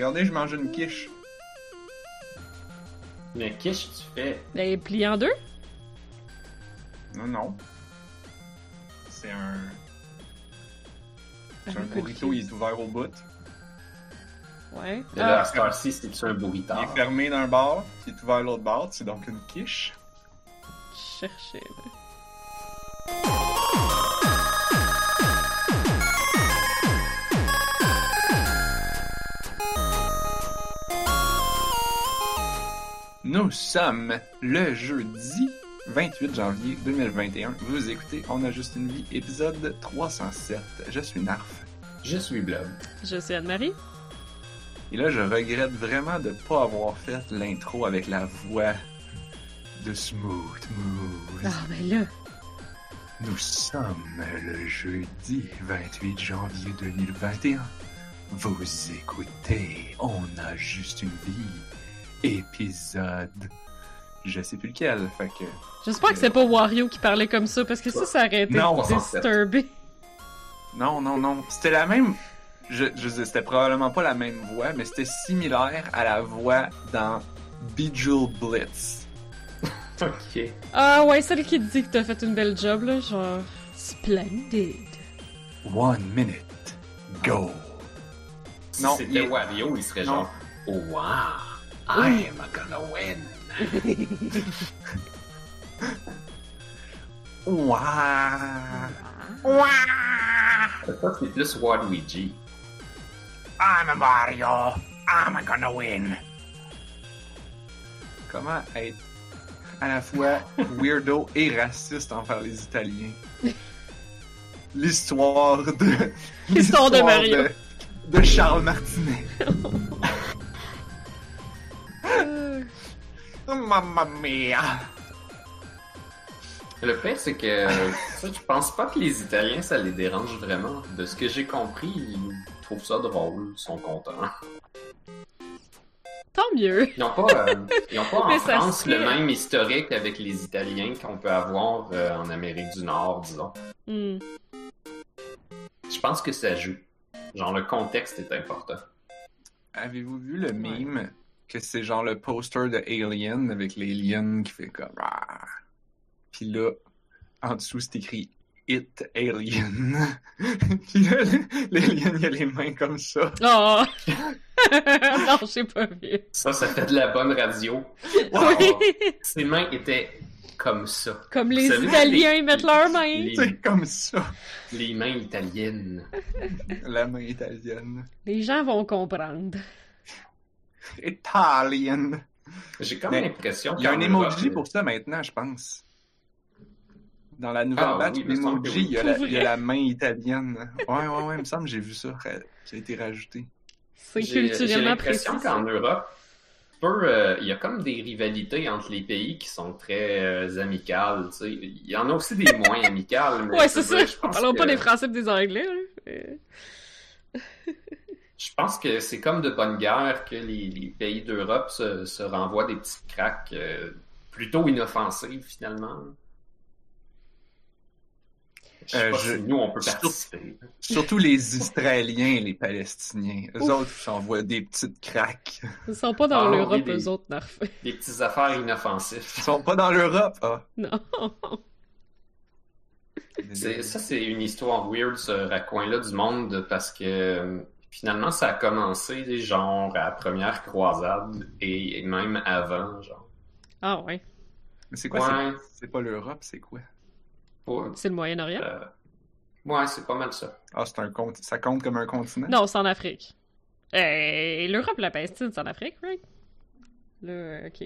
Regardez, je mange une quiche. Mais que tu fais? Elle est pliée en deux? Non, non. C'est un. C'est un burrito, il est ouvert au bout. Ouais. Et là, Ah, à cette heure-ci, c'est-tu un burrito? Il est fermé d'un bord, il est ouvert l'autre bord, c'est donc une quiche. je cherchais. Nous sommes le jeudi 28 janvier 2021. Vous écoutez On a juste une vie, épisode 307. Je suis Narf. Je suis Blob. Je suis Anne-Marie. Et là, je regrette vraiment de pas avoir fait l'intro avec la voix de Smooth Moose. Ah, ben là. Nous sommes le jeudi 28 janvier 2021. Vous écoutez On a juste une vie, épisode. Je sais plus lequel, fait que. J'espère que c'est pas Wario qui parlait comme ça, parce que ça, ça aurait été Non, disturbé. Non, non, non. C'était la même. Je, je sais, c'était probablement pas la même voix, mais c'était similaire à la voix dans Bejeweled Blitz. Ok. Ah ouais, celle qui dit que t'as fait une belle job, là, genre... Splendid. One minute, go. Si Non, c'était il- Wario, il serait Non. genre Oh wow, I'm gonna win. Ouah. Ça, c'est plus Waluigi. I'm a Mario. I'm gonna win. Comment être à la fois weirdo et raciste envers les Italiens? L'histoire de. L'histoire de Mario. De, de Charles Martinet. Euh, Mamma mia! Le fait, c'est que ça, je pense pas que les Italiens, ça les dérange vraiment. De ce que j'ai compris, ils trouvent ça drôle, ils sont contents. Tant mieux. Ils n'ont pas, euh, ils ont pas en France serait- le même historique avec les Italiens qu'on peut avoir euh, en Amérique du Nord, disons. Hmm. Je pense que ça joue. Genre, le contexte est important. Avez-vous vu le meme que c'est genre le poster de Alien avec l'alien qui fait comme. Ah. Puis là, en dessous, c'est écrit It Alien. Puis là, l'alien, il a les mains comme ça. Oh! non, j'ai pas vu. Ça, ça fait de la bonne radio. Oui. Ses mains étaient comme ça. Comme les savez, Italiens, les- ils mettent leurs mains. les- C'est comme ça. Les mains italiennes. La main italienne. Les gens vont comprendre. Italian. J'ai comme Mais l'impression Il y a un emoji pour ça maintenant, je pense. Dans la nouvelle Ah batch oui, il oui. y a la- Pour il y a vrai? la main italienne. Ouais, ouais, ouais, il me semble que j'ai vu ça. Ça a été rajouté. C'est J'ai- J'ai culturellement précis. l'impression qu'en Europe, peu, euh, il y a comme des rivalités entre les pays qui sont très euh, amicales. tu sais. Il y en a aussi des moins amicales. mais Ouais, je c'est ça. Parlons pas que- des Français et des Anglais. Je pense que c'est comme de bonne guerre que les, les pays d'Europe se, se renvoient des petites craques euh, plutôt inoffensives finalement. Je sais Euh, pas je- si nous on peut participer. Surtout les Israéliens et les Palestiniens. Eux Ouf. autres s'envoient des petites craques. Ils sont pas dans Ah, l'Europe, des- eux autres, Narf. Des petites affaires inoffensives. Ils sont pas dans l'Europe. Ah. Non. C'est- Ça, c'est une histoire weird, ce raccoin-là du monde, parce que euh, finalement, ça a commencé genre à la première croisade et même avant, genre. Ah ouais. Mais c'est quoi? Ouais. c'est- pas l'Europe, c'est quoi? C'est le Moyen-Orient? euh, Ouais, c'est pas mal ça. Ah, c'est un compte. Ça compte comme un continent? Non, c'est en Afrique. Et l'Europe et la Palestine, c'est en Afrique, right? Ok.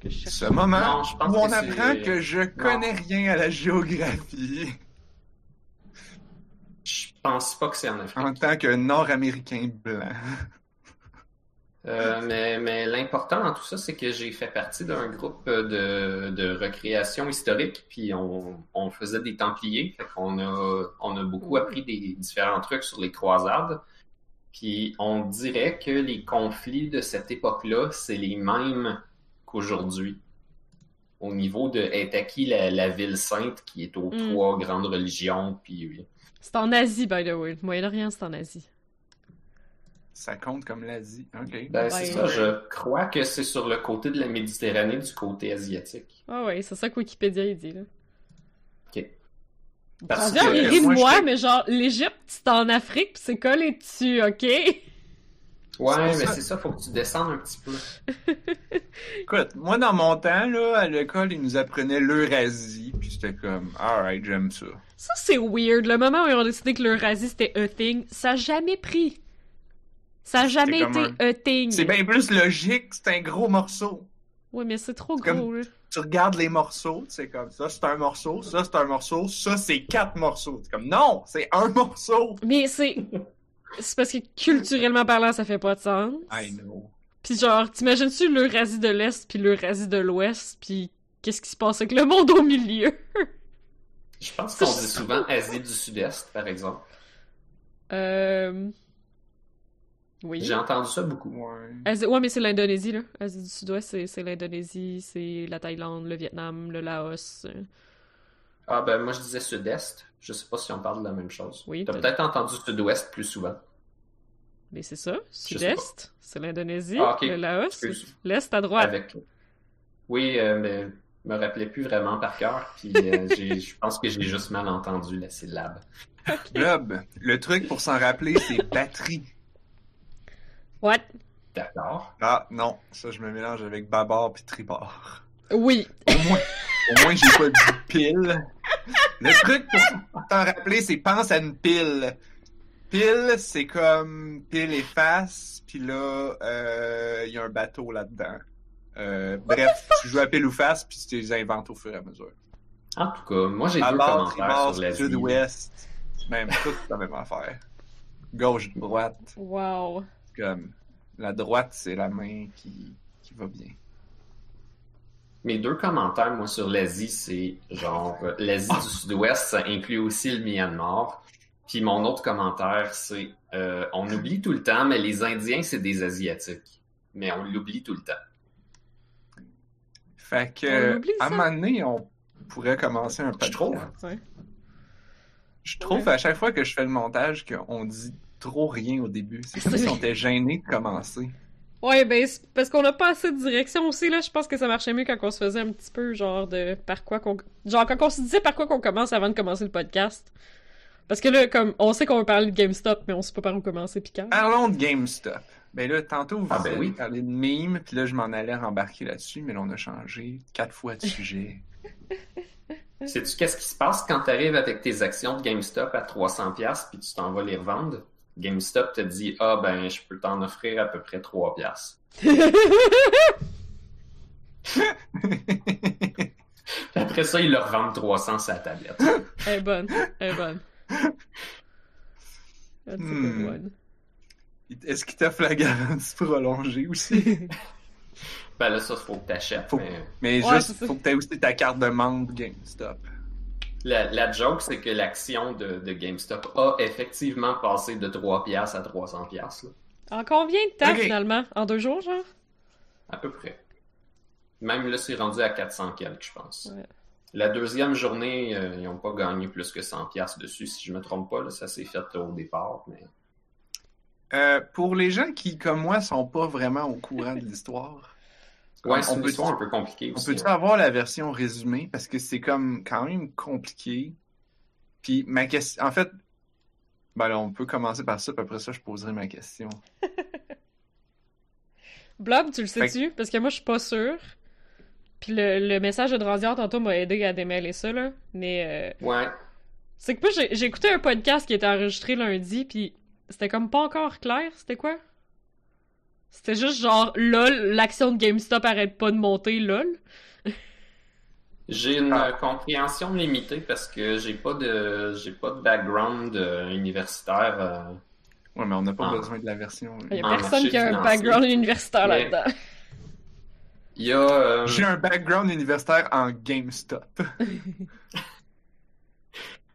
Que je cherche. Ce moment Non, je pense où on apprend que je connais rien à la géographie pense pas que c'est en Afrique. en tant que Nord-Américain blanc. Euh, mais mais l'important dans tout ça, c'est que j'ai fait partie d'un groupe de, de recréation historique, puis on, on faisait des Templiers, fait qu'on a, on a beaucoup Ouais. appris des différents trucs sur les croisades. Puis on dirait que les conflits de cette époque-là, c'est les mêmes qu'aujourd'hui. Au niveau de est à qui la, la ville sainte qui est aux Mm. trois grandes religions, puis oui. C'est en Asie, by the way. Le Moyen-Orient, c'est en Asie. Ça compte comme l'Asie. OK. Ben, Ouais. c'est ça, je crois que c'est sur le côté de la Méditerranée, du côté asiatique. Ah ouais, c'est ça que Wikipédia il dit là. Ok. Parce Traduire, il que, rit de moi, mais genre l'Égypte, c'est en Afrique, pis c'est collé dessus, ok? ouais, mais c'est ça, faut que tu descendes un petit peu. Écoute, moi, dans mon temps, là, à l'école, ils nous apprenaient l'Eurasie, puis c'était comme, alright, j'aime ça. Ça, c'est weird. Le moment où ils ont décidé que l'Eurasie c'était a thing, ça a jamais pris. Ça a jamais été a thing. C'est bien plus logique, c'est un gros morceau. Ouais, mais c'est trop comme- gros, là. Tu regardes les morceaux, c'est comme ça, c'est un morceau, ça c'est un morceau, ça c'est quatre morceaux. C'est comme non, c'est un morceau. Mais c'est. C'est parce que culturellement parlant, ça fait pas de sens. I know. Pis genre, t'imagines-tu l'Eurasie de l'Est puis l'Eurasie de l'Ouest, puis qu'est-ce qui se passe avec le monde au milieu? Je pense qu'on dit souvent Asie du Sud-Est, par exemple. Euh... Oui. J'ai entendu ça beaucoup. Ouais. Asie- Ouais, mais c'est l'Indonésie, là. Asie du Sud-Ouest, c'est- l'Indonésie, c'est la Thaïlande, le Vietnam, le Laos. euh. Ah ben moi je disais Sud-Est. Je sais pas si on parle de la même chose. Oui, T'as peut- peut-être entendu Sud-Ouest plus souvent. Mais c'est ça, Sud-Est, c'est l'Indonésie, Ah, le Laos, l'Est à droite. Avec. Oui, euh, mais me rappelais plus vraiment par cœur. Puis euh, je pense que j'ai juste mal entendu la syllabe. Blob, le truc pour s'en rappeler, c'est batterie. What? D'accord. Ah non, ça je me mélange avec babar puis tribord. Oui. Au moins, au moins j'ai pas dit pile. Le truc pour t'en rappeler, c'est pense à une pile. Pile, c'est comme pile et face, puis là, euh, il y a un bateau là-dedans. Euh, bref, tu joues à pile ou face, puis tu les inventes au fur et à mesure. En tout cas, moi j'ai deux Bâbord, commentaires tribord, sur l'Asie. sud-ouest, même tout la même affaire. Gauche, droite, Wow. comme la droite, c'est la main qui, qui va bien. Mes deux commentaires, moi, sur l'Asie, c'est genre, euh, l'Asie du Sud-Ouest, ça inclut aussi le Myanmar. Puis mon autre commentaire, c'est, euh, on oublie tout le temps, mais les Indiens, c'est des Asiatiques. Mais on l'oublie tout le temps. Fait On que, à un moment donné, on pourrait commencer un podcast. Je trouve. Ouais. Je trouve à chaque fois que je fais le montage qu'on dit trop rien au début. C'est comme si on était gêné de commencer. Ouais, ben, parce qu'on a pas assez de direction aussi, là. Je pense que ça marchait mieux quand on se faisait un petit peu, genre, de par quoi qu'on. Genre, quand on se disait par quoi qu'on commence avant de commencer le podcast. Parce que là, comme, on sait qu'on veut parler de GameStop, mais on sait pas par où commencer pis quand. Parlons de GameStop. Ben là, tantôt, vous Ah, ben avez oui. parlé de meme, puis là, je m'en allais rembarquer là-dessus, mais là, on a changé quatre fois de sujet. Sais-tu qu'est-ce qui se passe quand tu arrives avec tes actions de GameStop à 300$ puis tu t'en vas les revendre? GameStop te dit, ah ben, je peux t'en offrir à peu près 3$. Après ça, ils leur vendent 300 sur la tablette. Elle est bonne. Elle est bonne. That's a good one. Est-ce qu'il t'offre la garantie prolongée aussi? Ben là, ça, faut que t'achètes. Faut- Mais Mais Ouais, juste, faut que t'aies aussi ta carte de membre GameStop. la, la joke, c'est que l'action de, de GameStop a effectivement passé de 3$ à 300$. Là, En combien de temps, finalement? En deux jours, genre? à peu près. Même là, c'est rendu à 400 quelques, je pense. Ouais. La deuxième journée, euh, ils n'ont pas gagné plus que 100$ dessus, si je me trompe pas. Là, ça s'est fait au départ. Mais... Euh, pour les gens qui, comme moi, sont pas vraiment au courant de l'histoire, Ouais, c'est une peut- histoire un peu compliquée on aussi. peut-tu hein. avoir la version résumée? Parce que c'est comme quand même compliqué. Puis ma question... En fait, ben là, on peut commencer par ça, puis après ça, je poserai ma question. Blob, tu le Fait sais-tu? Parce que moi, je suis pas sûre. Puis le, le message de Drandiard, tantôt, m'a aidé à démêler ça, là. Mais, euh, Ouais. c'est que moi, j'ai j'ai écouté un podcast qui était enregistré lundi, puis c'était comme pas encore clair. C'était quoi? C'était juste genre, lol, l'action de GameStop arrête pas de monter, lol. J'ai une Ah. euh, compréhension limitée parce que j'ai pas de j'ai pas de background euh, universitaire. euh, Ouais, mais on n'a pas Ah. besoin de la version. Il y a personne qui a un background universitaire Mais- là-dedans. Il y a euh, J'ai un background universitaire en GameStop.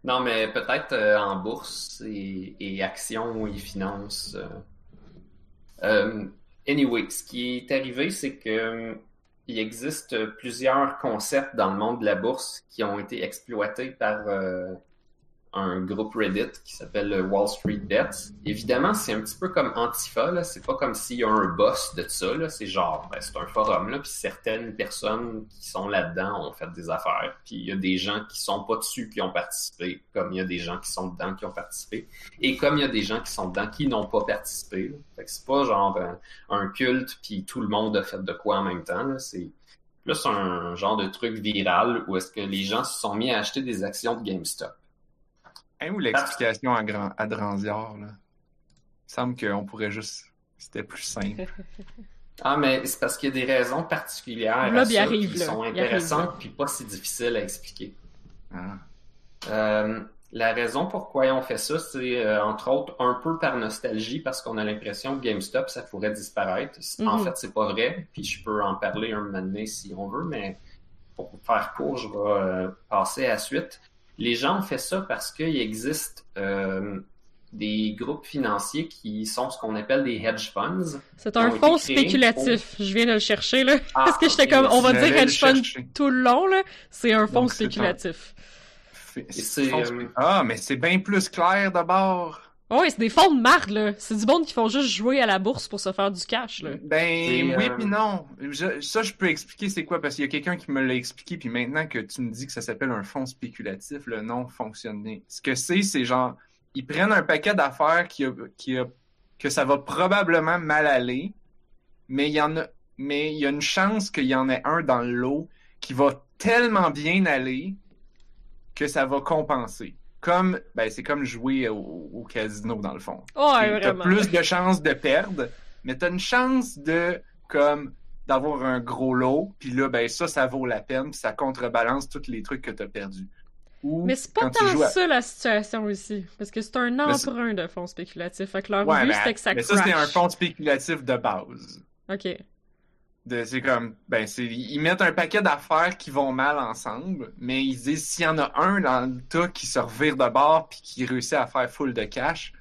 non mais peut-être euh, en bourse et, actions et finances. euh. Euh, anyway, ce qui est arrivé, c'est que il existe plusieurs concepts dans le monde de la bourse qui ont été exploités par un groupe Reddit qui s'appelle le Wall Street Bets. Évidemment, c'est un petit peu comme Antifa, là. C'est pas comme s'il y a un boss de ça, là. C'est genre, ben, c'est un forum, là. Puis certaines personnes qui sont là-dedans ont fait des affaires. Puis il y a des gens qui sont pas dessus qui ont participé, comme il y a des gens qui sont dedans qui ont participé. Et comme il y a des gens qui sont dedans qui n'ont pas participé. Là. Fait que c'est pas genre un, un culte puis tout le monde a fait de quoi en même temps, là. C'est plus un genre de truc viral où est-ce que les gens se sont mis à acheter des actions de GameStop. Hein, ou l'explication à, grand, à Dranziard, là. Il semble qu'on pourrait juste... C'était plus simple. Ah, mais c'est parce qu'il y a des raisons particulières Là, à ça arrive, qui là. sont intéressantes puis pas si difficiles à expliquer. Ah. Euh, la raison pourquoi on fait ça, c'est euh, entre autres un peu par nostalgie parce qu'on a l'impression que GameStop, ça pourrait disparaître. En Mhm. fait, c'est pas vrai, puis je peux en parler un moment donné si on veut, mais pour faire court, je vais euh, passer à la suite. Les gens ont fait ça parce qu'il existe euh, des groupes financiers qui sont ce qu'on appelle des hedge funds. C'est un fonds spéculatif. Je viens de le chercher, là. Ah, Parce que j'étais comme, on va dire hedge fund tout le long, là. C'est un fonds Donc, c'est un- spéculatif. Ah, mais c'est bien plus clair d'abord. Oh, ouais, c'est des fonds de marde, là. C'est du monde qui font juste jouer à la bourse pour se faire du cash, là. Ben C'est, oui euh, puis non. Je- ça, je peux expliquer c'est quoi, parce qu'il y a quelqu'un qui me l'a expliqué, puis maintenant que tu me dis que ça s'appelle un fonds spéculatif, le nom fonctionne bien. Ce que c'est, c'est genre, ils prennent un paquet d'affaires qui a, qui a, que ça va probablement mal aller, mais il y en a, mais il y a une chance qu'il y en ait un dans le lot qui va tellement bien aller que ça va compenser. Comme, ben, c'est comme jouer au, au casino dans le fond. Oh, ouais, T'as plus de chances de perdre, mais t'as une chance de comme d'avoir un gros lot, puis là ben ça ça vaut la peine, puis ça contrebalance tous les trucs que t'as perdus. Mais c'est pas tant à- ça la situation ici. Parce que c'est un emprunt de fonds spéculatifs. Fait que leur Ouais, but, c'était que ça mais crash. ça c'est un fonds spéculatif de base. Ok. C'est comme, ben, c'est, ils mettent un paquet d'affaires qui vont mal ensemble, mais ils disent s'il y en a un dans le tas qui se revire de bord puis qui réussit à faire full de cash,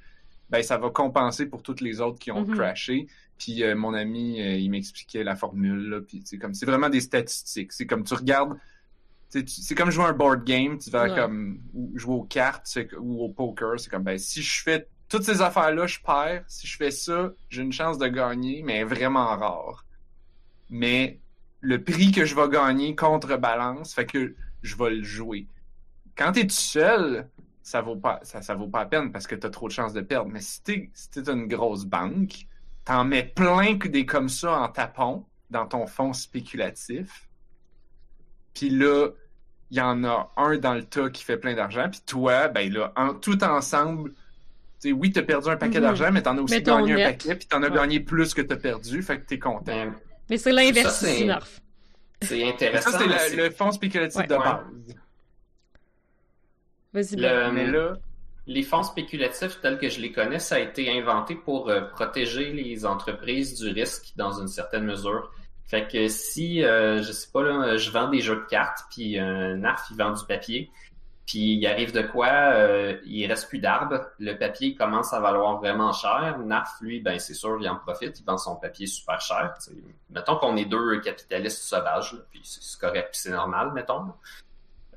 ben, ça va compenser pour toutes les autres qui ont Mhm. crashé. Puis euh, mon ami, euh, il m'expliquait la formule, là, puis c'est comme, c'est vraiment des statistiques. C'est comme tu regardes, c'est comme jouer un board game, tu vas Ouais. comme ou jouer aux cartes ou au poker, c'est comme, ben, si je fais toutes ces affaires-là, je perds. Si je fais ça, j'ai une chance de gagner, mais vraiment rare mais le prix que je vais gagner contrebalance, fait que je vais le jouer. Quand t'es tout seul, ça vaut pas, ça, ça vaut pas la peine parce que t'as trop de chances de perdre. Mais si t'es, si t'es une grosse banque, t'en mets plein que des comme ça en tapon dans ton fonds spéculatif. Puis là, il y en a un dans le tas qui fait plein d'argent. Puis toi, ben là, en, tout ensemble, tu sais, oui, t'as perdu un paquet Mhm. d'argent, mais t'en as aussi gagné un paquet, puis t'en as Ouais. gagné plus que t'as perdu, fait que t'es content. Ben, Mais c'est l'inverse ici, Narf. c'est intéressant. ça, c'est le, fonds spéculatif Ouais. de base. Vas-y, Le-. Mais là, Les fonds spéculatifs tels que je les connais, ça a été inventé pour euh, protéger les entreprises du risque dans une certaine mesure. Fait que si, euh, je sais pas, là, je vends des jeux de cartes, puis un NARF, il vend du papier, puis il arrive de quoi, euh, il reste plus d'arbres, le papier commence à valoir vraiment cher. NARF, lui, ben c'est sûr, il en profite, il vend son papier super cher. Mettons qu'on est deux capitalistes sauvages, là, puis c'est correct, puis c'est normal, mettons.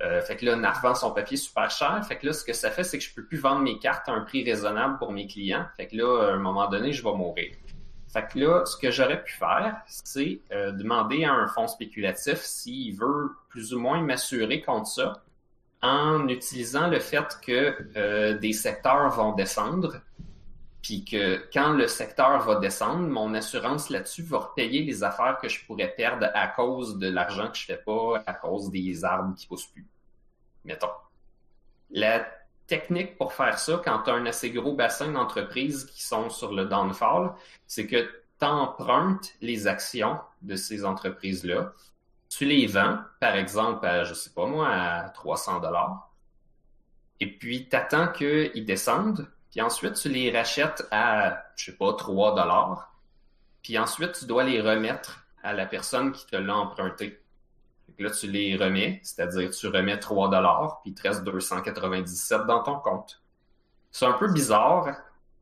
Euh, fait que là, NARF vend son papier super cher. Fait que là, ce que ça fait, c'est que je peux plus vendre mes cartes à un prix raisonnable pour mes clients. Fait que là, à un moment donné, je vais mourir. Fait que là, ce que j'aurais pu faire, c'est euh, demander à un fonds spéculatif s'il veut plus ou moins m'assurer contre ça en utilisant le fait que euh, des secteurs vont descendre, puis que quand le secteur va descendre, mon assurance là-dessus va repayer les affaires que je pourrais perdre à cause de l'argent que je fais pas, à cause des arbres qui poussent plus. Mettons. La technique pour faire ça, quand tu as un assez gros bassin d'entreprises qui sont sur le downfall, c'est que tu empruntes les actions de ces entreprises-là, tu les vends, par exemple, à, je sais pas moi, à 300 dollars, et puis tu attends qu'ils descendent, puis ensuite tu les rachètes à, je sais pas, 3 dollars, puis ensuite tu dois les remettre à la personne qui te l'a emprunté. Là, tu les remets, c'est-à-dire tu remets 3 dollars, puis il te reste 297 dans ton compte. C'est un peu bizarre,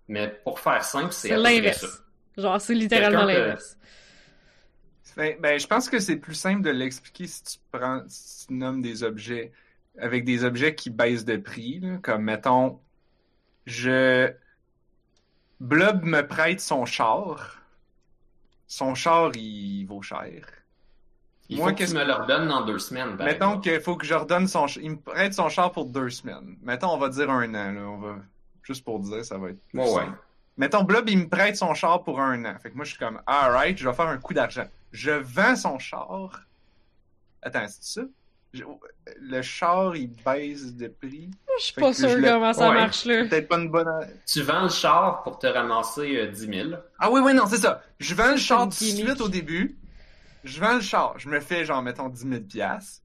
mais pour faire simple, c'est l'inverse. Genre, c'est littéralement l'inverse. Ben, ben, je pense que c'est plus simple de l'expliquer si tu prends, si tu nommes des objets. avec des objets qui baissent de prix, là, comme mettons, je. Blob me prête son char. Son char, il vaut cher. Il Moi, faut que tu me le redonnes dans deux semaines. par Mettons qu'il faut que je redonne son Il me prête son char pour deux semaines. Mettons, on va dire un an, là. On va... Juste pour dire, ça va être plus Ouais. Mettons, Blob, il me prête son char pour un an. Fait que moi, je suis comme, alright, je vais faire un coup d'argent. Je vends son char. Attends, c'est ça? Je- Le char, il baisse de prix. Je suis pas le- comment ça Ouais. marche, là. Peut-être pas une bonne. Tu vends le char pour te ramasser euh, 10 000. Ah oui, oui, non, c'est ça. Je vends le char tout de suite au début. Je vends le char. Je me fais, genre, mettons, 10 000 piastres.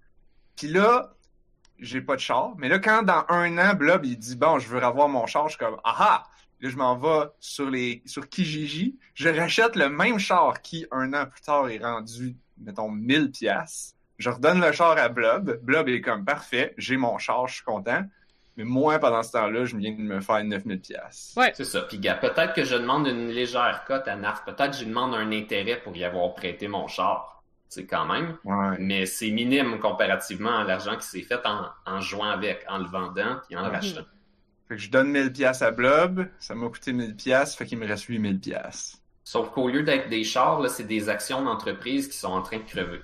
Puis là, j'ai pas de char. Mais là, quand dans un an, Blob, il dit, bon, je veux avoir mon char, je suis comme, ah ah! Là, je m'en vais sur les, sur Kijiji. Je rachète le même char qui, un an plus tard, est rendu, mettons, 1000 piastres. Je redonne le char à Blob. Blob est comme, parfait, j'ai mon char, je suis content. Mais moi, pendant ce temps-là, je viens de me faire 9000 piastres. Ouais. C'est ça. Puis, gars, peut-être que je demande une légère cote à NAF. Peut-être que je demande un intérêt pour y avoir prêté mon char. C'est quand même. Ouais. Mais c'est minime comparativement à l'argent qui s'est fait en, en jouant avec, en le vendant puis en le Mhm. rachetant. Que je donne 1000 pièces à Blob, ça m'a coûté 1000 pièces, fait qu'il me reste 8000 pièces. Sauf qu'au lieu d'être des chars, c'est des actions d'entreprise qui sont en train de crever.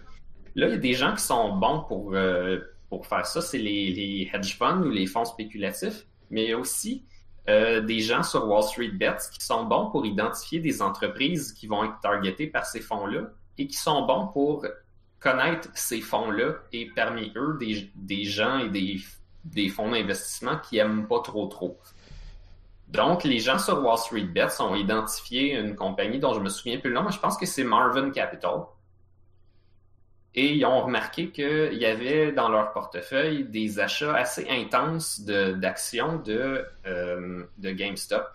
Là, il y a des gens qui sont bons pour, euh, pour faire ça, c'est les, les hedge funds ou les fonds spéculatifs, mais il y a aussi euh, des gens sur Wall Street Bets qui sont bons pour identifier des entreprises qui vont être targetées par ces fonds-là et qui sont bons pour connaître ces fonds-là et parmi eux des, des gens et des, des fonds d'investissement qui aiment pas trop trop. Donc, les gens sur Wall Street Bets ont identifié une compagnie dont je me souviens plus le nom, mais je pense que c'est Marvin Capital. Et ils ont remarqué qu'il y avait dans leur portefeuille des achats assez intenses de- d'actions de, euh, de GameStop.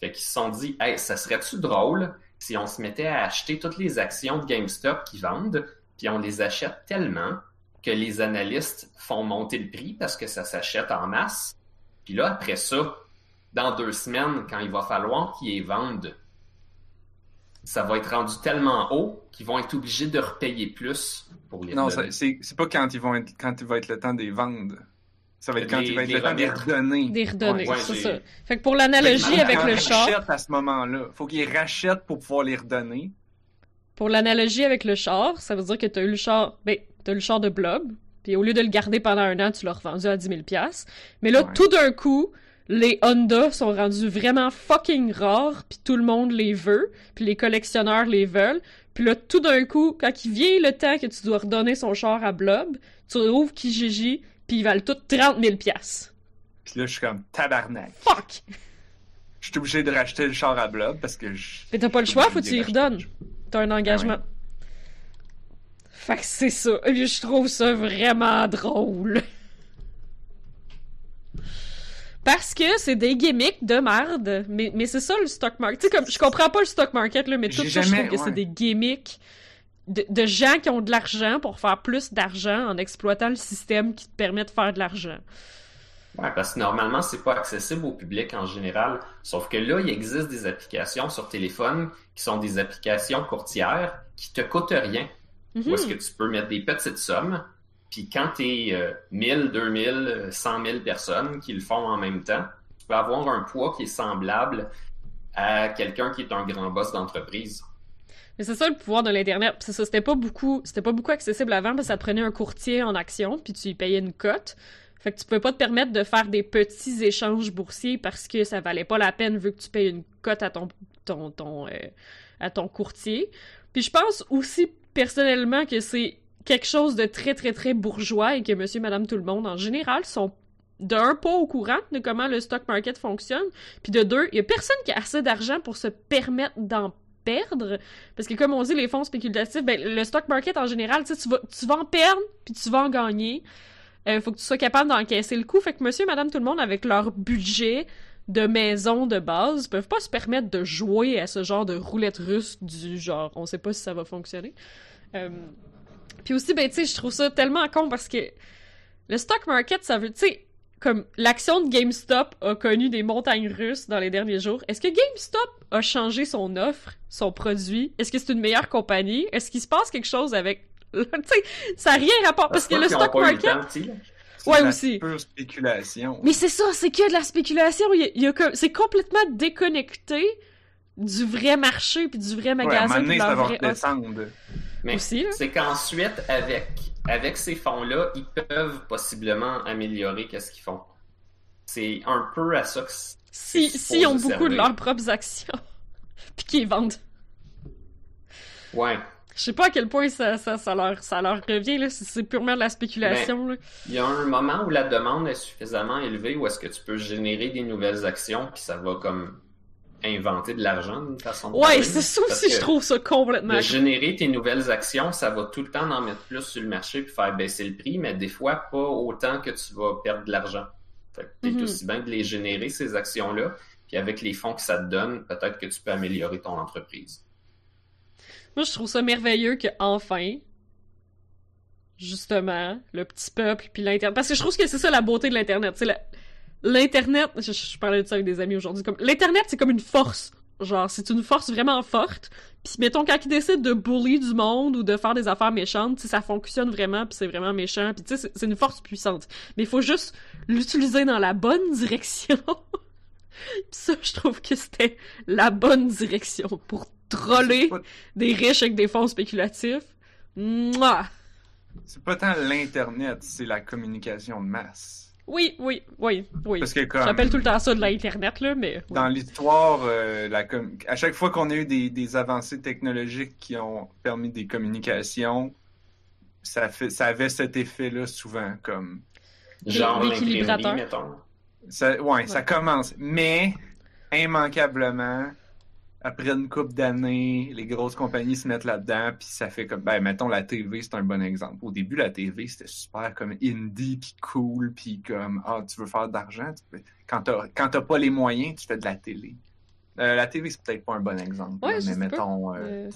Fait qu'ils se sont dit, hey, ça serait-tu drôle si on se mettait à acheter toutes les actions de GameStop qui vendent, puis on les achète tellement que les analystes font monter le prix parce que ça s'achète en masse. Puis là, après ça, dans deux semaines, quand il va falloir qu'ils les vendent, ça va être rendu tellement haut qu'ils vont être obligés de repayer plus pour les Non, redonner. ça- c'est c'est pas quand ils vont être quand il va être le temps des vendre. Ça va être quand Les- il va être le temps des redonner. Des redonner, Ouais, c'est ça. Fait que pour l'analogie avec le char, rachètent à ce moment-là. Faut qu'ils rachètent pour pouvoir les redonner. pour l'analogie avec le char, ça veut dire que t'as eu le char, ben, t'as le char de Blob, puis au lieu de le garder pendant un an, tu l'as revendu à 10 000 piastres. Mais là, Ouais. tout d'un coup, les Honda sont rendus vraiment fucking rares, puis tout le monde les veut, puis les collectionneurs les veulent. Puis là, tout d'un coup, quand il vient le temps que tu dois redonner son char à Blob, tu ouvres Kijiji, puis ils valent tous 30 000 piastres. Puis là, je suis comme tabarnak. Fuck! Je suis obligé de racheter le char à Blob parce que je. Mais t'as pas le choix, faut que tu y redonnes. T'as un engagement. Fait que c'est ça. Et puis je trouve ça vraiment drôle. Parce que c'est des gimmicks de merde. Mais, mais c'est ça le stock market. Tu sais, comme, je comprends pas le stock market, là, mais tout ça, je trouve que c'est des gimmicks de, de gens qui ont de l'argent pour faire plus d'argent en exploitant le système qui te permet de faire de l'argent. Ouais, parce que normalement, c'est pas accessible au public en général. Sauf que là, il existe des applications sur téléphone qui sont des applications courtières qui te coûtent rien. Mhm. Où est-ce que tu peux mettre des petites sommes, puis quand tu es 1000, 2000, 100 000 personnes qui le font en même temps, tu peux avoir un poids qui est semblable à quelqu'un qui est un grand boss d'entreprise. Mais c'est ça le pouvoir de l'internet. C'est ça, c'était pas beaucoup, c'était pas beaucoup accessible avant parce que ça te prenait un courtier en action puis tu y payais une cote. Fait que tu pouvais pas te permettre de faire des petits échanges boursiers parce que ça valait pas la peine vu que tu payes une cote à ton ton ton euh, à ton courtier. Puis je pense aussi personnellement que c'est quelque chose de très très très bourgeois et que monsieur madame tout le monde en général sont d'un pas au courant de comment le stock market fonctionne, puis de deux, il y a personne qui a assez d'argent pour se permettre d'en perdre. Parce que comme on dit les fonds spéculatifs ben le stock market en général tu vas tu vas en perdre puis tu vas en gagner. Euh, faut que tu sois capable d'encaisser le coup. Fait que monsieur madame tout le monde avec leur budget de maison de base peuvent pas se permettre de jouer à ce genre de roulette russe du genre on sait pas si ça va fonctionner Euh, puis aussi ben tu sais je trouve ça tellement con parce que le stock market ça veut tu sais comme l'action de GameStop a connu des montagnes russes dans les derniers jours, est-ce que GameStop a changé son offre, son produit? Est-ce que c'est une meilleure compagnie? Est-ce qu'il se passe quelque chose avec... tu sais, ça n'a rien rapport, parce que le stock market... Ouais, aussi. pure spéculation. Mais c'est ça, c'est que de la spéculation. Il y a, il y a comme- c'est complètement déconnecté du vrai marché puis du vrai ouais, à un magasin moment donné, de ça va. Mais aussi. Là. c'est qu'ensuite, avec, avec ces fonds-là, ils peuvent possiblement améliorer qu'est-ce qu'ils font. C'est un peu à ça que Si, si ils ont beaucoup de leurs propres actions puis qu'ils vendent. Ouais. Je sais pas à quel point ça, ça, ça, leur, ça leur revient, là, si c'est purement de la spéculation. là. Il y a un moment où la demande est suffisamment élevée où est-ce que tu peux générer des nouvelles actions puis ça va comme inventer de l'argent d'une façon Ouais, c'est ça aussi, je trouve ça complètement. De générer tes nouvelles actions, ça va tout le temps en mettre plus sur le marché puis faire baisser le prix, mais des fois pas autant que tu vas perdre de l'argent. Fait que Mhm. aussi bien de les générer, ces actions-là, puis avec les fonds que ça te donne, peut-être que tu peux améliorer ton entreprise. Moi, je trouve ça merveilleux que enfin, justement, le petit peuple puis l'internet. Parce que je trouve que c'est ça la beauté de l'internet. C'est l'internet. Je, parlais de ça avec des amis aujourd'hui. Comme l'internet, c'est comme une force. Genre, c'est une force vraiment forte. Puis mettons quand ils décident de bully du monde ou de faire des affaires méchantes, ça fonctionne vraiment puis c'est vraiment méchant. Puis tu sais, c'est- une force puissante. Mais il faut juste l'utiliser dans la bonne direction. Puis ça, je trouve que c'était la bonne direction pour troller des riches avec des fonds spéculatifs. Mouah! C'est pas tant l'Internet, c'est la communication de masse. Oui, oui, oui, oui. Parce que comme... J'appelle tout le temps ça de l'Internet, là, mais... oui. Dans l'histoire, euh, la com- à chaque fois qu'on a eu des, des avancées technologiques qui ont permis des communications, ça, fait, ça avait cet effet-là souvent. comme Genre l'équilibrateur. ça, ouais, ça commence. Mais, immanquablement, après une couple d'années, les grosses compagnies se mettent là-dedans, puis ça fait comme, ben, mettons, la TV, c'est un bon exemple. Au début, la TV, c'était super comme indie, puis cool, puis comme, ah, tu veux faire de l'argent? Quand t'as quand t'as pas les moyens, tu fais de la télé. Euh, la TV, c'est peut-être pas un bon exemple, Ouais, là, je mais mettons euh, Euh,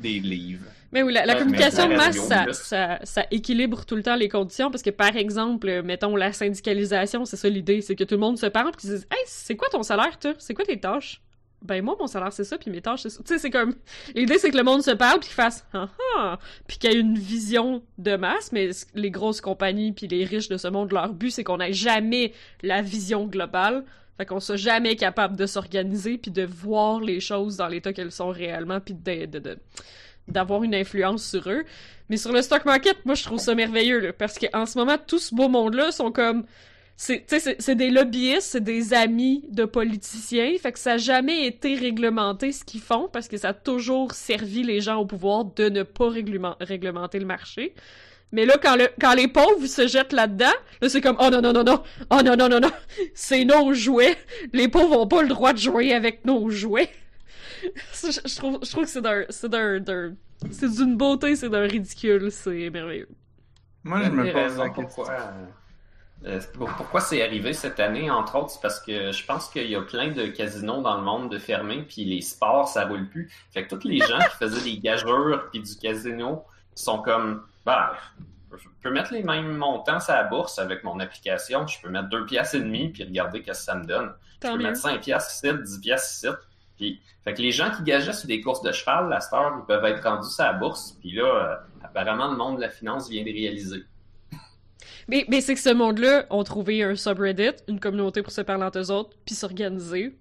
des livres. Mais oui, la, communication de masse, ça, ça, ça équilibre tout le temps les conditions, parce que, par exemple, mettons, la syndicalisation, c'est ça l'idée, c'est que tout le monde se parle, puis qu'ils disent « Hey, c'est quoi ton salaire, toi? C'est quoi tes tâches? » Ben, moi, mon salaire, c'est ça, puis mes tâches, c'est ça. Tu sais, c'est comme... L'idée, c'est que le monde se parle, puis qu'il fasse « Ah ah! » Puis qu'il y ait une vision de masse, mais les grosses compagnies puis les riches de ce monde, leur but, c'est qu'on ait jamais la vision globale. Fait qu'on soit jamais capable de s'organiser puis de voir les choses dans l'état qu'elles sont réellement puis de, de, de- d'avoir une influence sur eux. Mais sur le stock market, moi, je trouve ça merveilleux, là, parce qu'en ce moment, tout ce beau monde-là sont comme... C'est, tu sais, c'est, c'est des lobbyistes, c'est des amis de politiciens, fait que ça n'a jamais été réglementé ce qu'ils font, parce que ça a toujours servi les gens au pouvoir de ne pas réglement- réglementer le marché. Mais là, quand, le, quand les pauvres se jettent là-dedans, là, c'est comme « Oh non, non, non, non! Oh non, non, non, non! C'est nos jouets! Les pauvres ont pas le droit de jouer avec nos jouets! » je, je trouve, je trouve que c'est d'un... C'est d'un... d'un- c'est d'une beauté, c'est d'un ridicule, c'est merveilleux. Moi, je me pose pourquoi, euh, pourquoi c'est arrivé cette année, entre autres, c'est parce que je pense qu'il y a plein de casinos dans le monde de fermés, puis les sports, ça roule plus. Fait que tous les gens qui faisaient des gageurs puis du casino sont comme, bah, je peux mettre les mêmes montants sur la bourse avec mon application, je peux mettre deux piastres et demi puis regarder qu'est-ce que ça me donne. Je peux mieux. mettre 5 piastres ici, 10 piastres ici. Puis, fait que les gens qui gageaient sur des courses de cheval, la star, ils peuvent être rendus sur la bourse. Puis là, euh, apparemment, le monde de la finance vient de réaliser. Mais, c'est que ce monde-là ont trouvé un subreddit, une communauté pour se parler entre eux autres, puis s'organiser.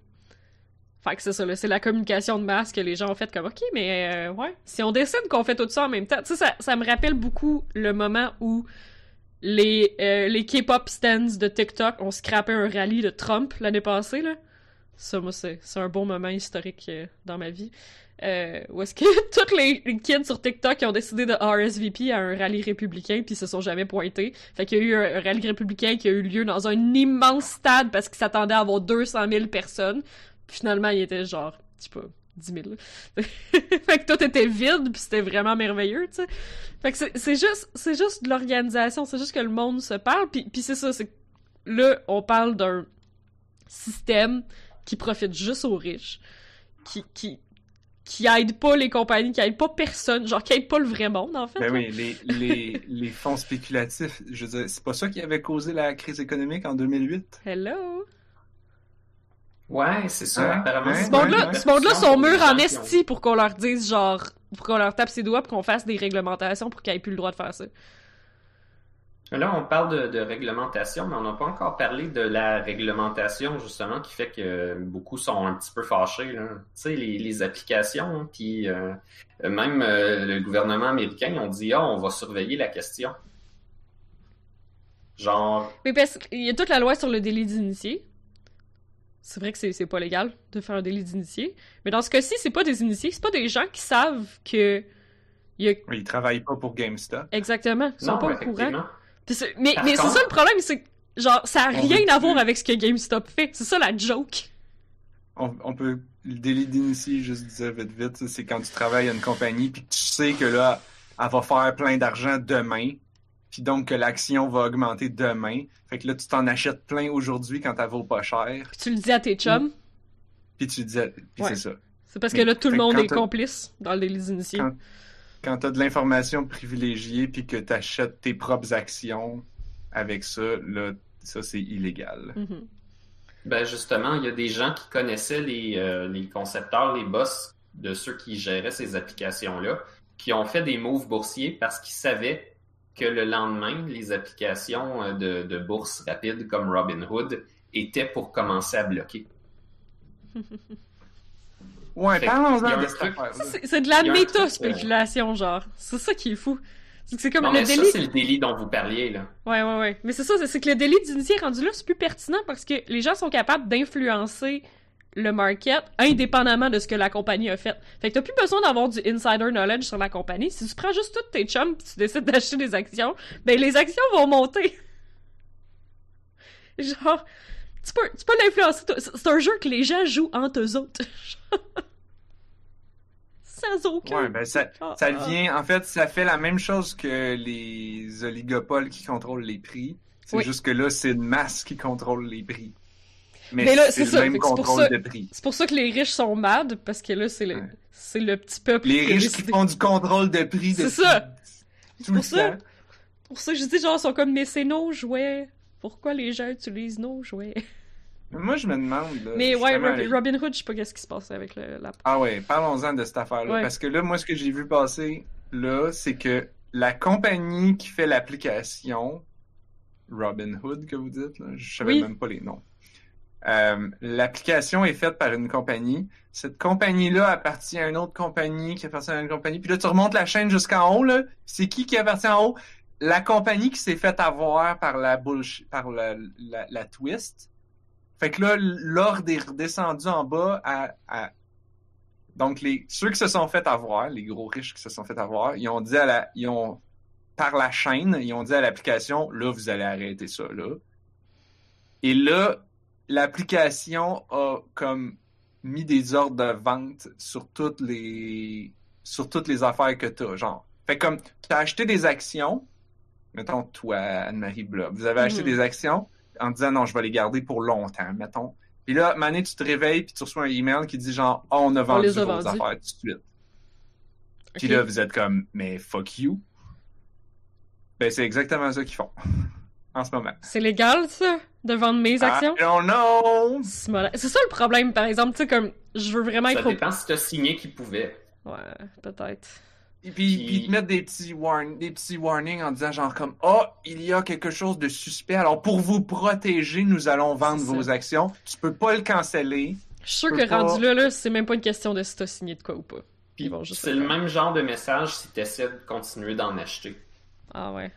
Fait que c'est ça, c'est la communication de masse que les gens ont fait comme, OK, mais euh, ouais, si on décide qu'on fait tout ça en même temps, tu sais, ça, me rappelle beaucoup le moment où les, euh, les K-pop stands de TikTok ont scrappé un rallye de Trump l'année passée, là. Ça, moi, c'est c'est un bon moment historique euh, dans ma vie. Euh, où est-ce que tous les kids sur TikTok ont décidé de RSVP à un rallye républicain puis se sont jamais pointés. Fait qu'il y a eu un, rallye républicain qui a eu lieu dans un immense stade parce qu'ils s'attendaient à avoir 200 000 personnes. Puis finalement, il était genre, je sais pas, 10 000. là. fait que tout était vide puis c'était vraiment merveilleux, tu sais. Fait que c'est- juste, c'est juste de l'organisation, c'est juste que le monde se parle puis, puis c'est ça, c'est là, on parle d'un système qui profite juste aux riches, qui, qui, qui aide pas les compagnies, qui aide pas personne, genre qui aide pas le vrai monde, en fait. Ben oui, les, les, les fonds spéculatifs, je veux dire, c'est pas ça qui avait causé la crise économique en 2008? Hello! Ouais, c'est ça, Ouais, apparemment. ouais, Ce monde-là, ce monde-là pression sont mûrs en esti pour qu'on leur dise, genre, pour qu'on leur tape ses doigts pour qu'on fasse des réglementations pour qu'ils aient plus le droit de faire ça. Là, on parle de, de réglementation, mais on n'a pas encore parlé de la réglementation, justement, qui fait que beaucoup sont un petit peu fâchés. là. Tu sais, les, les applications, hein, puis euh, même euh, le gouvernement américain, ils ont dit « Ah, on va surveiller la question. » Genre, Mais parce qu'il y a toute la loi sur le délit d'initié. C'est vrai que c'est c'est pas légal de faire un délit d'initié. Mais dans ce cas-ci, c'est pas des initiés, c'est pas des gens qui savent que. Il y a... Oui, ils travaillent pas pour GameStop. Exactement. Ils sont non, pas au courant. Puis Mais, Par mais c'est contre- ça le problème, c'est que, genre, ça a On rien à voir avec ce que GameStop fait. C'est ça la joke. On, on peut. Le délit d'initié, juste dire vite vite, c'est quand tu travailles à une compagnie puis tu sais que là, elle va faire plein d'argent demain. Puis donc que l'action va augmenter demain. Fait que là, tu t'en achètes plein aujourd'hui quand elle vaut pas cher. Puis tu le dis à tes chums, Puis tu dis. Puis Ouais. c'est ça. c'est parce que là, tout le monde est complice dans le délit d'initié. Quand- Quand t'as de l'information privilégiée puis que t'achètes tes propres actions avec ça, là, ça c'est illégal. Mhm. Ben justement, il y a des gens qui connaissaient les, euh, les concepteurs, les boss de ceux qui géraient ces applications-là, qui ont fait des moves boursiers parce qu'ils savaient que le lendemain, les applications euh, de, de bourse rapide comme Robinhood étaient pour commencer à bloquer. Ouais, parlons-en de cette c'est de la méta-spéculation, genre. C'est ça qui est fou. C'est comme Non, le mais ça, délit. c'est le délit dont vous parliez, là. Ouais, ouais, ouais. Mais c'est ça, c'est- que le délit d'initié rendu là, c'est plus pertinent parce que les gens sont capables d'influencer le market indépendamment de ce que la compagnie a fait. Fait que t'as plus besoin d'avoir du insider knowledge sur la compagnie. Si tu prends juste toutes tes chums pis tu décides d'acheter des actions, ben les actions vont monter. Genre, tu peux, tu peux l'influencer. c'est un jeu que les gens jouent entre eux autres. Sans aucun. Ouais, ben ça, Ah, ça ah. vient, en fait, ça fait la même chose que les oligopoles qui contrôlent les prix. C'est Oui. juste que là, c'est une masse qui contrôle les prix. Mais, Mais là, c'est le ça, même contrôle ça- de prix. C'est pour ça que les riches sont mad, parce que là, c'est le, Ouais. c'est le petit peuple Les qui riches qui font du contrôle de prix C'est ça. tout pour le ça. temps. pour ça que je dis, genre, ils sont comme, mais c'est nos jouets. Pourquoi les gens utilisent nos jouets? Moi, je me demande. là, mais ouais, Robin Hood, je sais pas qu'est-ce qui se passe avec le, la... Ah ouais, parlons-en de cette affaire-là. Ouais. Parce que là, moi, ce que j'ai vu passer, là, c'est que la compagnie qui fait l'application, Robinhood, que vous dites, là, je savais Oui. même pas les noms. Euh, l'application est faite par une compagnie. Cette compagnie-là appartient à une autre compagnie qui appartient à une compagnie. Puis là, tu remontes la chaîne jusqu'en haut, là. C'est qui qui appartient en haut? La compagnie qui s'est fait avoir par la bullshit, par la, la, la twist. Fait que là, l'ordre est redescendu en bas à, à- donc les ceux qui se sont fait avoir, les gros riches qui se sont fait avoir, ils ont dit à la ils ont par la chaîne, ils ont dit à l'application là vous allez arrêter ça là. Et là l'application a comme mis des ordres de vente sur toutes les sur toutes les affaires que tu as genre. Fait comme tu as acheté des actions, mettons toi Anne-Marie Blob, vous avez acheté Mhm. des actions en disant non, je vais les garder pour longtemps, mettons. Puis là, Mané, tu te réveilles puis tu reçois un email qui dit genre oh, on a vendu les a vos vendus. affaires tout de suite. Puis là, vous êtes comme mais fuck you. Ben c'est exactement ça qu'ils font en ce moment. C'est légal, ça, de vendre mes actions? I don't know. C'est ça le problème, par exemple, tu sais, comme, je veux vraiment Ça être au... dépend si t'as signé qui pouvait. Ouais, peut-être. Et puis, Puis- puis ils te mettent des petits, warn- des petits warnings en disant genre comme oh il y a quelque chose de suspect. Alors pour vous protéger nous allons vendre vos actions. Tu peux pas le canceller. Je suis sûr que pas- rendu là, là, c'est même pas une question de si t'as signé de quoi ou pas. Puis juste c'est le même genre de message si tu essaies de continuer d'en acheter. Ah ouais.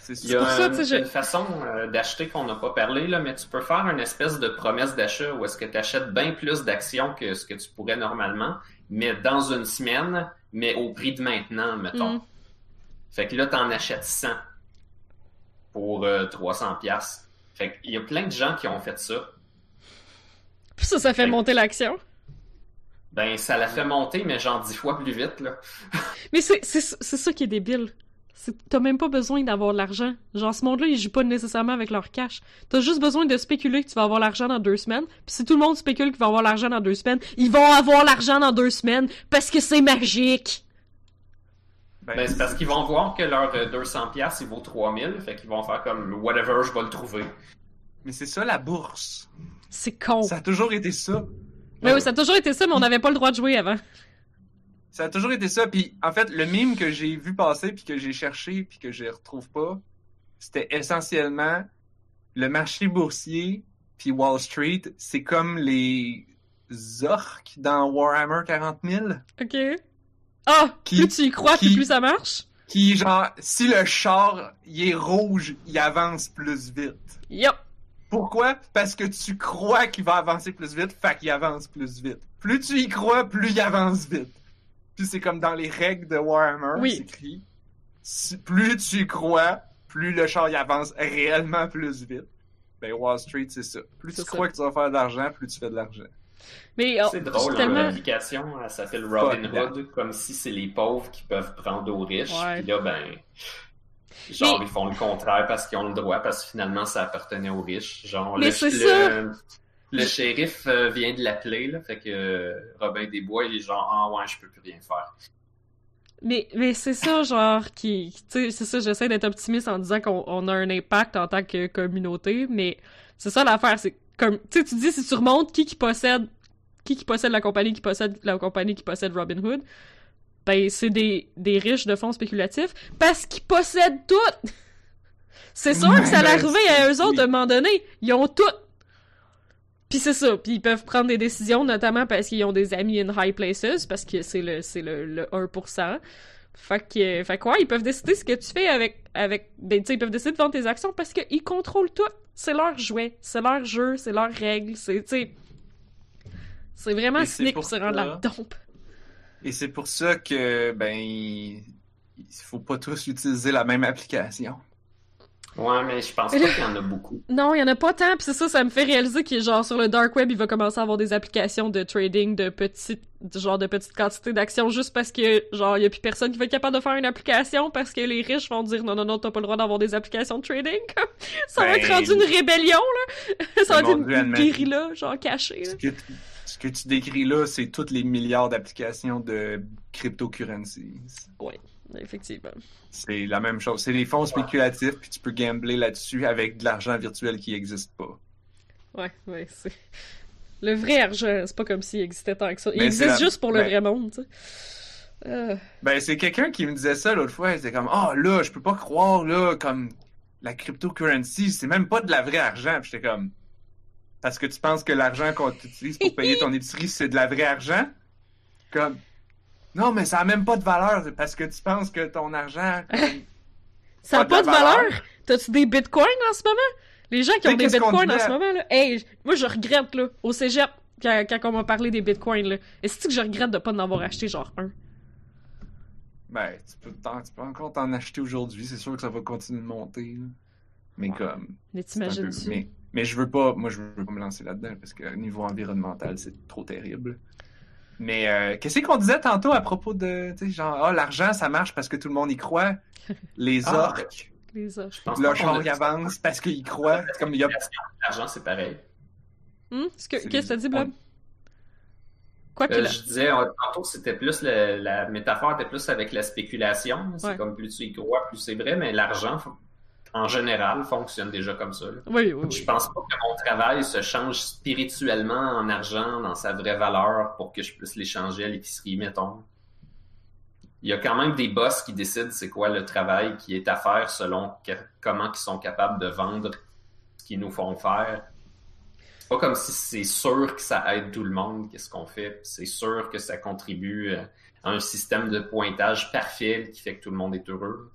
c'est Il y a ça, je- une façon euh, d'acheter qu'on n'a pas parlé, là, mais tu peux faire une espèce de promesse d'achat où est-ce que tu achètes bien plus d'actions que ce que tu pourrais normalement, mais dans une semaine, mais au prix de maintenant, mettons. Mm. Fait que là, tu en achètes 100 pour euh, 300 pièces. Fait qu'il y a plein de gens qui ont fait ça. Puis ça, ça fait Fait- monter l'action? Ben, ça la fait monter, mais genre 10 fois plus vite, là. Mais c'est c'est c'est ça qui est débile. T'as même pas besoin d'avoir de l'argent. Genre, ce monde-là, ils jouent pas nécessairement avec leur cash. T'as juste besoin de spéculer que tu vas avoir l'argent dans deux semaines. Puis si tout le monde spécule qu'il va avoir l'argent dans deux semaines, ils vont avoir l'argent dans deux semaines parce que c'est magique. Ben, Ben, c'est parce qu'ils vont voir que leur euh, 200 pièces il vaut 3000, fait qu'ils vont faire comme whatever, je vais le trouver. mais c'est ça la bourse C'est con. ça a toujours été ça Mais oui, ça a toujours été ça, mais on n'avait pas le droit de jouer avant. Ça a toujours été ça puis en fait le mime que j'ai vu passer puis que j'ai cherché puis que je retrouve pas c'était essentiellement le marché boursier puis Wall Street, c'est comme les orques dans Warhammer 40 000. Ok. Ah! Qui- plus tu y crois, qui- plus ça marche? Qui, genre, si le char, il est rouge, il avance plus vite. Yup! Pourquoi? Parce que tu crois qu'il va avancer plus vite, fait qu'il avance plus vite. Plus tu y crois, plus il avance vite. Puis c'est comme dans les règles de Warhammer, Oui. c'est écrit. si- plus tu crois, plus le char avance réellement plus vite. Ben Wall Street, c'est ça. Plus tu ça. crois que tu vas faire de l'argent, plus tu fais de l'argent. Mais oh, C'est drôle, hein, tellement... l'application, elle s'appelle Robin Fuck Hood, comme si c'est les pauvres qui peuvent prendre aux riches. Ouais. Puis là, ben, genre, Mais- ils font le contraire parce qu'ils ont le droit, parce que finalement, ça appartenait aux riches. Genre, Mais le, c'est le- ça. Le shérif euh, vient de l'appeler, là, fait que euh, Robin Desbois, il est genre, ah ouais, je peux plus rien faire. Mais, mais c'est ça, genre, qui. Tu sais, c'est ça, j'essaie d'être optimiste en disant qu'on on a un impact en tant que communauté, mais c'est ça l'affaire, c'est comme. Tu sais, tu dis, si tu remontes qui qui possède. Qui qui possède la compagnie qui possède la compagnie qui possède Robinhood, ben, c'est des, des riches de fonds spéculatifs parce qu'ils possèdent tout! C'est sûr que ça allait Ben, arriver à eux autres à un moment donné. Ils ont tout! Puis c'est ça, puis ils peuvent prendre des décisions, notamment parce qu'ils ont des amis in high places, parce que c'est le, c'est le, le 1%. Fait que, fait que ouais, ils peuvent décider ce que tu fais avec, avec, ben, tu sais, ils peuvent décider de vendre tes actions parce qu'ils contrôlent tout. C'est leur jouet, c'est leur jeu, c'est leurs règles, c'est, tu sais, c'est vraiment cynique pour se rendre la dompe. Et c'est pour ça que, ben, il faut pas tous utiliser la même application. Ouais, mais je pense pas qu'il y en a beaucoup. Non, il y en a pas tant, puis c'est ça, ça me fait réaliser qu'il est genre sur le dark web, il va commencer à avoir des applications de trading de petites, genre de petites quantités d'actions juste parce que genre il y a plus personne qui va être capable de faire une application parce que les riches vont dire non non non t'as pas le droit d'avoir des applications de trading. ça va Ben, être rendu une rébellion là. ça va être mon une, une guérilla genre cachée. Ce que, tu- ce que tu décris là, c'est tous les milliards d'applications de cryptocurrencies. Effectivement. C'est la même chose. C'est des fonds spéculatifs, puis tu peux gambler là-dessus avec de l'argent virtuel qui n'existe pas. Ouais ouais c'est le vrai argent, c'est pas comme s'il existait tant que ça. Il Ben, existe la- juste pour le ben- vrai monde. Tu sais. Euh, Ben, c'est quelqu'un qui me disait ça l'autre fois. C'était comme, ah, là, je peux pas croire, là, comme la cryptocurrency, c'est même pas de la vraie argent. Puis j'étais comme, parce que tu penses que l'argent qu'on utilise pour payer ton épicerie, c'est de la vraie argent? Comme, non, mais ça a même pas de valeur, parce que tu penses que ton argent, Ça n'a Pas pas de valeur? valeur. T'as-tu des bitcoins en ce moment? Les gens qui ont des bitcoins en ce moment, là? Hey, moi, je regrette, là, au cégep, quand, quand on m'a parlé des bitcoins, là. Est-ce que je regrette de pas en avoir acheté, genre, un? ben, tu peux, t'en- tu peux encore t'en acheter aujourd'hui, c'est sûr que ça va continuer de monter, là. Mais Ouais. comme, Mais un peu-? Mais, mais je veux pas, moi je veux pas me lancer là-dedans parce que niveau environnemental, c'est trop terrible. Mais euh, qu'est-ce qu'on disait tantôt à propos de, tu sais, genre, ah, l'argent, ça marche parce que tout le monde y croit. Les Ah, orques, Les autres. Je pense le pas qu'on char a y avance parce qu'ils y croient. C'est comme il y a. L'argent, c'est pareil. Hum? Ce que- C'est- Qu'est-ce que t'as dit, Blob? Quoi Euh, je disais, euh, tantôt, c'était plus le- la métaphore était plus avec la spéculation. C'est Ouais. comme plus tu y crois, plus c'est vrai, mais l'argent, en général, fonctionne déjà comme ça. là. Oui, oui, Je oui. pense pas que mon travail se change spirituellement en argent dans sa vraie valeur pour que je puisse l'échanger à l'épicerie, mettons. Il y a quand même des boss qui décident c'est quoi le travail qui est à faire selon que- comment ils sont capables de vendre ce qu'ils nous font faire. C'est pas comme si c'est sûr que ça aide tout le monde, qu'est-ce qu'on fait. C'est sûr que ça contribue euh, à un système de pointage parfait qui fait que tout le monde est heureux.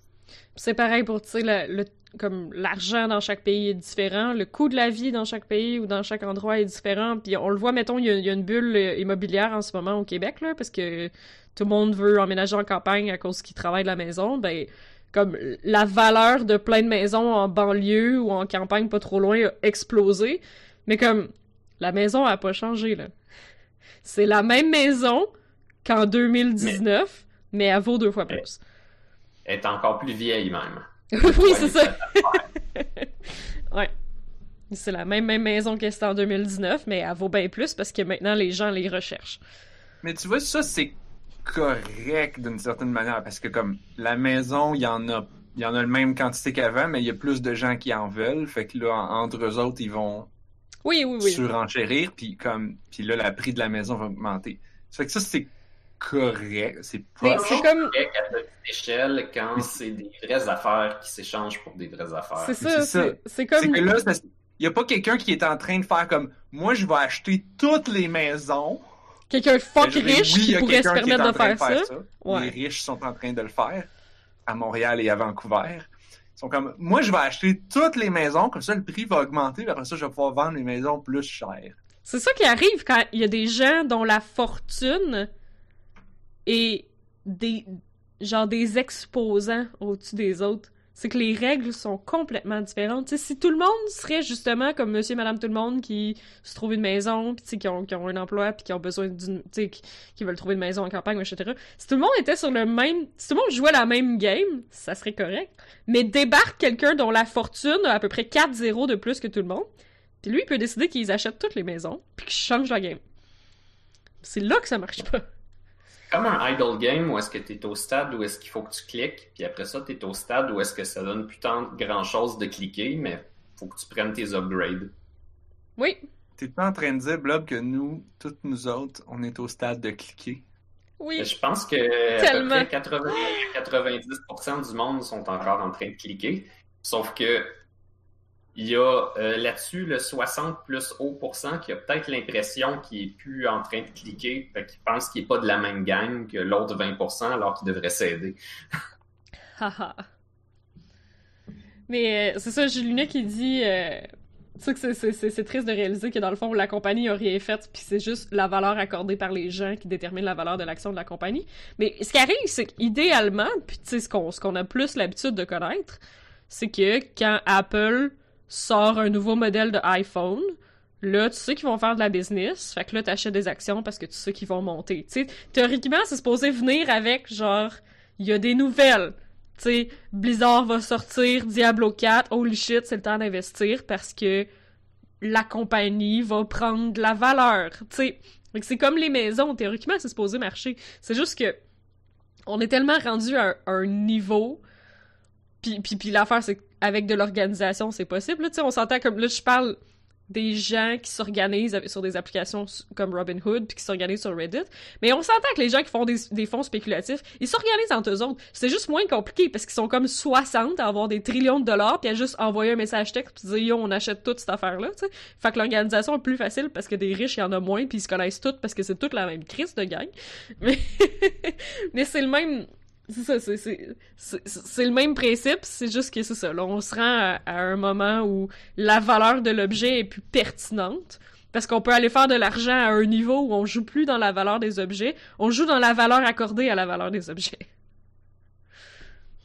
C'est pareil pour, tu sais, le, le- comme l'argent dans chaque pays est différent, le coût de la vie dans chaque pays ou dans chaque endroit est différent. Puis on le voit, mettons, il y a, il y a une bulle euh, immobilière en ce moment au Québec, là, parce que tout le monde veut emménager en campagne à cause qu'ils travaillent de la maison. Ben, comme la valeur de plein de maisons en banlieue ou en campagne pas trop loin a explosé. Mais comme la maison a pas changé, là. C'est la même maison qu'en 2019, mais... elle vaut deux fois Mais- plus. Elle est encore plus vieille même. oui, c'est ça. ouais. C'est la même, même maison que c'était en 2019, mais elle vaut bien plus parce que maintenant les gens les recherchent. Mais tu vois, ça c'est correct d'une certaine manière parce que comme la maison, il y en a, il y en a la même quantité qu'avant, mais il y a plus de gens qui en veulent. Fait que là, en- entre eux autres, ils vont Oui, oui, oui. surenchérir, puis comme, puis là, le prix de la maison va augmenter. Ça fait que ça, c'est correct. C'est pas. c'est comme. Correct à petite échelle quand c'est des vraies affaires qui s'échangent pour des vraies affaires. C'est ça, c'est comme. que là, ça- il y a pas quelqu'un qui est en train de faire comme moi, je vais acheter toutes les maisons. Quelqu'un de fuck riche oui, qui pourrait se permettre de faire ça. Ouais. Les riches sont en train de le faire à Montréal et à Vancouver. Ils sont comme moi, je vais acheter toutes les maisons, comme ça le prix va augmenter, puis après ça, je vais pouvoir vendre les maisons plus chères. C'est ça qui arrive quand il y a des gens dont la fortune est des genre des exposants au-dessus des autres. C'est que les règles sont complètement différentes. Si tout le monde serait justement comme monsieur et madame tout le monde qui se trouvent une maison, puis qui ont, qui ont un emploi, puis qui ont besoin d'une... Qui, qui veulent trouver une maison en campagne, etc. Si tout le monde était sur le même... Tout le monde jouait la même game, ça serait correct. Mais débarque quelqu'un dont la fortune a à peu près 4-0 de plus que tout le monde, puis lui, il peut décider qu'ils achètent toutes les maisons, puis qu'ils changent la game. C'est là que ça marche pas. Comme un idle game où est-ce que tu es au stade où est-ce qu'il faut que tu cliques, puis après ça, tu es au stade où est-ce que ça donne plus tant grand-chose de cliquer, mais faut que tu prennes tes upgrades. Oui, T'es pas en train de dire, Blob, que nous, toutes nous autres, on est au stade de cliquer? oui. Je pense que à peu près 80 à 90% du monde sont encore en train de cliquer. Sauf que il y a euh, là-dessus le 60 plus haut qui a peut-être l'impression qu'il est plus en train de cliquer, fait qu'il pense qu'il est pas de la même gang que l'autre 20% alors qu'il devrait s'aider. Mais euh, c'est ça, Julien qui dit. Euh, que c'est- triste de réaliser que dans le fond, la compagnie a rien fait, puis c'est juste la valeur accordée par les gens qui détermine la valeur de l'action de la compagnie. Mais ce qui arrive, c'est qu'idéalement, puis ce qu'on a plus l'habitude de connaître, c'est que quand Apple sort un nouveau modèle de iPhone, là, tu sais qu'ils vont faire de la business, fait que là, t'achètes des actions parce que tu sais qu'ils vont monter. Tu théoriquement, c'est supposé venir avec, genre, il y a des nouvelles. Tu sais, Blizzard va sortir Diablo 4, holy shit, c'est le temps d'investir parce que la compagnie va prendre de la valeur. Tu sais, que c'est comme les maisons, théoriquement, c'est supposé marcher. C'est juste que on est tellement rendu à un, niveau puis, puis, puis l'affaire, c'est qu'avec de l'organisation, c'est possible. là. On s'entend comme... Là, je parle des gens qui s'organisent avec- sur des applications comme Robinhood puis qui s'organisent sur Reddit. Mais on s'entend que les gens qui font des, fonds spéculatifs, ils s'organisent entre eux autres. C'est juste moins compliqué parce qu'ils sont comme 60 à avoir des trillions de dollars puis à juste envoyer un message texte puis dire yo on achète toute cette affaire là. tu sais. Fait que l'organisation est plus facile parce que des riches il y en a moins puis ils se connaissent toutes parce que c'est toute la même crise de gang. Mais mais c'est le même c'est ça, c'est, le même principe, c'est juste que c'est ça. Là, on se rend à, à un moment où la valeur de l'objet est plus pertinente. Parce qu'on peut aller faire de l'argent à un niveau où on joue plus dans la valeur des objets, on joue dans la valeur accordée à la valeur des objets.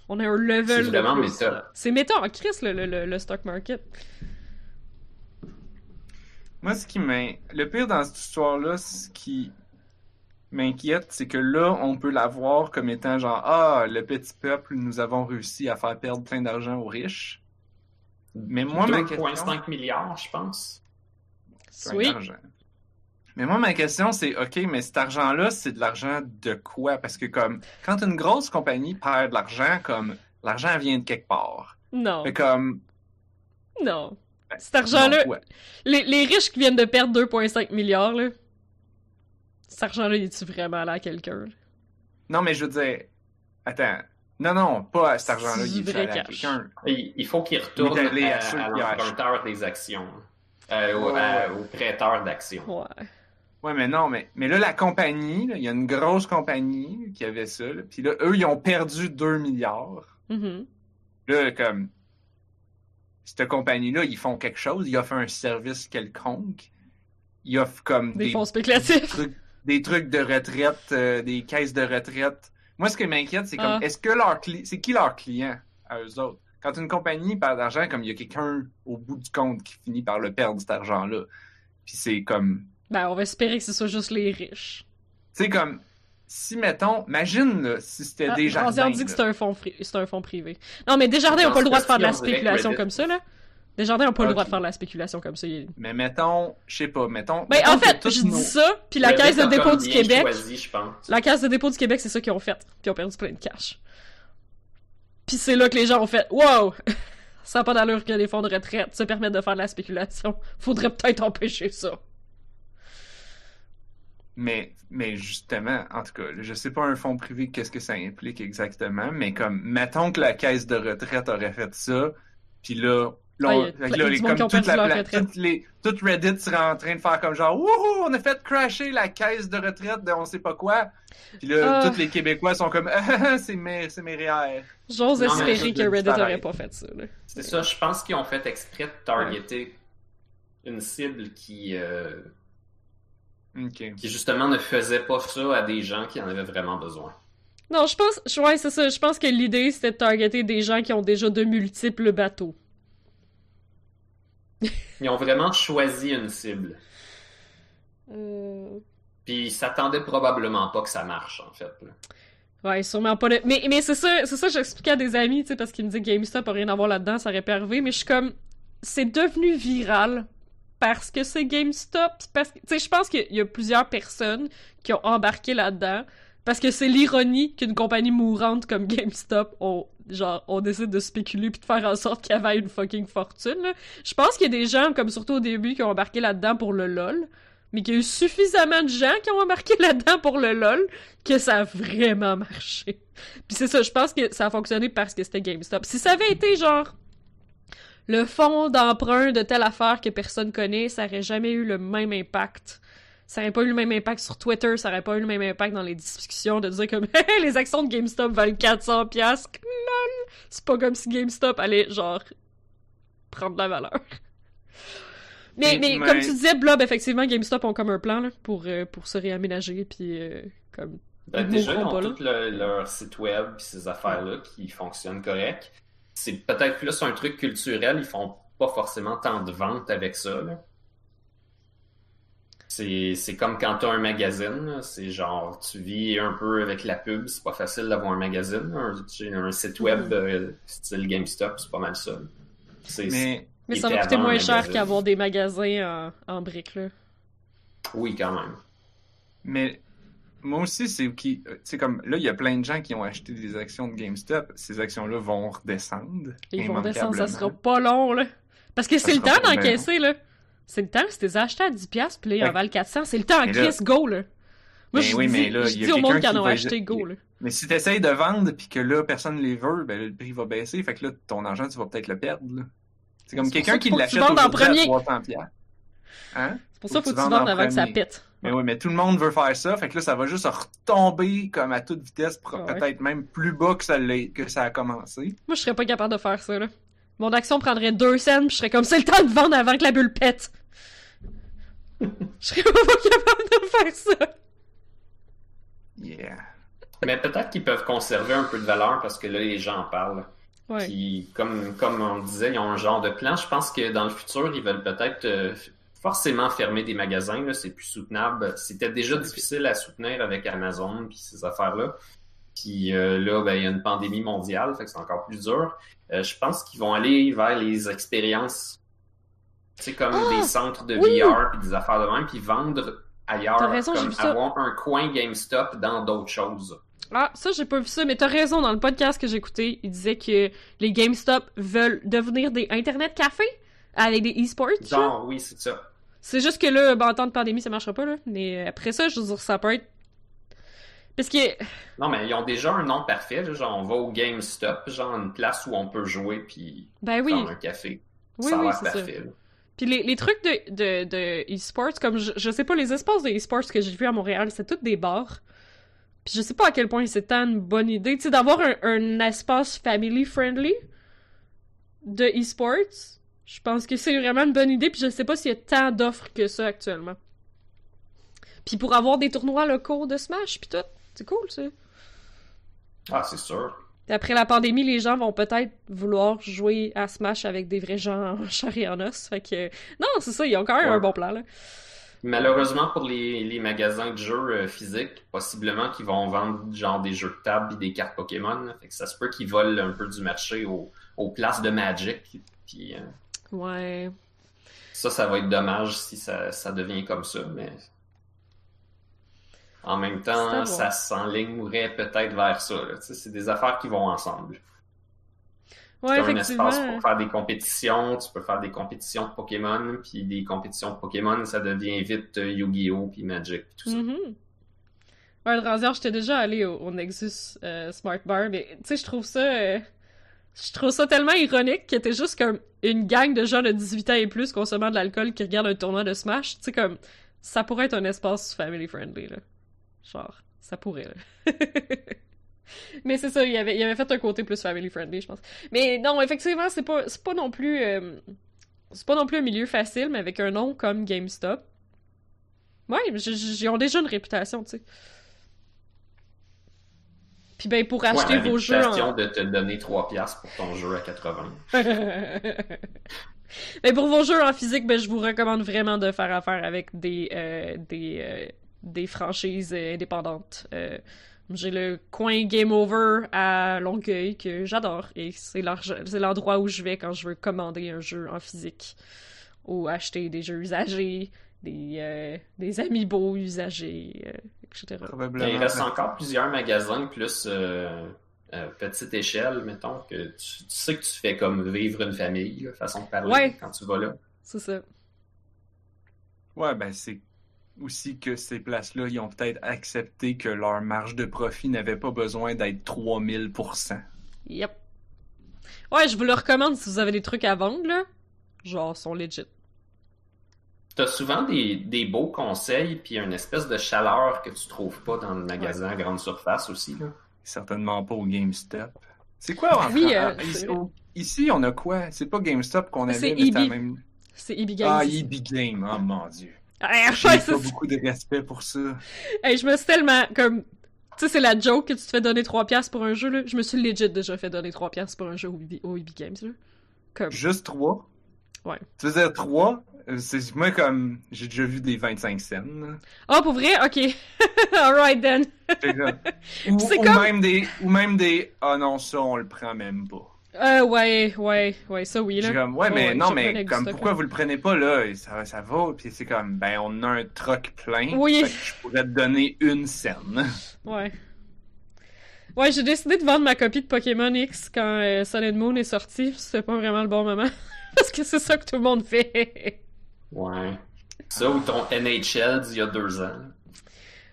On a un level. C'est vraiment méta. C'est méta en crise, le, le, le, le stock market. Moi, ce qui m'in... Le pire dans cette histoire-là, ce qui m'inquiète, c'est que là, on peut la voir comme étant genre Ah, le petit peuple, nous avons réussi à faire perdre plein d'argent aux riches. Mais moi, ma question... 2,5 milliards, je pense. Oui. Mais moi, ma question, c'est OK, mais cet argent-là, c'est de l'argent de quoi? Parce que comme quand une grosse compagnie perd de l'argent, comme l'argent vient de quelque part. Non. Fait comme Non. Cet argent-là, les, les riches qui viennent de perdre 2,5 milliards, là. Cet argent-là, il est-tu vraiment là à quelqu'un? Non, mais je veux dire, attends. Non, non, pas cet argent-là, il est vrai allé à quelqu'un. Il, il faut qu'il retourne à, à ceux à l'emprunteur des actions. Euh, au, Ouais, à- ouais. au prêteur d'actions. Ouais. Ouais, mais non, mais, mais là, la compagnie, là, il y a une grosse compagnie qui avait ça, là, puis là, eux, ils ont perdu 2 milliards. Mhm. Là, comme, cette compagnie-là, ils font quelque chose, ils offrent un service quelconque, ils offrent comme Des des, fonds spéculatifs. trucs, des trucs de retraite, euh, des caisses de retraite. Moi, ce qui m'inquiète, c'est comme, Ah. est-ce que leur c'est qui leur client à eux autres? Quand une compagnie perd d'argent, comme il y a quelqu'un au bout du compte qui finit par le perdre, cet argent-là. Puis c'est comme, Ben, on va espérer que ce soit juste les riches. tu sais, comme, si, mettons, imagine, là, si c'était Ah, des Franzi, jardins. on dit que c'est un fonds c'est un fonds privé. Non, mais Desjardins n'ont pas le droit de faire de la spéculation comme ça, là. Desjardins n'ont pas le droit de faire de la spéculation comme ça. il- Mais mettons, je sais pas, mettons. Ben, mettons en fait, je nos- dis ça, puis la Reddit Caisse de dépôt du Québec, choisi, je pense. la Caisse de dépôt du Québec, c'est ça qu'ils ont fait. Puis ils ont perdu plein de cash. Puis c'est là que les gens ont fait « Wow! Ça n'a pas d'allure que les fonds de retraite se permettent de faire de la spéculation. Faudrait peut-être empêcher ça. » Mais, mais justement, en tout cas, je sais pas un fonds privé qu'est-ce que ça implique exactement, mais comme, mettons que la caisse de retraite aurait fait ça, puis là, toute Reddit serait en train de faire comme genre, wouhou, on a fait crasher la caisse de retraite de on sait pas quoi. Puis là, Ah. tous les Québécois sont comme, ah, c'est mes, c'est mes REER. J'ose espérer que Reddit aurait disparaître. pas fait ça. C'est ça, je pense qu'ils ont fait exprès de targeter une cible qui, euh, qui justement ne faisait pas ça à des gens qui en avaient vraiment besoin. Non, je pense, ouais, c'est ça. Je pense que l'idée c'était de targeter des gens qui ont déjà de multiples bateaux. Ils ont vraiment choisi une cible. Euh... Puis ils s'attendaient probablement pas que ça marche, en fait. là. Ouais, sûrement pas. le- Mais, mais c'est ça, c'est ça, j'expliquais à des amis, tu sais, parce qu'ils me disaient que GameStop a rien à voir là-dedans, ça aurait arriver, mais je suis comme, c'est devenu viral parce que c'est GameStop, parce que, tu sais, je pense qu'il y a plusieurs personnes qui ont embarqué là-dedans, parce que c'est l'ironie qu'une compagnie mourante comme GameStop, on, genre, on décide de spéculer puis de faire en sorte qu'elle vaille une fucking fortune. Je pense qu'il y a des gens, comme surtout au début, qui ont embarqué là-dedans pour le LOL, mais qu'il y a eu suffisamment de gens qui ont embarqué là-dedans pour le LOL que ça a vraiment marché. Puis c'est ça, je pense que ça a fonctionné parce que c'était GameStop. Si ça avait été genre le fonds d'emprunt de telle affaire que personne connaît, ça aurait jamais eu le même impact. Ça aurait pas eu le même impact sur Twitter, ça aurait pas eu le même impact dans les discussions de dire comme les actions de GameStop valent 400 pièces. C'est pas comme si GameStop allait genre prendre de la valeur. Mais, comme tu disais, Blob, effectivement, GameStop ont comme un plan là, pour, euh, pour se réaménager, puis euh, comme Ben, déjà, ils ont tout le- leur site web et ces affaires-là qui fonctionnent correct. C'est peut-être plus un truc culturel, ils font pas forcément tant de ventes avec ça. là. C'est c'est comme quand tu as un magazine, c'est genre tu vis un peu avec la pub, c'est pas facile d'avoir un magazine. Un, site web Mhm. euh, style GameStop, c'est pas mal ça. C'est- Mais, ça va coûter moins cher qu'avoir des magasins en, en briques, là. Oui, quand même. mais moi aussi, c'est qui, euh, tu sais, comme là, il y a plein de gens qui ont acheté des actions de GameStop. Ces actions-là vont redescendre. Ils vont descendre, ça sera pas long, là. Parce que c'est le temps d'encaisser, là. C'est le temps, si t'es acheté à 10$, puis là, ils en valent 400, c'est le temps crise, go, là. Moi, Mais je oui, dis, mais là, je il y a dis au monde qui en ont va- acheté, go, là. Mais si tu essayes de vendre puis que là, personne ne les veut, ben le prix va baisser. Fait que là, ton argent, tu vas peut-être le perdre. là. C'est comme quelqu'un qui l'achète en aujourd'hui à premier. 300 piastres. Hein? C'est pour ça qu'il faut que tu vendes vendes en avant que ça premier. pète. Mais oui, mais tout le monde veut faire ça. Fait que là, ça va juste retomber comme à toute vitesse, Ah ouais. peut-être même plus bas que ça, que ça a commencé. Moi, je serais pas capable de faire ça, là. Mon action prendrait deux cents, puis je serais comme, c'est le temps de vendre avant que la bulle pète. Je serais pas capable de faire ça. Yeah. Mais peut-être qu'ils peuvent conserver un peu de valeur parce que là, les gens en parlent. Ouais. Puis, comme, comme on disait, ils ont un genre de plan. Je pense que dans le futur, ils veulent peut-être euh, forcément fermer des magasins. là. C'est plus soutenable. C'était déjà difficile à soutenir avec Amazon puis ces affaires-là. Puis euh, là, ben, il y a une pandémie mondiale, fait que c'est encore plus dur. Euh, je pense qu'ils vont aller vers les expériences. Tu sais, comme Ah! des centres de Oui! VR puis des affaires de même, puis vendre ailleurs. T'as raison, j'ai comme vu ça. avoir un coin GameStop dans d'autres choses. Ah, ça, j'ai pas vu ça, mais t'as raison, dans le podcast que j'ai écouté, il disait que les GameStop veulent devenir des Internet cafés avec des e-sports. genre. Oui, c'est ça. C'est juste que là, ben, en temps de pandémie, ça marchera pas, là. Mais après ça, je veux dire, ça peut être. Parce que. Non, mais ils ont déjà un nom parfait. là, genre, on va au GameStop, genre une place où on peut jouer puis Ben oui. prendre un café. Oui, ça a oui, l'air c'est ça. Puis les, trucs de, e-sports, comme je, je sais pas, les espaces de e-sports que j'ai vus à Montréal, c'est tous des bars. Puis je sais pas à quel point c'est une bonne idée, tu sais, d'avoir un, un espace family-friendly de e-sports. Je pense que c'est vraiment une bonne idée, puis je sais pas s'il y a tant d'offres que ça actuellement. Puis pour avoir des tournois locaux de Smash, puis tout, c'est cool, ça. Ah, c'est sûr. Après la pandémie, les gens vont peut-être vouloir jouer à Smash avec des vrais gens en chair et en os. Fait que, non, c'est ça, ils ont quand même Ouais. un bon plan, là. Malheureusement pour les, les magasins de jeux euh, physiques, possiblement qu'ils vont vendre genre des jeux de table et des cartes Pokémon. là. Fait que ça se peut qu'ils volent un peu du marché au- aux places de Magic. Puis euh, Ouais. ça, ça va être dommage si ça, ça devient comme ça, mais en même temps, ça s'enlignerait peut-être vers ça. C'est des affaires qui vont ensemble. Ouais, tu as un espace pour faire des compétitions, tu peux faire des compétitions de Pokémon, puis des compétitions de Pokémon, ça devient vite euh, Yu-Gi-Oh! puis Magic, puis tout ça. Mhm. Ouais, le j'étais déjà allé au, au Nexus euh, Smart Bar, mais tu sais, je trouve ça. euh, je trouve ça tellement ironique que t'es juste comme une gang de gens de 18 ans et plus consommant de l'alcool qui regardent un tournoi de Smash. Tu sais, comme. Ça pourrait être un espace family friendly, là. Genre, ça pourrait, là. mais c'est ça, il avait, il avait fait un côté plus family friendly, je pense. Mais non, effectivement, c'est pas, c'est pas non plus. euh, c'est pas non plus un milieu facile, mais avec un nom comme GameStop. Ouais, ils ont déjà une réputation, tu sais. Puis ben, pour acheter Ouais, vos jeux en... de te donner 3 piastres pour ton jeu à 80. Mais pour vos jeux en physique, ben, je vous recommande vraiment de faire affaire avec des, euh, des, euh, des franchises euh, indépendantes. Euh, j'ai le coin Game Over à Longueuil que j'adore et c'est l'endroit où je vais quand je veux commander un jeu en physique ou acheter des jeux usagés, des, euh, des amiibo usagés, euh, etc. Probablement. Il reste encore plusieurs magasins plus euh, euh, petite échelle, mettons, que tu, tu sais que tu fais comme vivre une famille, là, façon de parler, Ouais. quand tu vas là. C'est ça. Ouais, ben c'est aussi que ces places-là, ils ont peut-être accepté que leur marge de profit n'avait pas besoin d'être 3000%. Yep. Ouais, je vous le recommande si vous avez des trucs à vendre, là. Genre, sont legit. T'as souvent des, des beaux conseils, puis une espèce de chaleur que tu trouves pas dans le magasin à grande surface aussi. Là? Certainement pas au GameStop. C'est quoi en Oui, euh, ici, c'est vrai. au- ici, on a quoi? C'est pas GameStop qu'on avait, C'est mais EB. même... C'est EB Games. Ah, EB Game, oh mon dieu. Ah, J'ai pas beaucoup de respect pour ça. Hey, je me suis tellement comme. Tu sais, c'est la joke que tu te fais donner 3$ piastres pour un jeu, là. Je me suis legit déjà fait donner 3$ piastres pour un jeu au EB, au EB Games, là. Comme. Juste trois? Ouais. Tu veux dire trois? Euh, C'est moi comme j'ai déjà vu des 25 cents. là. Oh, pour vrai? Ok. Alright then. Ou, comme- même des ou même des ah non ça on le prend même pas. Euh, ouais, ouais, ouais, ça oui, là. J'ai comme ouais mais Ouais, non mais comme stock, pourquoi là. vous le prenez pas là? Et ça ça va puis c'est comme ben on a un truck plein. Oui. fait que je pourrais te donner une scène. Ouais. Ouais, j'ai décidé de vendre ma copie de Pokémon X quand euh, Sun and Moon est sorti. C'était pas vraiment le bon moment. Parce que c'est ça que tout le monde fait. Ouais. Ça ou ton NHL d'il y a deux ans.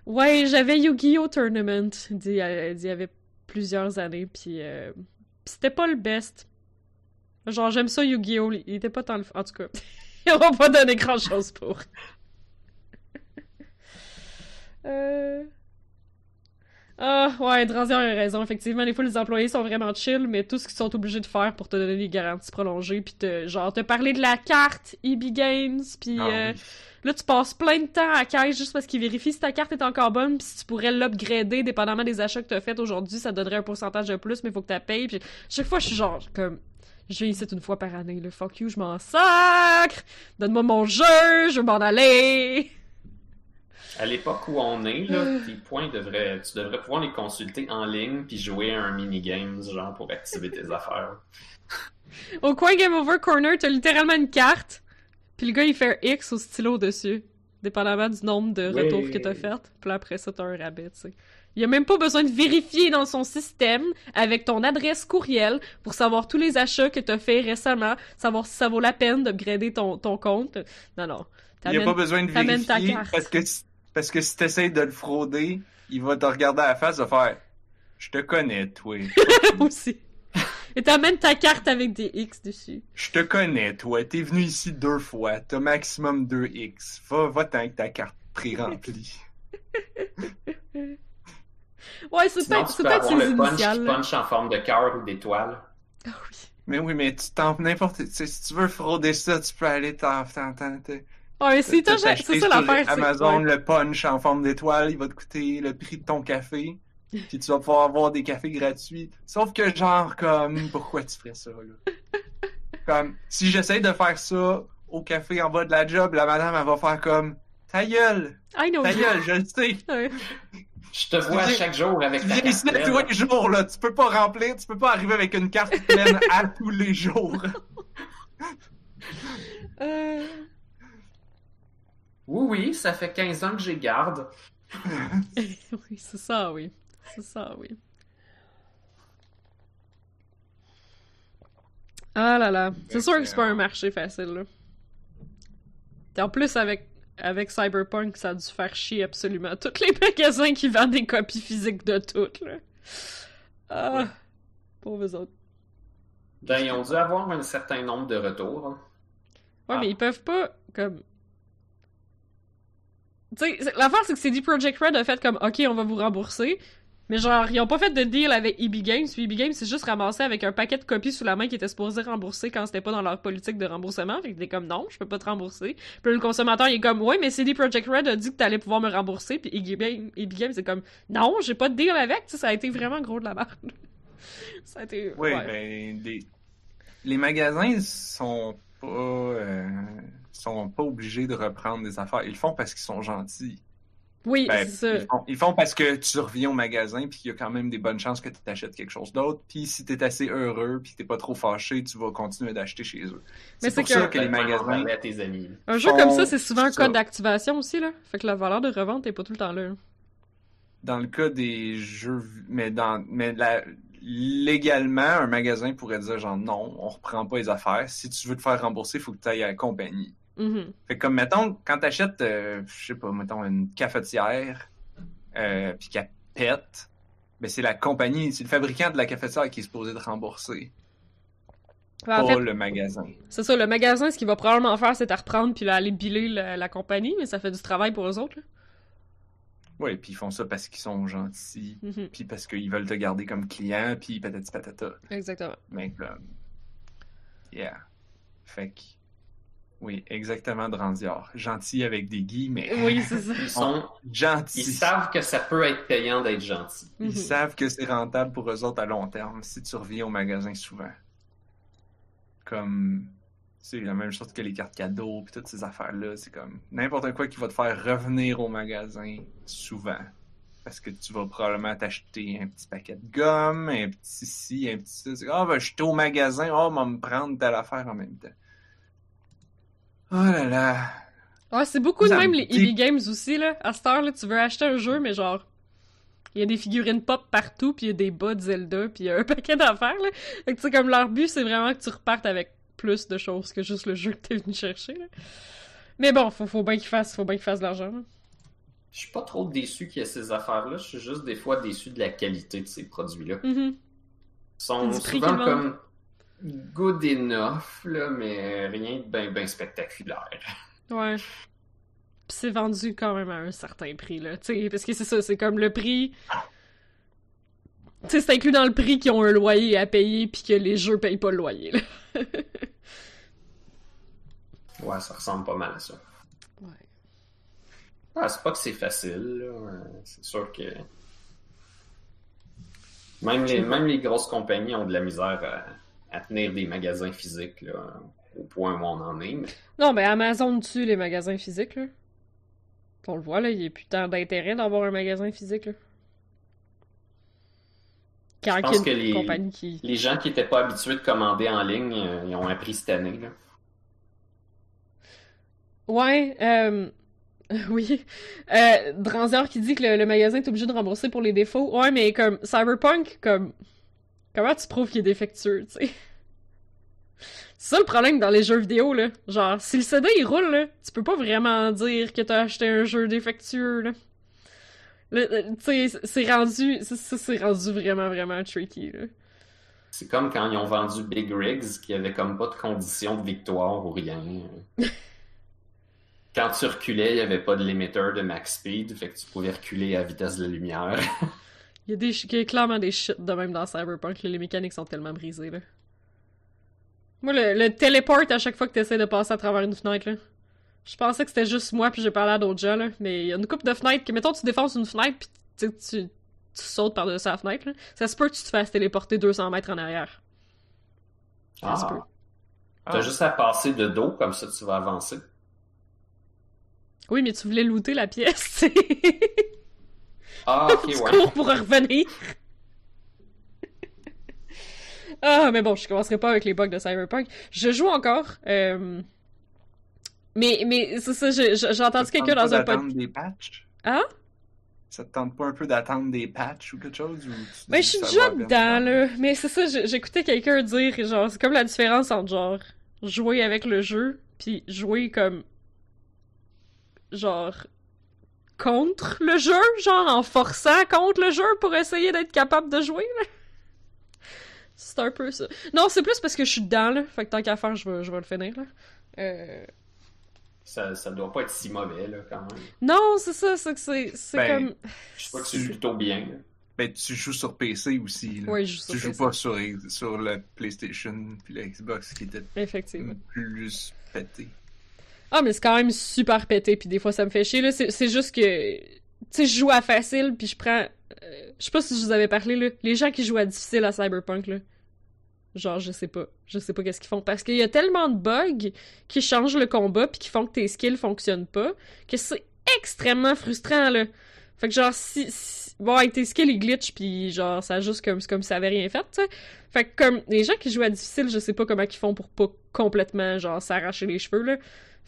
Ouais, j'avais Yu-Gi-Oh! Tournament d'il y, avait plusieurs années, puis euh, puis c'était pas le best. Genre, j'aime ça Yu-Gi-Oh! Il était pas tant le... En tout cas, ils m'ont pas donné grand-chose pour. euh... Ah, ouais, Dranzier a raison. Effectivement, des fois, les employés sont vraiment chill, mais tout ce qu'ils sont obligés de faire pour te donner des garanties prolongées, puis te, genre, te parler de la carte EB Games, puis... Ah euh, oui. Là, tu passes plein de temps à caisse juste parce qu'ils vérifient si ta carte est encore bonne, puis si tu pourrais l'upgrader dépendamment des achats que tu as fait aujourd'hui, ça donnerait un pourcentage de plus, mais il faut que tu payes. Puis chaque fois, je suis genre comme. Je viens ici une fois par année, le fuck you, je m'en sacre! Donne-moi mon jeu, je veux m'en aller! À l'époque où on est, là, tes points devraient, tu devrais pouvoir les consulter en ligne puis jouer à un mini-game, genre, pour activer tes affaires. Au coin Game Over Corner, t'as littéralement une carte, puis le gars il fait un X au stylo dessus, dépendamment du nombre de retours que t'as fait. Puis après ça, t'as un rabais, tu sais. Il a même pas besoin de vérifier dans son système avec ton adresse courriel pour savoir tous les achats que t'as fait récemment, savoir si ça vaut la peine d'upgrader ton, ton compte. Non, non. Il n'y a pas besoin de vérifier carte. parce que si- parce que si t'essayes de le frauder, il va te regarder à la face et va faire Je te connais, toi. aussi. Et t'amènes ta carte avec des X dessus. Je te connais, toi. T'es venu ici deux fois. T'as maximum deux X. Va, va tant que ta carte pré-remplie. Ouais, c'est Sinon, peut-être tu c'est peux peut-être le punch initiales. qui là. punch en forme de cœur ou d'étoile. Ah oui. Mais oui, mais tu t'en n'importe. Si tu veux frauder ça, tu peux aller t'en. Ouais, t'as acheté c'est ça l'affaire. c'est- Amazon, ouais. le punch en forme d'étoile, il va te coûter le prix de ton café. Puis tu vas pouvoir avoir des cafés gratuits. Sauf que genre comme pourquoi tu ferais ça là? Comme si j'essaye de faire ça au café en bas de la job, la madame elle va faire comme Ta gueule! I know. Ta gueule, je le sais! Ouais. Je te vois chaque jour avec ta carte pleine. tous les jours, là. Tu peux pas remplir, tu peux pas arriver avec une carte pleine à tous les jours. Euh... Oui, oui, ça fait 15 ans que j'ai garde. oui, c'est ça, oui. C'est ça, oui. Ah là là. C'est sûr que, c'est pas un marché facile, là. En plus, avec, avec Cyberpunk, ça a dû faire chier absolument tous les magasins qui vendent des copies physiques de tout, là. Ah, Ouais. pauvres autres. Ben, ils ont dû avoir un certain nombre de retours. hein. Ouais, Ah. mais ils peuvent pas, comme... Tu sais, l'affaire, c'est que CD Projekt Red a fait comme, OK, on va vous rembourser, mais genre, ils ont pas fait de deal avec EB Games, puis EB Games s'est juste ramassé avec un paquet de copies sous la main qui était supposé rembourser quand c'était pas dans leur politique de remboursement, fait que t'es comme, non, je peux pas te rembourser. Puis le consommateur, il est comme, ouais, mais CD Projekt Red a dit que t'allais pouvoir me rembourser, puis EB Games, EB Games, c'est comme, non, j'ai pas de deal avec, tu sais, ça a été vraiment gros de la merde. ça a été... Oui, ouais. ben, des- les magasins sont pas, euh, sont pas obligés de reprendre des affaires. Ils le font parce qu'ils sont gentils. Oui, Ben, c'est ça. ils, font, ils font parce que tu reviens au magasin puis qu'il y a quand même des bonnes chances que tu t'achètes quelque chose d'autre. Puis si t'es assez heureux puis que t'es pas trop fâché, tu vas continuer d'acheter chez eux. Mais C'est pour que- ça que les magasins... parler à tes amis. Un jeu comme ça, c'est souvent un code d'activation aussi, là. Fait que la valeur de revente est pas tout le temps là. Dans le cas des jeux, mais dans, mais la- légalement, un magasin pourrait dire genre non, on reprend pas les affaires. Si tu veux te faire rembourser, il faut que tu ailles à la compagnie. Mhm. Fait que comme mettons, quand t'achètes, euh, je sais pas, mettons une cafetière, euh, puis qu'elle pète, ben c'est la compagnie, c'est le fabricant de la cafetière qui est supposé te rembourser, Ouais, en pas fait, le magasin. c'est ça, le magasin, ce qu'il va probablement faire, c'est à reprendre puis là, aller biller la, la compagnie, mais ça fait du travail pour eux autres, là. Ouais, puis ils font ça parce qu'ils sont gentils, Mhm. puis parce qu'ils veulent te garder comme client, puis patati patata. Exactement. Mais comme, yeah. Fait que, oui, exactement, Drandior. Gentil avec des guillemets. Oui, c'est ça. Ils sont, Gentil. ils savent que ça peut être payant d'être gentil. Ils Mhm. savent que c'est rentable pour eux autres à long terme si tu reviens au magasin souvent. Comme c'est la même chose que les cartes cadeaux puis toutes ces affaires-là. C'est comme n'importe quoi qui va te faire revenir au magasin souvent. Parce que tu vas probablement t'acheter un petit paquet de gomme, un petit ci, un petit ça. C'est comme, Ah, ben, je suis au magasin, oh, on va me prendre telle affaire en même temps. Oh là là. Ouais, c'est beaucoup de même me les dit- EB Games aussi, là. À cette heure, là, tu veux acheter un jeu, mais genre. Il y a des figurines pop partout, puis il y a des bas de Zelda, puis il y a un paquet d'affaires, là. Fait que, tu sais, comme leur but, c'est vraiment que tu repartes avec plus de choses que juste le jeu que t'es venu chercher, là. Mais bon, faut, faut bien qu'ils fassent, faut bien qu'ils fassent de l'argent, là. Je suis pas trop déçu qu'il y ait ces affaires-là. Je suis juste des fois déçu de la qualité de ces produits-là. Mhm. Ils sont souvent comme good enough, là, mais rien de bien ben spectaculaire. Ouais. C'est vendu quand même à un certain prix, là. Parce que c'est ça, c'est comme le prix. Tu sais, c'est inclus dans le prix qu'ils ont un loyer à payer, puis que les jeux payent pas le loyer, là. Ouais, ça ressemble pas mal à ça. Ouais. Ah, c'est pas que c'est facile, là. C'est sûr que. Même les, même les grosses compagnies ont de la misère à, à tenir des magasins physiques, là, au point où on en est. Mais... Non, mais Amazon tue les magasins physiques, là. On le voit, là, il y a plus tant d'intérêt d'avoir un magasin physique, là. Quand Je pense il y a que les- qui... Les gens qui étaient pas habitués de commander en ligne, euh, ils ont appris cette année, là. Ouais, euh... Oui. Euh, Dranzior qui dit que le, le magasin est obligé de rembourser pour les défauts. Ouais, mais comme Cyberpunk, comme... Comment tu prouves qu'il est défectueux, tu sais? C'est ça le problème dans les jeux vidéo, là. Genre, si le CD il roule, là, tu peux pas vraiment dire que t'as acheté un jeu défectueux, là. Tu sais, c'est rendu... Ça, ça, c'est rendu vraiment, vraiment tricky, là. C'est comme quand ils ont vendu Big Rigs, qui avait comme pas de condition de victoire ou rien. Quand tu reculais, il n'y avait pas de limiter de max speed, fait que tu pouvais reculer à vitesse de la lumière. Il y a, des, il y a clairement des shit de même dans Cyberpunk. Les mécaniques sont tellement brisées, là. Moi, le, le téléport à chaque fois que tu essaies de passer à travers une fenêtre, là. Je pensais que c'était juste moi, puis j'ai parlé à d'autres gens, là. Mais il y a une coupe de fenêtres que, mettons, tu défonces une fenêtre, puis tu, tu, tu sautes par-dessus la fenêtre, là. Ça se peut que tu te fasses téléporter 200 mètres en arrière. Ça se Ah. peut. T'as juste à passer de dos, comme ça tu vas avancer. Oui, mais tu voulais looter la pièce, tu sais. Ah, ok, tu ouais. cours pour revenir? ah, mais bon, je commencerai pas avec les bugs de Cyberpunk. Je joue encore. euh, Mais, mais c'est ça, j'ai entendu quelqu'un dans un podcast. des patchs? Hein? Ça te tente pas un peu d'attendre des patchs ou quelque chose? Ou tu Ben, je suis déjà dedans, là. Mais c'est ça, j'écoutais quelqu'un dire, genre, c'est comme la différence entre, genre, jouer avec le jeu, puis jouer comme. Genre. Contre le jeu, genre, en forçant contre le jeu pour essayer d'être capable de jouer. C'est un peu ça. Non, c'est plus parce que je suis dedans, là. Fait que tant qu'à faire, je vais, je vais le finir, là. Euh... Ça, ça doit pas être si mauvais, là, quand même. Non, c'est ça, c'est que c'est c'est Ben, comme. Je crois que c'est plutôt bien. là. Ben, tu joues sur PC aussi. Là. Ouais, je joue sur tu joues PC. pas sur, sur le PlayStation puis le Xbox qui était Effectivement. plus pété. Ah, mais c'est quand même super pété, puis des fois ça me fait chier, là. C'est juste que. Tu sais, je joue à facile, puis je prends. euh, je sais pas si je vous avais parlé, là. Les gens qui jouent à difficile à Cyberpunk, là. Genre, je sais pas. Je sais pas qu'est-ce qu'ils font. Parce qu'il y a tellement de bugs qui changent le combat, puis qui font que tes skills fonctionnent pas, que c'est extrêmement frustrant, là. Fait que genre, si. Bon, avec tes skills, ils glitchent, puis genre, ça juste comme, comme si ça avait rien fait, tu sais. Fait que comme, les gens qui jouent à difficile, je sais pas comment ils font pour pas complètement, genre, s'arracher les cheveux, là.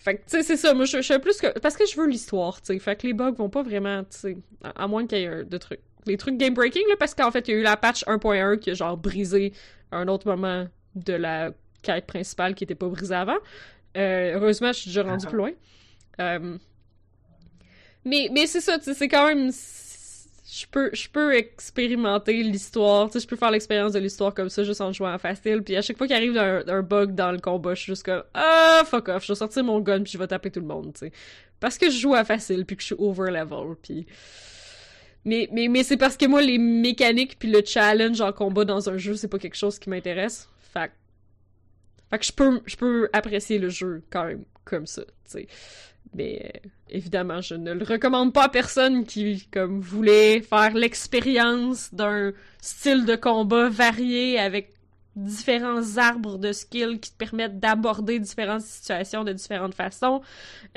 Fait que, tu sais, c'est ça. Moi, je, je fais plus que. Parce que je veux l'histoire, tu sais. Fait que les bugs vont pas vraiment, tu sais. À, à moins qu'il y ait de trucs. Les trucs game breaking, là, parce qu'en fait, il y a eu la patch 1.1 qui a, genre, brisé un autre moment de la quête principale qui était pas brisée avant. Euh, heureusement, je suis déjà rendu plus loin. Euh, Mais, mais c'est ça, tu sais, c'est quand même. Je peux, je peux expérimenter l'histoire, tu sais, je peux faire l'expérience de l'histoire comme ça, juste en jouant à facile, puis à chaque fois qu'il arrive un, bug dans le combat, je suis juste comme « Ah, fuck off, je vais sortir mon gun puis je vais taper tout le monde, tu sais. » Parce que je joue à facile puis que je suis over level, puis... Mais, mais, mais c'est parce que moi, les mécaniques puis le challenge en combat dans un jeu, c'est pas quelque chose qui m'intéresse. Fait, fait que je peux, je peux apprécier le jeu quand même comme ça, tu sais. Mais euh, évidemment, je ne le recommande pas à personne qui comme voulait faire l'expérience d'un style de combat varié avec différents arbres de skills qui te permettent d'aborder différentes situations de différentes façons.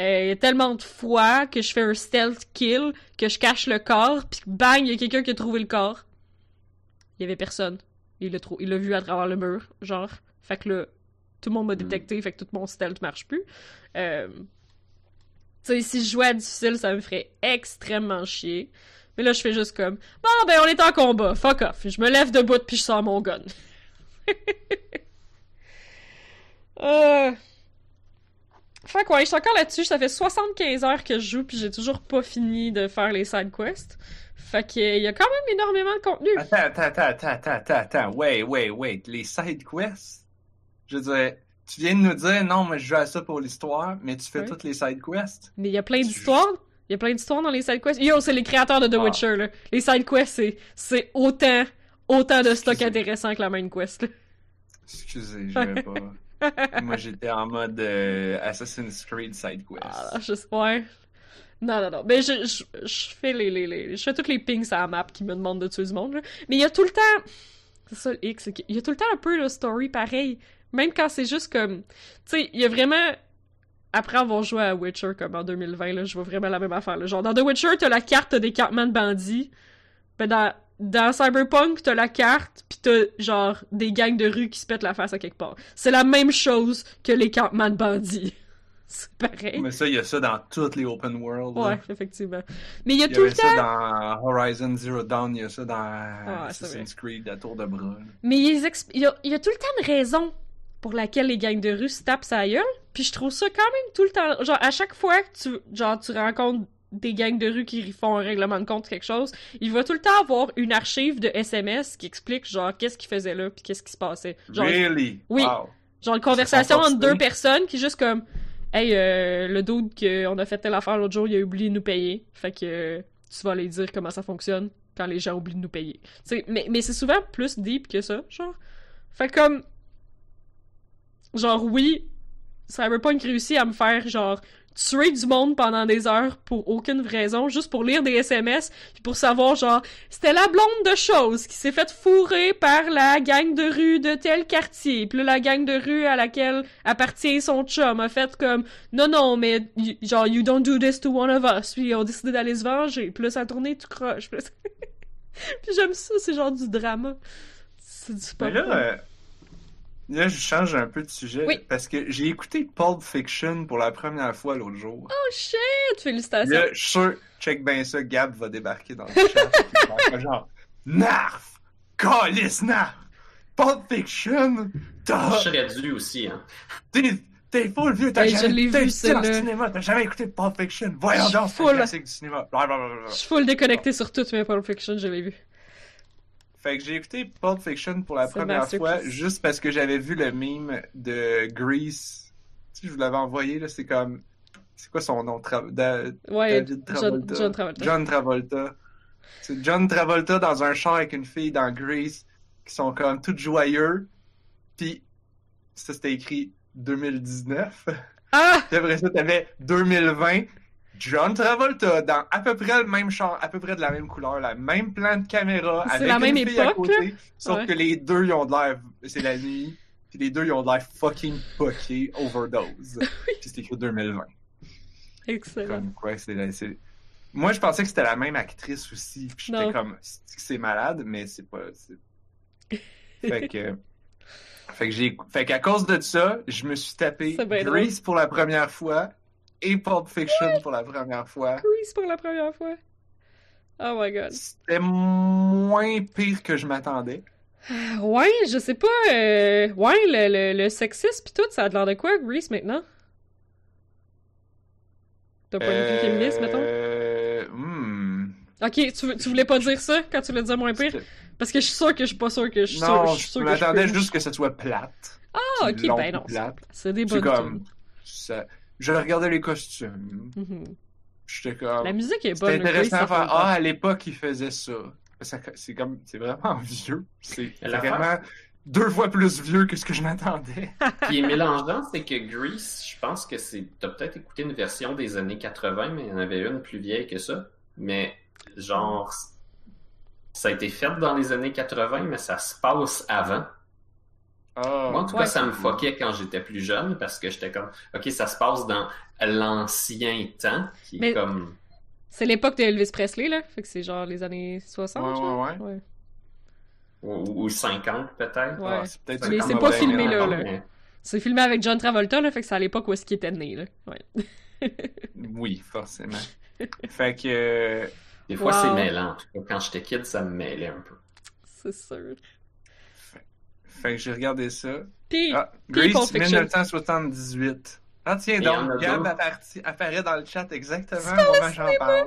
Euh, Il y a tellement de fois que je fais un stealth kill, que je cache le corps, puis bang, il y a quelqu'un qui a trouvé le corps. Il y avait personne. Il l'a trou- il l'a vu à travers le mur, genre. Fait que là, tout le monde m'a détecté, fait que tout mon stealth marche plus. Euh, si je jouais à difficile, ça me ferait extrêmement chier. Mais là, je fais juste comme, bon, ben, on est en combat, fuck off. Je me lève debout puis je sors mon gun. euh... Fait quoi, je suis encore là-dessus. Ça fait 75 heures que je joue puis j'ai toujours pas fini de faire les side quests. Fait qu'il y a quand même énormément de contenu. Attends, attends, attends, attends, attends, attends, attends. Wait, wait, wait. Les side quests? Je veux dire, tu viens de nous dire, non, mais je joue à ça pour l'histoire, mais tu fais toutes les side quests? Mais il y a plein d'histoires. Il y a plein d'histoires dans les side quests. Yo, c'est les créateurs de The Ah. Witcher, là. Les side quests, c'est, c'est autant, autant de stock intéressant que la main quest, là. Excusez, j'avais pas. Moi, j'étais en mode euh, Assassin's Creed side quest. Ah, je sais, ouais. Non, non, non. Mais je, je, je fais les, les, les, je fais tous les pings à la map qui me demandent de tuer du monde, là. Mais il y a tout le temps, c'est ça le X, c'est qu'il y a tout le temps un peu le story pareil. Même quand c'est juste comme, tu sais, il y a vraiment, après avoir joué à Witcher comme en 2020, là, je vois vraiment la même affaire, là. Genre, dans The Witcher, t'as la carte, t'as des campements de bandits. Ben, dans, dans Cyberpunk, t'as la carte, pis t'as, genre, des gangs de rue qui se pètent la face à quelque part. C'est la même chose que les campements de bandits. C'est pareil. Mais ça, il y a ça dans toutes les open world. là. Ouais, effectivement. Mais il y a Il y tout le temps. ça dans Horizon Zero Dawn, il y a ça dans Ah, Assassin's Creed, la tour de bras. Mais il y, a, il y a tout le temps une raison pour laquelle les gangs de rue se tapent sa gueule. Puis je trouve ça quand même tout le temps. Genre, à chaque fois que tu, genre, tu rencontres des gangs de rue qui font un règlement de compte, quelque chose, il va tout le temps avoir une archive de SMS qui explique, genre, qu'est-ce qu'ils faisaient là, puis qu'est-ce qui se passait. Genre, Really? Oui. Wow. Genre une conversation entre deux personnes qui juste comme Hey, euh, le dude qu'on a fait telle affaire l'autre jour, il a oublié de nous payer. Fait que euh, tu vas aller dire comment ça fonctionne quand les gens oublient de nous payer. T'sais, mais mais c'est souvent plus deep que ça, genre. Fait que comme. Genre, oui, Cyberpunk réussit à me faire, genre, tuer du monde pendant des heures pour aucune raison, juste pour lire des SMS, puis pour savoir, genre, c'était la blonde de chose qui s'est fait fourrer par la gang de rue de tel quartier. Puis là, la gang de rue à laquelle appartient son chum a fait comme non non mais genre you don't do this to one of us. Puis ils ont décidé d'aller se venger. Puis là ça a tourné tout croche. Puis, là- Puis j'aime ça, c'est genre du drama. C'est du Mais pop. là, euh, Là, je change un peu de sujet. Oui. Parce que j'ai écouté Pulp Fiction pour la première fois l'autre jour. Oh shit! Félicitations! Là, je suis sûr, check bien ça, Gab va débarquer dans le chat. genre, Narf! Calice Narf! Pulp Fiction! Serais dû aussi, hein. T'es, t'es full vieux, t'as Hey, jamais écouté dans le cinéma, t'as jamais écouté Pulp Fiction. Voyons donc, c'est full. classique du cinéma. Blablabla. Je suis full déconnecté sur tout, mais Pulp Fiction, je l'ai vu. Fait que j'ai écouté Pulp Fiction pour la première fois juste parce que j'avais vu le meme de Grease. Tu sais, je vous l'avais envoyé, là, c'est comme. C'est quoi son nom? Tra- Da- Ouais, David John, Travolta. John Travolta. John Travolta. C'est John Travolta dans un char avec une fille dans Grease qui sont comme toutes joyeux. Puis ça c'était écrit 2019. Ah! Puis après ça t'avais 2020. John Travolta dans à peu près le même char, à peu près de la même couleur, la même plan de caméra, C'est avec la une même à époque, sauf Ouais. que les deux ils ont de l'air, c'est la nuit, puis les deux ils ont de l'air fucking fucké overdose. Puis c'est écrit 2020. Excellent. Comme quoi, c'est Moi, je pensais que c'était la même actrice aussi. Puis j'étais comme, c'est malade, mais c'est pas. Fait que. Fait que j'ai. Fait qu'à cause de ça, je me suis tapé Grace pour la première fois et Pulp Fiction pour la première fois. Grease pour la première fois. Oh my god. C'était moins pire que je m'attendais. Ouais, je sais pas. euh, Ouais, le, le, le sexisme pis tout, ça a l'air de quoi, Grease, maintenant? T'as pas une féministe, mettons? Euh. hmm. Ok, tu, tu voulais pas dire ça quand tu le disais moins pire? Parce que je suis sûr que je suis pas sûr que je suis sûr, Non, je suis je sûr que je m'attendais juste que ce soit plate. Ah, ok, ben non. c'est- des bonnes comme. Ça... Je regardais les costumes. Mhm. J'étais comme. La musique est C'était bonne. Grace, intéressant à faire. Ah, à l'époque, il faisait ça. Ça- C'est comme, c'est vraiment vieux. C'est vraiment deux fois plus vieux que ce que je m'attendais. Ce qui est mélangeant, c'est que Grease, je pense que c'est. T'as peut-être écouté une version des années 80, mais il y en avait une plus vieille que ça. Mais genre, ça a été fait dans les années 80, mais ça se passe avant. Ah, Moi, en tout Ouais. cas, ça me foquait quand j'étais plus jeune parce que j'étais comme, ok, ça se passe dans l'ancien temps, qui est Mais- comme. C'est l'époque de Elvis Presley, là. Fait que c'est genre les années 60, Ouais, genre. ouais, ouais. Ou, ou 50 peut-être. Ouais. Ah, c'est peut-être Mais c'est pas filmé, là, C'est filmé avec John Travolta, là. Fait que c'est à l'époque où est-ce qu'il était né, là. Ouais. Oui, forcément. fait que. euh, Des fois, Wow. c'est mêlant. En tout cas, quand j'étais kid, ça me mêlait un peu. C'est sûr. Fait que j'ai regardé ça. Pis, Ah, Puis Pulp Fiction. 1978. Ah, tiens donc, a Gab deux. apparaît dans le chat exactement au moment où j'en parle.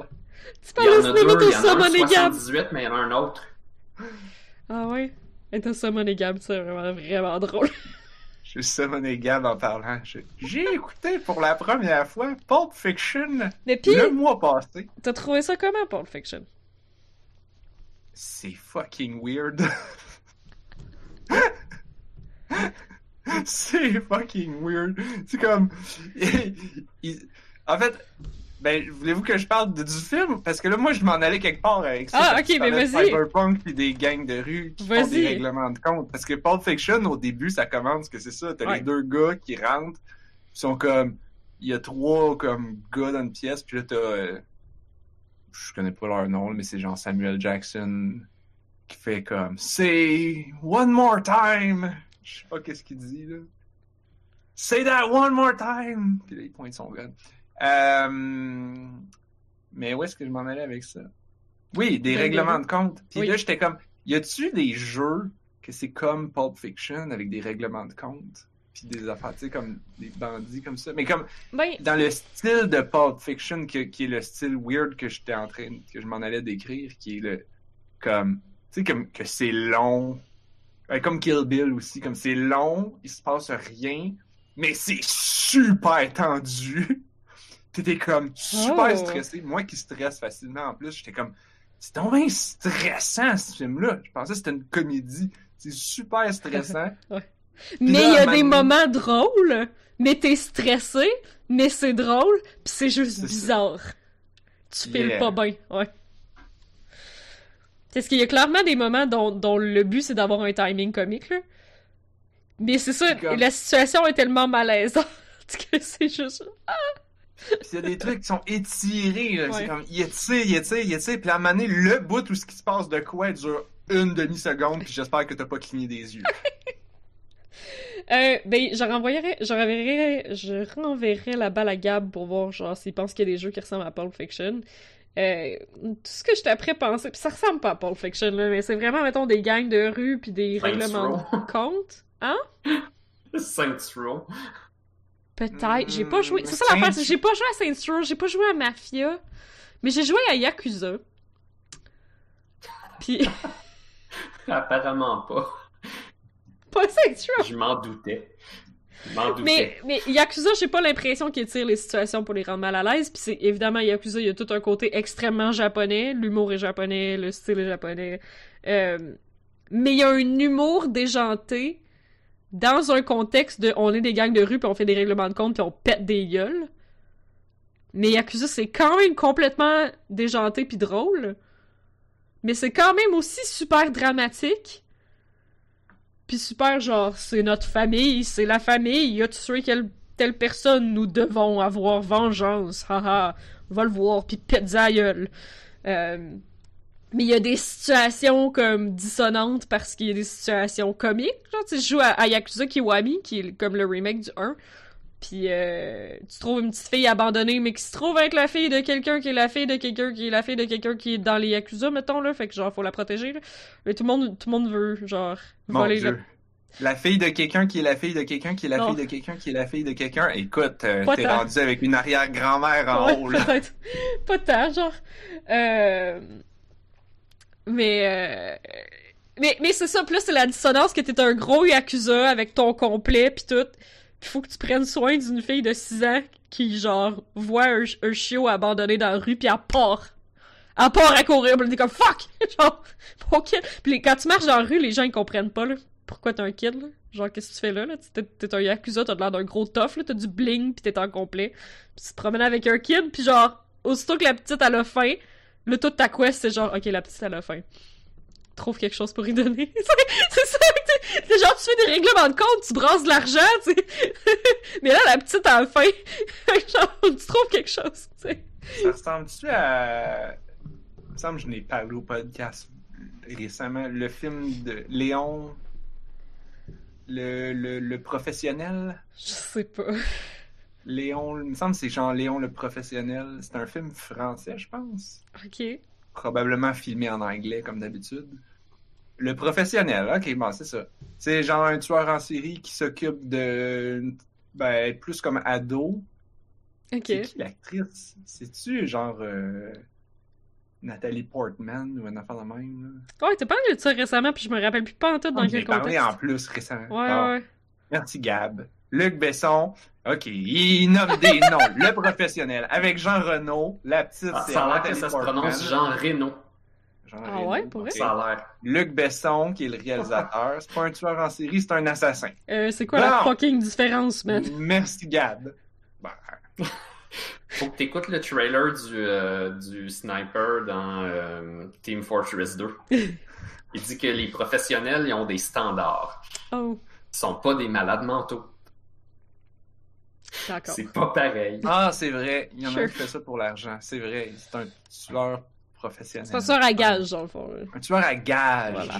tu Il y parles en a cinéma deux, de il y en a un Gab. 78, mais il y en a un autre. Ah ouais? Et t'as Summon et Gab, c'est vraiment, vraiment drôle. Je suis summoné Gab en parlant. J'ai écouté pour la première fois Pulp Fiction Mais pis, le mois passé. t'as trouvé ça comment, Pulp Fiction? C'est fucking weird. C'est fucking weird. C'est comme. il- En fait, ben, voulez-vous que je parle de- du film? Parce que là, moi, je m'en allais quelque part avec ça. Ah, ok, mais de vas-y. Cyberpunk puis des gangs de rue qui font des règlements de compte. Parce que Pulp Fiction, au début, ça commence que c'est ça. T'as Ouais. les deux gars qui rentrent, ils sont comme. Il y a trois comme gars dans une pièce, puis là, t'as. euh, Je connais pas leur nom, mais c'est genre Samuel Jackson qui fait comme Say one more time. Je sais pas qu'est-ce qu'il dit là. Say that one more time. Puis là, il pointe son gun. Euh... Mais où est-ce que je m'en allais avec ça? Oui, des règlements de compte. Puis Oui. là, j'étais comme, y a-tu des jeux que c'est comme Pulp Fiction avec des règlements de compte? Puis des affaires, tu sais, comme des bandits comme ça. Mais comme, Ben, dans le style de Pulp Fiction, qui, qui est le style weird que j'étais en train, que je m'en allais décrire, qui est le, comme, sais, comme, que c'est long. Comme Kill Bill aussi, comme c'est long, il se passe rien, mais c'est super tendu. T'étais comme super Oh. stressé. Moi qui stresse facilement en plus, j'étais comme, c'est donc stressant ce film-là. Je pensais que c'était une comédie. C'est super stressant. mais il y a des moment moments drôles, mais t'es stressé, mais c'est drôle, pis c'est juste ça. bizarre. Tu files Yeah. pas bien, ouais. Parce qu'il y a clairement des moments dont, dont le but c'est d'avoir un timing comique, là. Mais c'est ça, comme- la situation est tellement malaisante que c'est juste. Puis il y a des trucs qui sont étirés. Ouais. C'est comme, il étire, il étire, il étire. Puis à un moment donné, le bout où ce qui se passe de quoi dure une demi-seconde, puis j'espère que t'as pas cligné des yeux. Euh, ben, je renvoyerais, je renverrais, je renverrais la balle à Gab pour voir, genre, s'il pense qu'il y a des jeux qui ressemblent à Pulp Fiction. Euh, tout ce que j'étais après penser, puis ça ressemble pas à Pulp Fiction, là, mais c'est vraiment, mettons, des gangs de rue puis des Saints règlements Row. de compte. Hein? Saints Row. Peut-être. J'ai pas joué. Hmm, C'est ça l'affaire, Saints- j'ai pas joué à Saints Row, j'ai pas joué à Mafia, mais j'ai joué à Yakuza. Puis, Apparemment pas. pas Saints Row! Je m'en doutais. Mais, mais Yakuza, j'ai pas l'impression qu'il tire les situations pour les rendre mal à l'aise. Puis c'est évidemment Yakuza, il y a tout un côté extrêmement japonais. L'humour est japonais, le style est japonais. Euh, mais il y a un humour déjanté dans un contexte de on est des gangs de rue puis on fait des règlements de compte puis on pète des gueules. Mais Yakuza, c'est quand même complètement déjanté puis drôle. Mais c'est quand même aussi super dramatique. Puis super, genre, c'est notre famille, c'est la famille, il a tué quelle, telle personne, nous devons avoir vengeance, haha, on va le voir, puis pète. Euh, mais il y a des situations comme dissonantes parce qu'il y a des situations comiques. Genre, tu sais, je joue à, à Yakuza Kiwami, qui est comme le remake du 1. Puis euh, tu trouves une petite fille abandonnée, mais qui se trouve avec la fille de quelqu'un qui est la fille de quelqu'un qui est la fille de quelqu'un qui est dans les Yakuza, mettons, là. Fait que genre, faut la protéger, là. Mais tout le monde, tout le monde veut, genre, Mon voler Dieu. La fille de quelqu'un qui est la fille de quelqu'un qui est la Non. fille de quelqu'un qui est la fille de quelqu'un. Écoute, euh, t'es rendu avec une arrière-grand-mère en Ouais, haut, là. Pas tant, genre. Euh... Mais, euh... mais, mais c'est ça, plus c'est la dissonance que t'es un gros Yakuza avec ton complet pis tout. Pis faut que tu prennes soin d'une fille de 6 ans qui, genre, voit un, un chiot abandonné dans la rue pis elle part. Elle part à courir, elle dit comme fuck! genre, mon kid. Les- quand tu marches dans la rue, les gens ils comprennent pas, là. Pourquoi t'es un kid, là? Genre, qu'est-ce que tu fais là, là? T'es, un Yakuza, t'as l'air d'un gros tough, là. T'as du bling pis t'es en complet. Pis tu te promènes avec un kid, puis genre, aussitôt que la petite elle a faim, là, toute ta quest, c'est genre, ok, la petite elle a faim. Trouve quelque chose pour y donner. C'est- c'est ça, sais, genre, tu fais des règlements de compte, tu brasses de l'argent, tu sais. Mais là, la petite. Fait que genre, tu trouves quelque chose, tu sais. Ça ressemble-tu à. Il me semble que je n'ai parlé au podcast récemment. Le film de Léon. Le, le, le professionnel? Je sais pas. Léon. Il me semble que c'est genre Léon le professionnel. C'est un film français, je pense. Ok. Probablement filmé en anglais, comme d'habitude. Le professionnel, ok, bon, c'est ça. C'est genre un tueur en série qui s'occupe de. Ben, plus comme ado. Ok. C'est qui l'actrice? C'est-tu genre euh, Nathalie Portman ou une affaire de même? Là? Ouais, t'as parlé de ça récemment, puis je me rappelle plus pas en tout dans Oh, J'ai quel parlé contexte. en plus récemment. Ouais, Bon, ouais. Merci Gab. Luc Besson, ok, il nomme des noms. Le professionnel. Avec Jean Renault, la petite, Ah, c'est ça a l'air que ça se prononce Jean Reno. Ah Reno, ouais, pour vrai? Ça a l'air. Luc Besson, qui est le réalisateur. C'est pas un tueur en série, c'est un assassin. Euh, c'est quoi la fucking différence, man? Merci Gab. Ben, Faut que t'écoutes le trailer du, euh, du sniper dans euh, Team Fortress 2. Il dit que les professionnels, ils ont des standards. Oh, Ils sont pas des malades mentaux. d'accord. C'est pas pareil. Ah, c'est vrai. Il y en a Sure. un qui fait ça pour l'argent. C'est vrai. C'est un tueur professionnel. C'est un tueur à gage, dans le fond. Un tueur à gage. Voilà.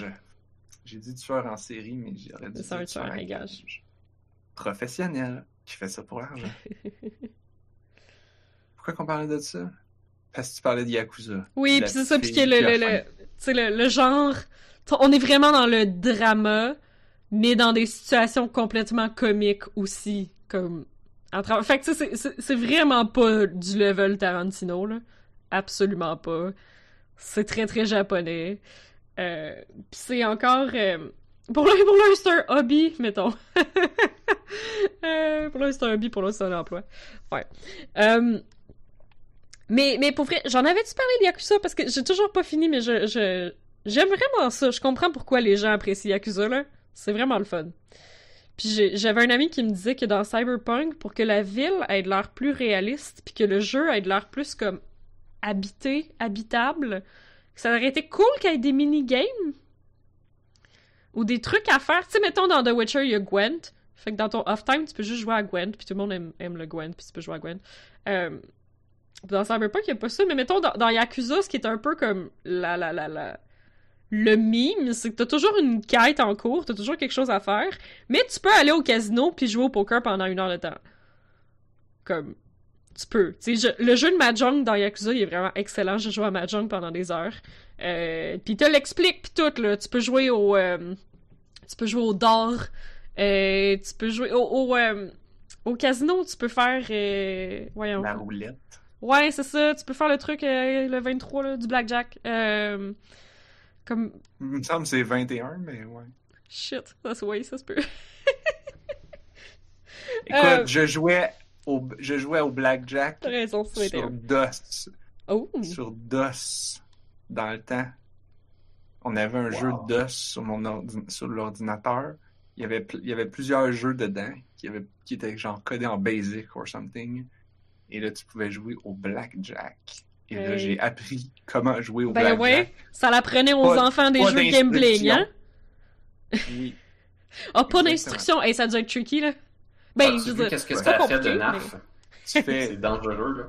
J'ai dit tueur en série, mais j'aurais dû C'est un tueur à gage. Professionnel, qui fait ça pour l'argent. Pourquoi qu'on parlait de ça? Parce que tu parlais de Yakuza. Oui, puis c'est ça, puis que le, genre... On est vraiment dans le drama, mais dans des situations complètement comiques aussi, comme... En tra- Fait que c'est vraiment pas du level Tarantino, là. Absolument pas. C'est très, très japonais. Euh, c'est encore... euh, Pour l'un, pour c'est un hobby, mettons. Euh, pour l'un, c'est un hobby, pour l'autre, c'est un emploi. Ouais. Mais, mais pour vrai, j'en avais-tu parlé de Yakuza? Parce que j'ai toujours pas fini, mais je, j'aime vraiment ça. Je comprends pourquoi les gens apprécient Yakuza, là. C'est vraiment le fun. Puis j'avais un ami qui me disait que dans Cyberpunk, pour que la ville ait de l'air plus réaliste, puis que le jeu ait de l'air plus comme habité, habitable, ça aurait été cool qu'il y ait des mini-games ou des trucs à faire. Tu sais, mettons dans The Witcher, il y a Gwent. Fait que dans ton off-time, tu peux juste jouer à Gwent, puis tout le monde aime, aime le Gwent, puis tu peux jouer à Gwent. Euh, dans Cyberpunk, il n'y a pas ça, mais mettons dans, dans Yakuza, ce qui est un peu comme la, la, la, la, le mime, c'est que t'as toujours une quête en cours, t'as toujours quelque chose à faire, mais tu peux aller au casino puis jouer au poker pendant une heure de temps. Comme, tu peux. Je- le jeu de Mahjong dans Yakuza, il est vraiment excellent. J'ai joué à Mahjong pendant des heures. Euh, puis te l'explique puis tout, là. Tu peux jouer au... euh, tu peux jouer au d'or. Euh, tu peux jouer au... Au, euh, au casino, tu peux faire... euh, voyons. La roulette. Ouais, c'est ça. Tu peux faire le truc, le 23, là, du blackjack. Comme... Il me semble que c'est 21, mais ouais. Shit, ça se ouais, ça se peut. Écoute, je jouais au, je jouais au blackjack raison, sur 21. DOS. Oh! Sur DOS. Dans le temps. On avait un Wow. jeu DOS sur, mon ordi- sur l'ordinateur. Il y, avait, pl- il y avait plusieurs jeux dedans qui, avaient, qui étaient genre codés en BASIC or something. Et là, tu pouvais jouer au blackjack. Et là, j'ai appris comment jouer au Ben blackjack. ouais, ça l'apprenait aux Pas- enfants des pas jeux de gambling, hein? Oui. Ah, pas Exactement. d'instruction. Hey, ça dû être tricky, là. Ben, As-tu je veux vu dire, qu'est-ce que ça a fait de? Tu fais. C'est dangereux, là.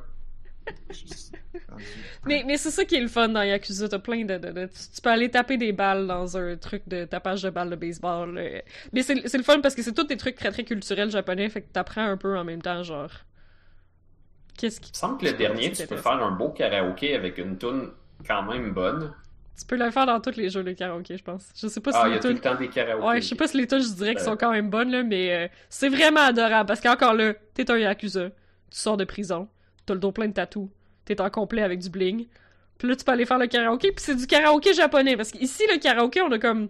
Mais, mais c'est ça qui est le fun dans Yakuza, t'as plein de, de- de- tu, tu peux aller taper des balles dans un truc de tapage de balles de baseball. Mais c'est c'est le fun parce que c'est tous des trucs très très culturels japonais, fait que t'apprends un peu en même temps, genre. Qu'est-ce qui. Il me semble que le dernier, tu peux faire un beau karaoké avec une tune quand même bonne. Tu peux le faire dans tous les jeux de karaoké, je pense. Je sais pas si Ah, il y a tout le temps des karaokés. Ouais, je sais pas si les touches, je dirais, qu'elles Euh. sont quand même bonnes, là, mais euh, c'est vraiment adorable. Parce qu'encore là, t'es un Yakuza, tu sors de prison, t'as le dos plein de tatous, t'es en complet avec du bling. Puis là, tu peux aller faire le karaoké, puis c'est du karaoké japonais. Parce qu'ici, le karaoké, on a comme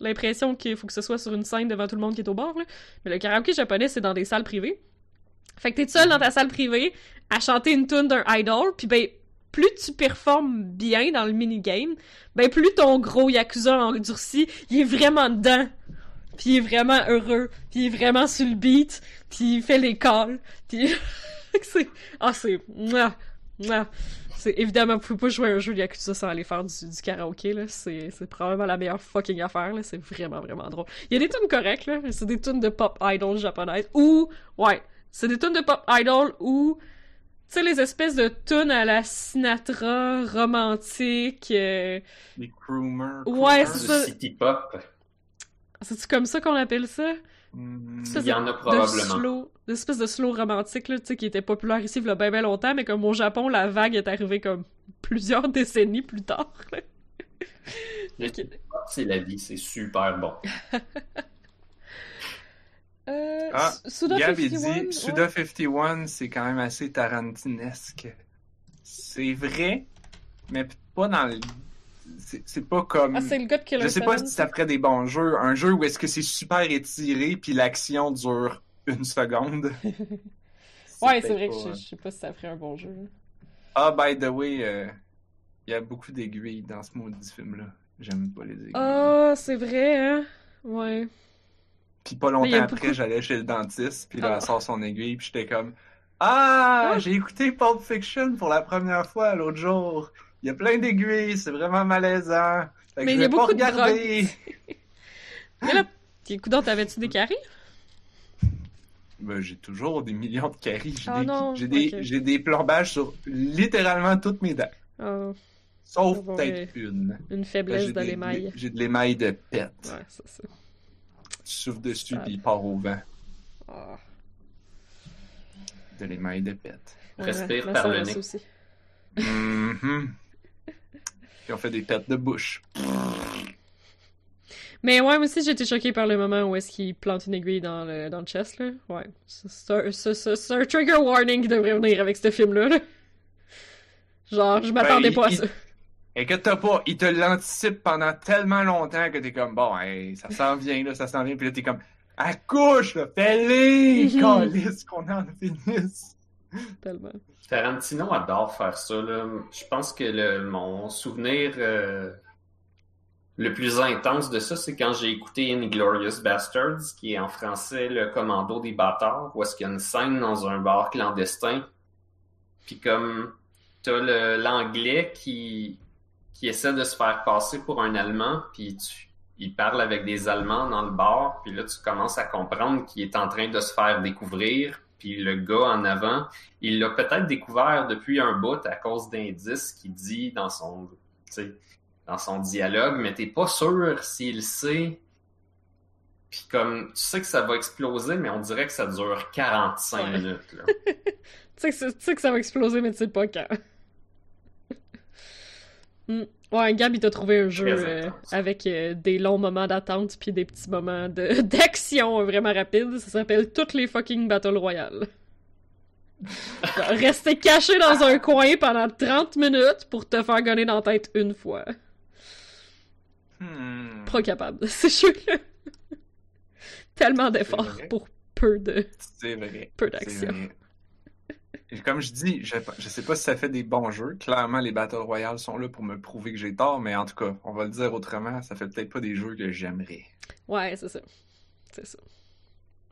l'impression qu'il faut que ce soit sur une scène devant tout le monde qui est au bord, là. Mais le karaoké japonais, c'est dans des salles privées. Fait que t'es seul dans ta salle privée à chanter une tune d'un idol, puis ben, plus tu performes bien dans le minigame, ben plus ton gros Yakuza endurci, il est vraiment dedans. Puis il est vraiment heureux, puis il est vraiment sur le beat, puis il fait les calls, puis c'est ah c'est c'est évidemment vous pouvez pas jouer un jeu de Yakuza sans aller faire du, du karaoké là, c'est probablement la meilleure fucking affaire là, c'est vraiment vraiment drôle. Il y a des tunes correctes là, c'est des tunes de pop idol japonaises ou ouais, c'est des tunes de pop idol ou sais les espèces de tunes à la Sinatra romantique euh, Les crooners. Ouais, c'est ça. city pop. c'est comme ça qu'on appelle ça? Ça, Il y en a de probablement. slow, d'espèce de slow romantique là, tu sais, qui était populaire ici il y a bien, bien longtemps, mais comme au Japon, la vague est arrivée comme plusieurs décennies plus tard. Le c'est la vie, c'est super bon. Euh, Ah, Su- Suda Gab, il 51, dit ouais. Suda 51, c'est quand même assez tarantinesque. C'est vrai, mais pas dans le. C'est pas comme. Ah, c'est le gars de Killer Je sais pas 7. si ça ferait des bons jeux. Un jeu où est-ce que c'est super étiré puis l'action dure une seconde. Ouais, c'est vrai que je, hein. je sais pas si ça ferait un bon jeu. Ah, by the way, euh, il y a beaucoup d'aiguilles dans ce maudit film-là. J'aime pas les aiguilles. Ah, c'est vrai, hein? Ouais. Puis pas longtemps après, beaucoup- j'allais chez le dentiste, puis là, Ah. elle sort son aiguille, puis j'étais comme Ah, Ah. j'ai écouté Pulp Fiction pour la première fois l'autre jour. Il y a plein d'aiguilles, c'est vraiment malaisant. Fait que Mais je il y a vais pas beaucoup de regarder. Mais là, écoute, t'avais-tu des caries? Ben, j'ai toujours des millions de caries. J'ai Ah des, non, j'ai des, ok. j'ai des plombages sur littéralement toutes mes dents. Ah, Sauf peut-être une. une Ben, faiblesse des- l'émail. J'ai de l'émail de pète. Ouais, c'est ça. Tu souffles dessus, Ah. puis il part au vent. Ah. De l'émail de pète. Respire ma par le nez. aussi. Puis on fait des pètes de bouche. Mais ouais, moi aussi, j'ai été choquée par le moment où est-ce qu'il plante une aiguille dans le, dans le chest, là. Ouais. C'est- un, trigger warning qui devrait venir avec ce film-là, là. Genre, je m'attendais Ben, pas à il- ça. Inquiète-toi pas, il te l'anticipe pendant tellement longtemps que t'es comme, bon, hey, ça s'en vient, là, ça s'en vient, puis là, t'es comme, accouche, là, fais-les, calisse, qu'on en finisse. Tellement. Tarantino adore faire ça. Là. Je pense que le, mon souvenir euh, le plus intense de ça, c'est quand j'ai écouté Inglorious Bastards, qui est en français le commando des bâtards, où est-ce qu'il y a une scène dans un bar clandestin. Puis comme t'as l'anglais qui, qui essaie de se faire passer pour un Allemand, puis tu, il parle avec des Allemands dans le bar, puis là tu commences à comprendre qu'il est en train de se faire découvrir, puis le gars en avant, il l'a peut-être découvert depuis un bout à cause d'indices qu'il dit dans son, dans son dialogue, mais t'es pas sûr s'il sait. Puis comme, tu sais que ça va exploser, mais on dirait que ça dure 45 Ouais. minutes. Là. Tu sais que, ça- tu sais que ça va exploser, mais tu sais pas quand. Hmm. Ouais, Gab, il t'a trouvé un jeu euh, avec euh, des longs moments d'attente puis des petits moments d'action vraiment rapides. Ça s'appelle Toutes les fucking Battle Royale. Rester caché dans un coin pendant 30 minutes pour te faire gonner dans la tête une fois. Hmm. Pas capable de ces jeux-là. Tellement d'efforts pour peu de C'est vrai. peu d'action. Comme je dis, je, je sais pas si ça fait des bons jeux. Clairement, les Battle Royale sont là pour me prouver que j'ai tort, mais en tout cas, on va le dire autrement, ça fait peut-être pas des jeux que j'aimerais. Ouais, c'est ça. C'est ça.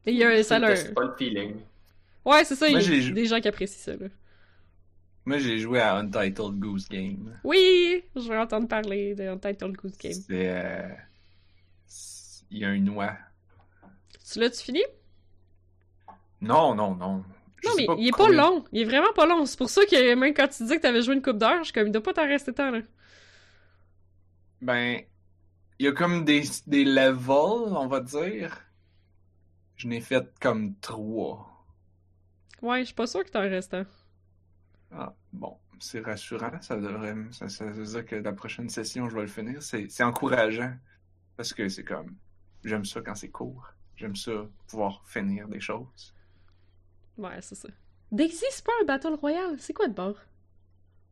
Et il y a un, C'est pas le feeling. Ouais, c'est ça, Moi, il y a jou- des gens qui apprécient ça, là. Moi, j'ai joué à Untitled Goose Game. Oui, je vais entendre parler de Untitled Goose Game. C'est. euh, Il y a une oie. Tu l'as-tu fini? Non, non, non. Je Non, mais il est pas long. Il est vraiment pas long. C'est pour ça que même quand tu disais que t'avais joué une coupe d'heure, je suis comme, il doit pas t'en rester tant, là. Ben, il y a comme des, des levels, on va dire. Je n'ai fait comme trois. Ouais, je suis pas sûr que t'en restes. Ah, bon, c'est rassurant. Ça devrait, ça, ça veut dire que la prochaine session, je vais le finir. C'est, c'est encourageant. Parce que c'est comme, j'aime ça quand c'est court. J'aime ça pouvoir finir des choses. Ouais, c'est ça. Daisy, c'est pas un Battle Royale. C'est quoi de bord?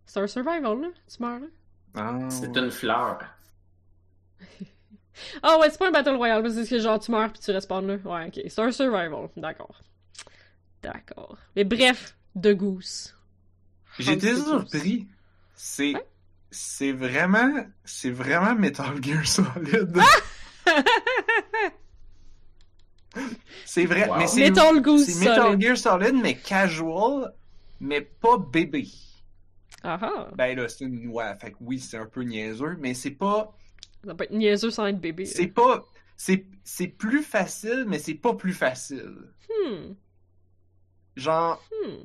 C'est un survival, là. Tu meurs, là. Ah, C'est ouais. une fleur. Ah ouais, c'est pas un Battle Royale, parce que c'est genre tu meurs puis tu respawns là. Ouais, ok. C'est un survival. D'accord. D'accord. Mais bref, de Goose. Goose. surpris. C'est, c'est vraiment, c'est vraiment Metal Gear Solid. c'est vrai, Wow. mais c'est Metal Metal. Gear Solid, mais casual, mais pas bébé. Ah ah. Ben là, c'est une ouais, fait que oui, c'est un peu niaiseux, mais c'est pas. Ça peut être niaiseux sans être bébé. C'est pas. C'est c'est plus facile, mais c'est pas plus facile. Hmm. Genre, Hmm.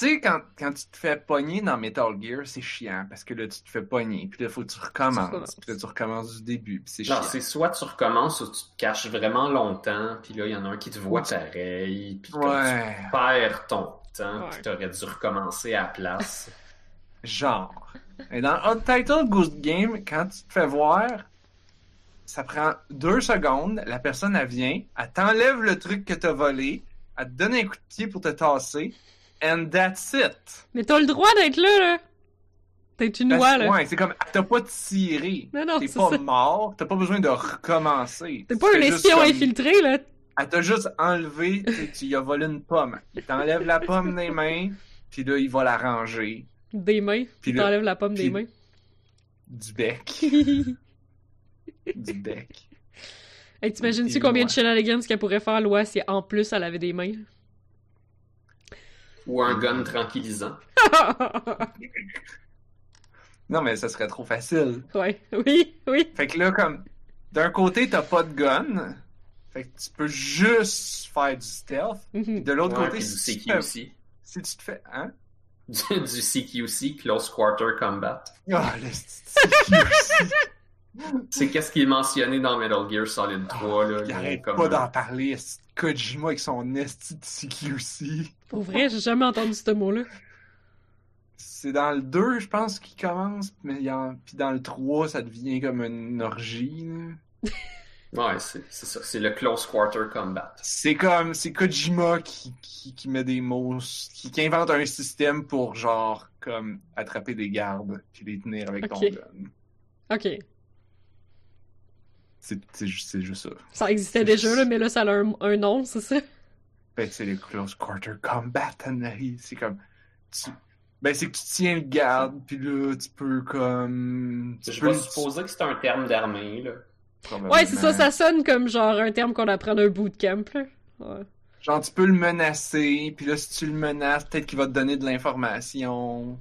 Tu sais, quand, quand tu te fais pogner dans Metal Gear, c'est chiant, parce que là, tu te fais pogner, puis là, faut que tu recommences, puis là, tu recommences du début, puis c'est Non, chiant. c'est soit tu recommences ou tu te caches vraiment longtemps, puis là, il y en a un qui te voit Ouais. pareil, puis Ouais, tu perds ton temps, Ouais. puis t'aurais dû recommencer à la place. genre. Et dans Untitled Goose Game, quand tu te fais voir, ça prend deux secondes, la personne, elle vient, elle t'enlève le truc que t'as volé, elle te donne un coup de pied pour te tasser, and that's it. Mais t'as le droit d'être là, là. T'es une oie, là. Ouais, c'est comme, t'as pas tiré. Non, non, T'es pas ça. mort, t'as pas besoin de recommencer. T'es pas un espion comme- infiltré, là. Elle t'a juste enlevé, tu lui as volé une pomme. Il t'enlève la pomme des mains, puis là, il va la ranger. Des mains. Puis t'enlèves la pomme des mains. Du bec. du bec. hey, t'imagines-tu combien de shenanigans qu'elle pourrait faire, l'oie, si en plus elle avait des mains? Ou un gun tranquillisant. Non, mais ça serait trop facile. ouais, oui, oui. Fait que là, comme, d'un côté, t'as pas de gun. Fait que tu peux juste faire du stealth. Mhm. De l'autre Ouais, côté, si tu, te fais, CQC. si tu te fais... Hein? Du, du CQC, Close Quarter Combat. Ah, le CQC. C'est qu'est-ce qui est mentionné dans Metal Gear Solid 3, là. Il arrête comme pas d'en parler. Kojima avec son esti de CQC. Pour vrai, j'ai jamais entendu ce mot-là. C'est dans le 2, je pense, qu'il commence, mais il y en... puis dans le 3, ça devient comme une orgie. Ouais, c'est c'est ça. C'est le Close Quarter Combat. C'est comme, c'est Kojima qui, qui, qui met des mots, qui, qui invente un système pour, genre, comme, attraper des gardes, puis les tenir avec ton Ok. gun. Ok. C'est c'est ju- c'est juste ça. Ça existait C'est- déjà, là, mais là, ça a un, un nom, c'est ça? Ben, c'est les Close Quarter Combat. C'est comme, tu... ben, c'est que tu tiens le garde, puis là, tu peux, comme... Tu Je peux vais supposer que c'est un terme d'armée, là. Ouais, c'est ça, ça sonne comme genre un terme qu'on apprend d'un bootcamp, là. Ouais. Genre, tu peux le menacer, puis là, si tu le menaces, peut-être qu'il va te donner de l'information.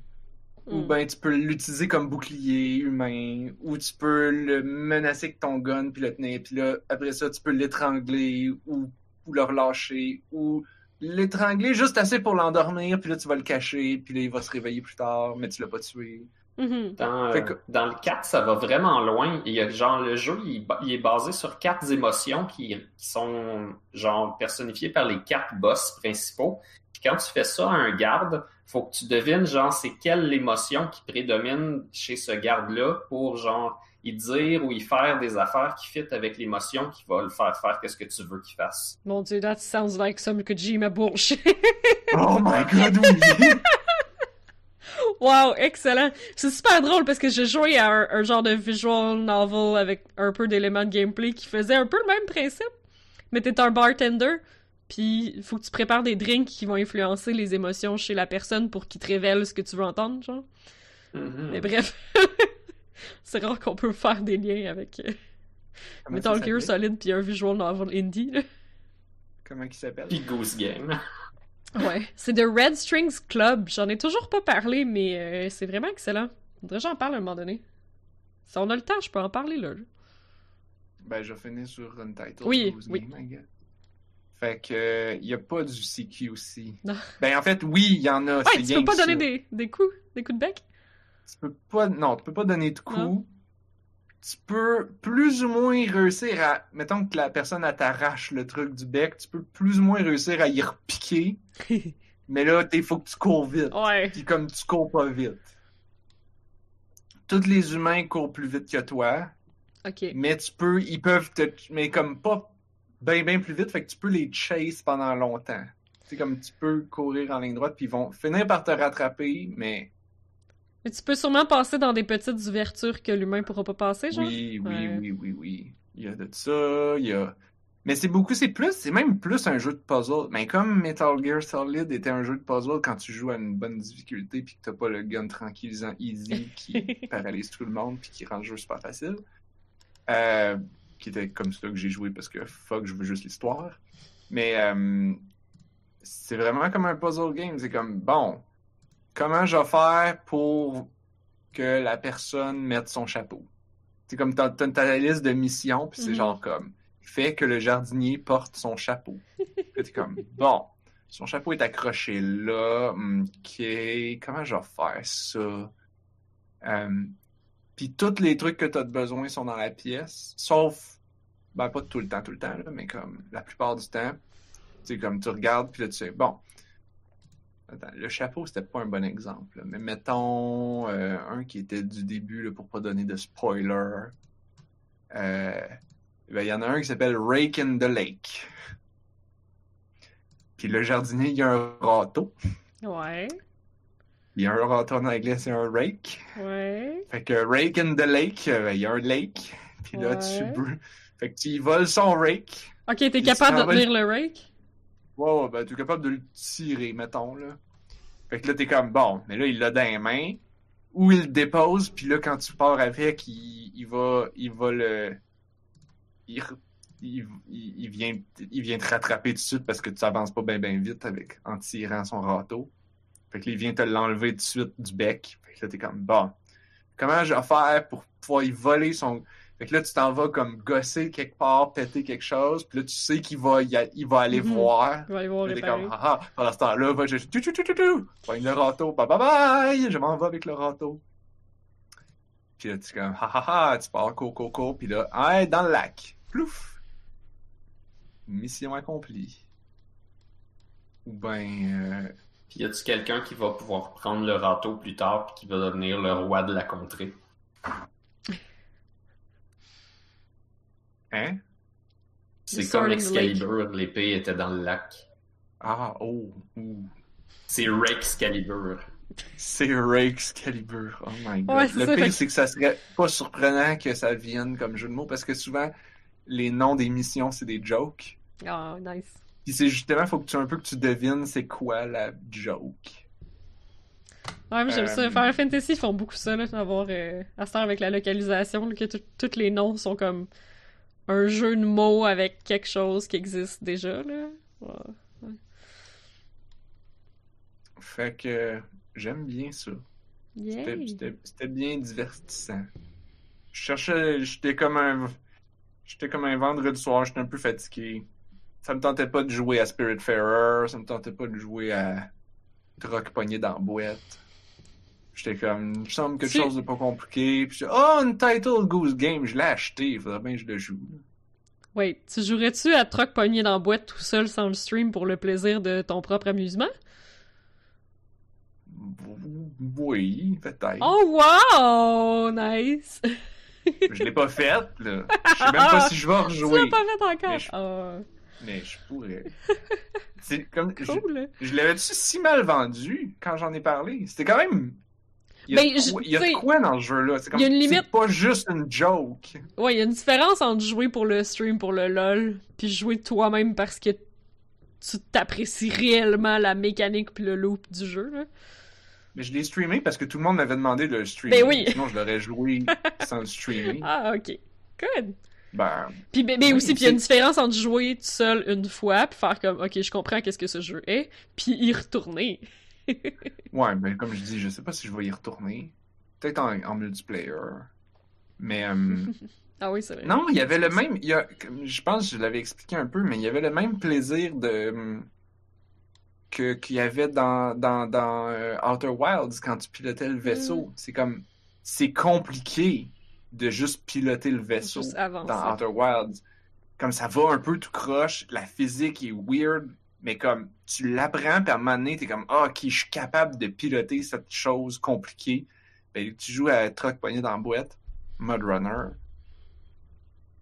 Ou Hmm. ben, tu peux l'utiliser comme bouclier humain. Ou tu peux le menacer avec ton gun, puis le tenir. Puis là, après ça, tu peux l'étrangler, ou, ou le relâcher, ou l'étrangler juste assez pour l'endormir, puis là, tu vas le cacher, puis là, il va se réveiller plus tard, mais tu l'as pas tué. Mhm. Dans, euh, que- dans le 4, ça va vraiment loin. Il y a, genre, le jeu, il, est basé sur quatre émotions qui, qui sont genre personnifiées par les quatre boss principaux. Puis quand tu fais ça à un garde, faut que tu devines genre c'est quelle émotion qui prédomine chez ce garde-là pour genre y dire ou y faire des affaires qui fit avec l'émotion qui va le faire faire qu'est-ce que tu veux qu'il fasse. Mon dieu, that sounds like some Kojima bullshit. Oh my god, oui! wow, excellent. C'est super drôle parce que j'ai joué à un, un genre de visual novel avec un peu d'éléments de gameplay qui faisait un peu le même principe. Mais t'es un bartender, puis il faut que tu prépares des drinks qui vont influencer les émotions chez la personne pour qu'il te révèle ce que tu veux entendre, genre. Mhm. Mais bref, c'est rare qu'on peut faire des liens avec euh, Comment Metal Gear? Solid puis un visual novel indie. là. Comment il s'appelle? Puis Goose Game. Ouais, c'est The Red Strings Club. J'en ai toujours pas parlé, mais euh, c'est vraiment excellent. Faudrait que j'en parle à un moment donné. Si on a le temps, je peux en parler là. Ben, je vais finir sur Oui, Goose oui. Game, I guess. Fait que, euh, y a pas du CQ aussi. Non. Ben, en fait, oui, il y en a. Ouais, tu peux pas donner des, des coups, des coups de bec? Tu peux pas, non, tu peux pas donner de coups. Non. Tu peux plus ou moins réussir à, mettons que la personne t'arrache le truc du bec, tu peux plus ou moins réussir à y repiquer. Mais là, il faut que tu cours vite. ouais. Puis comme tu cours pas vite. Tous les humains courent plus vite que toi, Ok. mais tu peux, ils peuvent te, mais comme pas bien bien plus vite, fait que tu peux les chase pendant longtemps. C'est comme tu peux courir en ligne droite, puis ils vont finir par te rattraper, mais Mais tu peux sûrement passer dans des petites ouvertures que l'humain pourra pas passer, genre? Oui, oui, Ouais. oui, oui, oui. Il y a de ça, il y a. Mais c'est beaucoup, c'est plus, c'est même plus un jeu de puzzle. Mais comme Metal Gear Solid était un jeu de puzzle quand tu joues à une bonne difficulté puis que t'as pas le gun tranquillisant easy qui paralyse tout le monde puis qui rend le jeu super facile. Euh, qui était comme ça que j'ai joué parce que fuck, je veux juste l'histoire. Mais euh, c'est vraiment comme un puzzle game. C'est comme, bon, comment je vais faire pour que la personne mette son chapeau? C'est comme t'as ta liste de missions, puis c'est Mhm. genre comme fait que le jardinier porte son chapeau. T'es comme bon, son chapeau est accroché là, ok, comment je vais faire ça? Euh, puis tous les trucs que t'as de besoin sont dans la pièce, sauf ben pas tout le temps, tout le temps, là, mais comme la plupart du temps, c'est comme tu regardes puis là tu sais bon. Attends, le chapeau, c'était pas un bon exemple. là, Mais mettons euh, un qui était du début là, pour pas donner de spoiler. Euh, ben, il y en a un qui s'appelle Rake in the Lake. Puis le jardinier, il y a un râteau. Ouais. Il y a un râteau en anglais, c'est un rake. Ouais. Fait que Rake in the Lake, euh, il y a un lake. Puis là, tu Ouais. brûles. Fait que tu y voles son rake. Ok, t'es tu capable de tenir le rake? Ouais, ouais, ben, tu es capable de le tirer, mettons, là. Fait que là, t'es comme, bon, mais là, il l'a dans les mains, ou il le dépose, puis là, quand tu pars avec, il, il va, il va le... Il, il, il- vient, il vient te rattraper tout de suite parce que tu avances pas bien bien vite avec, en tirant son râteau. Fait que là, il vient te l'enlever tout de suite du bec. Fait que là, t'es comme, bon, comment je vais faire pour pouvoir y voler son... Fait que là, tu t'en vas comme gosser quelque part, péter quelque chose, puis là, tu sais qu'il va, y a- il va aller Mhm. voir. Je vais aller voir Là, T'es comme, ah, ah, pendant ce temps-là, va, je, tu, tu, tu, tu, tu, le râteau, bye bye bye, je m'en vais avec le râteau. Puis là, tu es comme, ha ha ha, tu pars, cours, cours, cours, puis là, hey, dans le lac, plouf. Mission accomplie. Ou ben, euh, Puis y a-tu quelqu'un qui va pouvoir prendre le râteau plus tard puis qui va devenir le roi de la contrée? Hein? C'est comme. Excalibur, l'épée était dans le lac. Ah, oh, ouh. C'est Rexcalibur. C'est Rake's Calibur. Oh my god. Ouais, le ça, pire, fait- c'est que ça serait pas surprenant que ça vienne comme jeu de mots parce que souvent, les noms des missions, c'est des jokes. Ah, nice. Puis c'est justement, faut que tu un peu que tu devines c'est quoi la joke. Ouais, mais j'aime ça. Euh, Final Fantasy font beaucoup ça, là, d'avoir euh, à se faire avec la localisation, là, que tous les noms sont comme un jeu de mots avec quelque chose qui existe déjà, là. Ouais. Fait que j'aime bien ça. C'était- bien divertissant. Je cherchais, j'étais comme un, j'étais comme un vendredi soir, j'étais un peu fatigué. Ça me tentait pas de jouer à Spiritfarer, ça me tentait pas de jouer à Drogue pogné dans la boîte. J'étais comme, il me semble quelque chose de pas compliqué. Puis, j'ai- oh, une Title Goose Game, je l'ai acheté, il faudrait bien que je le joue. Wait, tu jouerais-tu à troc pogné dans la boîte tout seul sans le stream pour le plaisir de ton propre amusement? Oui, peut-être. Oh wow! Nice! Je l'ai pas fait, là. Je sais même pas si je vais Tu l'as rejouer. pas fait encore? Mais je- Ah, Mais je pourrais. C'est comme. je-! Je, l'avais-tu si mal vendu quand j'en ai parlé? C'était quand même. Il y a, Ben, de je- quoi, il y a de quoi dans ce jeu-là? C'est comme. il y a une limite- C'est pas juste une joke. Ouais, il y a une différence entre jouer pour le stream, pour le LOL, puis jouer toi-même parce que tu t'apprécies réellement la mécanique puis le loop du jeu, là. Mais je l'ai streamé parce que tout le monde m'avait demandé de le streamer. Ben oui. Sinon, je l'aurais joué sans le streamer. Ah, ok. Good! Ben, Puis, mais, mais Oui, aussi, puis il y a une différence entre jouer tout seul une fois, puis faire comme, ok, je comprends qu'est-ce que ce jeu est, puis y retourner. Ouais, mais comme je dis, je sais pas si je vais y retourner. Peut-être en, en multiplayer. Mais. euh, Ah oui, c'est vrai. Non, il y avait le même. il y a- comme je pense que je l'avais expliqué un peu, mais il y avait le même plaisir de que qu'il y avait dans, dans, dans euh, Outer Wilds quand tu pilotais le vaisseau. Mm. C'est comme c'est compliqué de juste piloter le vaisseau dans Outer Wilds. Comme ça va un peu tout croche, la physique est weird, mais comme tu l'apprends, puis à un moment donné, t'es comme Ah, ok, je suis capable de piloter cette chose compliquée. Ben, tu joues à Truck Pogné dans la boîte, Mud Runner,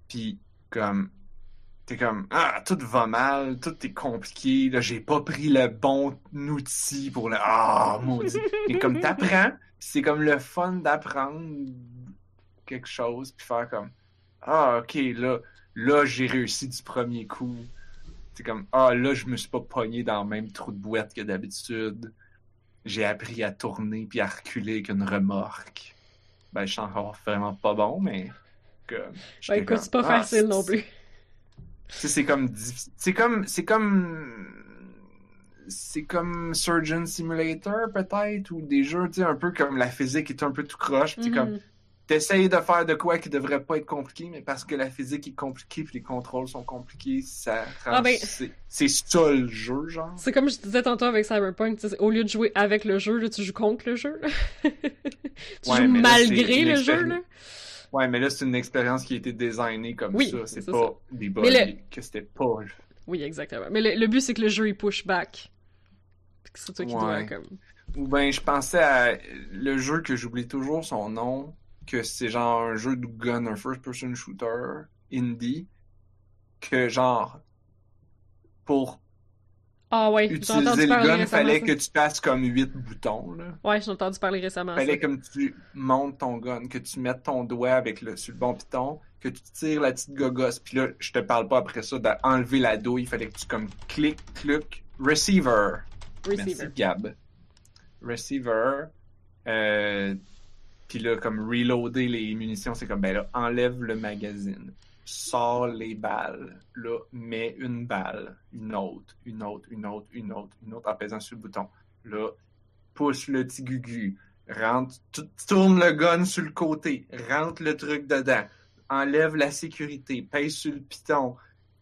puis comme t'es comme Ah, tout va mal, tout est compliqué, là, j'ai pas pris le bon outil pour le. Ah, maudit. Et comme t'apprends, c'est comme le fun d'apprendre quelque chose, puis faire comme Ah, ok, là, là, j'ai réussi du premier coup. C'est comme Ah, là, je me suis pas pogné dans le même trou de boîte que d'habitude. J'ai appris à tourner puis à reculer avec une remorque. Ben, je suis encore vraiment pas bon, mais. Comme, j'étais écoute, c'est pas Ah, facile non plus. c'est comme c'est comme c'est comme c'est comme Surgeon Simulator peut-être ou des jeux tu sais un peu comme la physique est un peu tout croche puis comme Mhm. T'essayes de faire de quoi qui devrait pas être compliqué mais parce que la physique est compliquée puis les contrôles sont compliqués ça rend- Ah ben- c'est ça le jeu genre C'est comme je disais tantôt avec Cyberpunk, au lieu de jouer avec le jeu, là, tu joues contre le jeu. tu Ouais, joues là, malgré le jeu, là. ouais mais là c'est une expérience qui a été designée comme Oui, ça c'est pas ça. des bugs le- que c'était pas Oui, exactement. Mais le, le but, c'est que le jeu, il push back. C'est toi qui dois, comme... Ou ben, je pensais à le jeu que j'oublie toujours son nom, que c'est genre un jeu de gun, un first-person shooter indie, que genre, pour Ah ouais, utiliser entendu le gun, fallait ça. que tu passes comme huit boutons, là. Ouais, j'ai entendu parler récemment. Fallait ça. comme tu montes ton gun, que tu mettes ton doigt avec le, sur le bon piton, que tu tires la petite gogosse, puis là, je te parle pas après ça d'enlever la douille, il fallait que tu comme clic, clic, receiver. Merci Receiver. Gab. Receiver. Euh, puis là, comme reloader les munitions, c'est comme, ben là, enlève le magazine. Sors les balles. Là, mets une balle, une autre, une autre, une autre, une autre, une autre, en pesant sur le bouton. Là, pousse le petit gugu. Rentre, tu tournes le gun sur le côté. Rentre le truc dedans. Enlève la sécurité. Pèse sur le piton.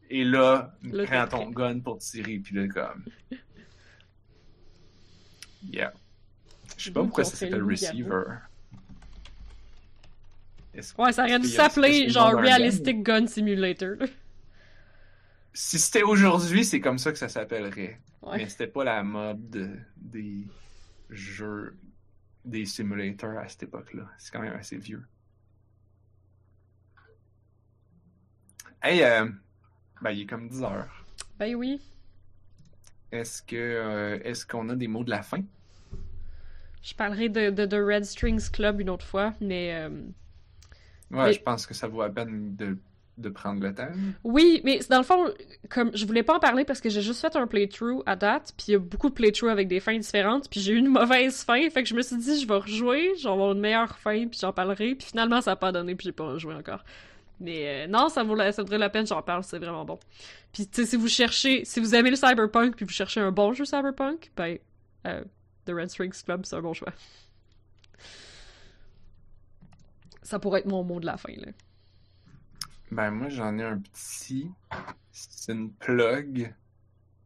Et là, prends ton gun pour tirer. Puis là, comme... Yeah. Je sais pas pourquoi ça s'appelle Receiver. Ouais, ça aurait dû s'appeler genre Realistic Gun Simulator. Si c'était aujourd'hui, c'est comme ça que ça s'appellerait. Ouais. Mais c'était pas la mode de- des jeux, des simulators à cette époque-là. C'est quand même assez vieux. Hey, euh, ben, il est comme 10 heures. Ben oui. Est-ce que euh, est-ce qu'on a des mots de la fin? Je parlerai de, de, de Red Strings Club une autre fois, mais... euh, Ouais, Mais- je pense que ça vaut la peine de, de prendre le temps. Oui, mais dans le fond, comme je voulais pas en parler parce que j'ai juste fait un playthrough à date, puis il y a beaucoup de playthroughs avec des fins différentes, puis j'ai eu une mauvaise fin, fait que je me suis dit je vais rejouer, je vais avoir une meilleure fin, puis j'en parlerai, puis finalement ça a pas donné, puis j'ai pas rejoué encore. Mais euh, non, ça vaut la, ça vaudrait la peine, j'en parle, c'est vraiment bon. Puis tu sais, si vous cherchez, si vous aimez le cyberpunk, puis vous cherchez un bon jeu cyberpunk, ben euh, The Red Strings Club c'est un bon choix. Ça pourrait être mon mot de la fin là. Ben moi j'en ai un petit. C'est une plug.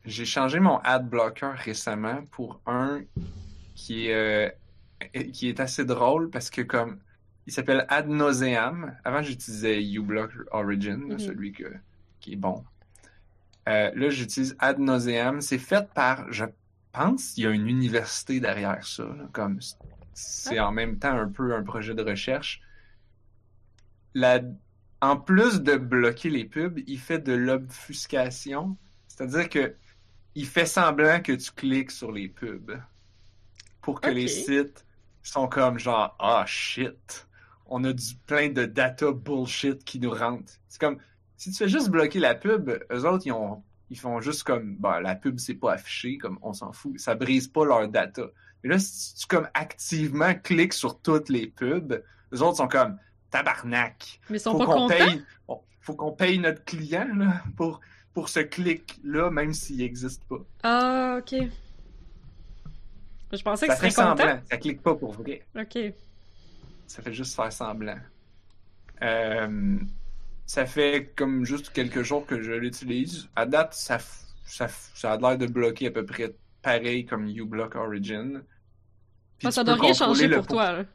J'ai changé mon ad blocker récemment pour un qui est euh, qui est assez drôle parce que comme il s'appelle Ad Nauseam. Avant j'utilisais uBlock Origin, Mhm. celui que, qui est bon. Euh, là j'utilise Ad Nauseam. C'est fait par, je pense, il y a une université derrière ça. là, comme c'est en même temps un peu un projet de recherche. La, en plus de bloquer les pubs, il fait de l'obfuscation, c'est-à-dire que il fait semblant que tu cliques sur les pubs pour que les sites sont comme genre ah shit, on a du plein de data bullshit qui nous rentre. C'est comme si tu fais juste bloquer la pub, eux autres ils ont ils font juste comme bah la pub c'est pas affiché comme on s'en fout, ça brise pas leur data. Mais là si tu comme activement cliques sur toutes les pubs, eux autres sont comme tabarnak Mais ils sont faut pas qu'on contents? paye, bon, faut qu'on paye notre client là, pour, pour ce clic-là, même s'il n'existe pas. Ah, ok. Je pensais que Ça serais content. semblant, ça clique pas pour vrai. Ok. Ça fait juste faire semblant. Euh, ça fait comme juste quelques jours que je l'utilise. À date, ça, ça, a l'air de bloquer à peu près pareil comme uBlock Origin. Puis Ah, ça doit rien changer pour- toi, là.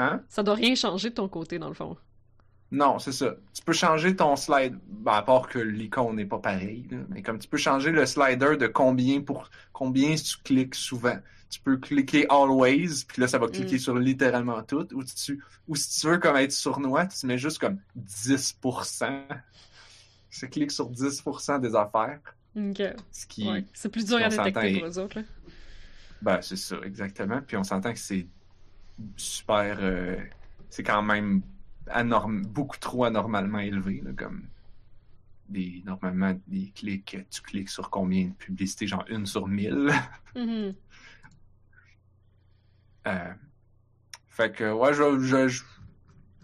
Hein? Ça doit rien changer de ton côté, dans le fond. Non, c'est ça. Tu peux changer ton slide, ben, à part que l'icône n'est pas pareil, là, mais comme tu peux changer le slider de combien pour combien tu cliques souvent. Tu peux cliquer always, puis là ça va cliquer Mm. sur littéralement tout, ou, tu, ou si tu veux comme être sournois, tu mets juste comme 10%. Ça clique sur 10% des affaires, Ok. ce qui, Ouais. C'est plus dur à détecter pour eux autres, là. ben c'est ça exactement. Puis on s'entend que c'est super, euh, c'est quand même anorm- beaucoup trop anormalement élevé, là, comme des normalement des clics, tu cliques sur combien de publicités, genre une sur mille. Mhm. Euh, fait que ouais, je, je- je-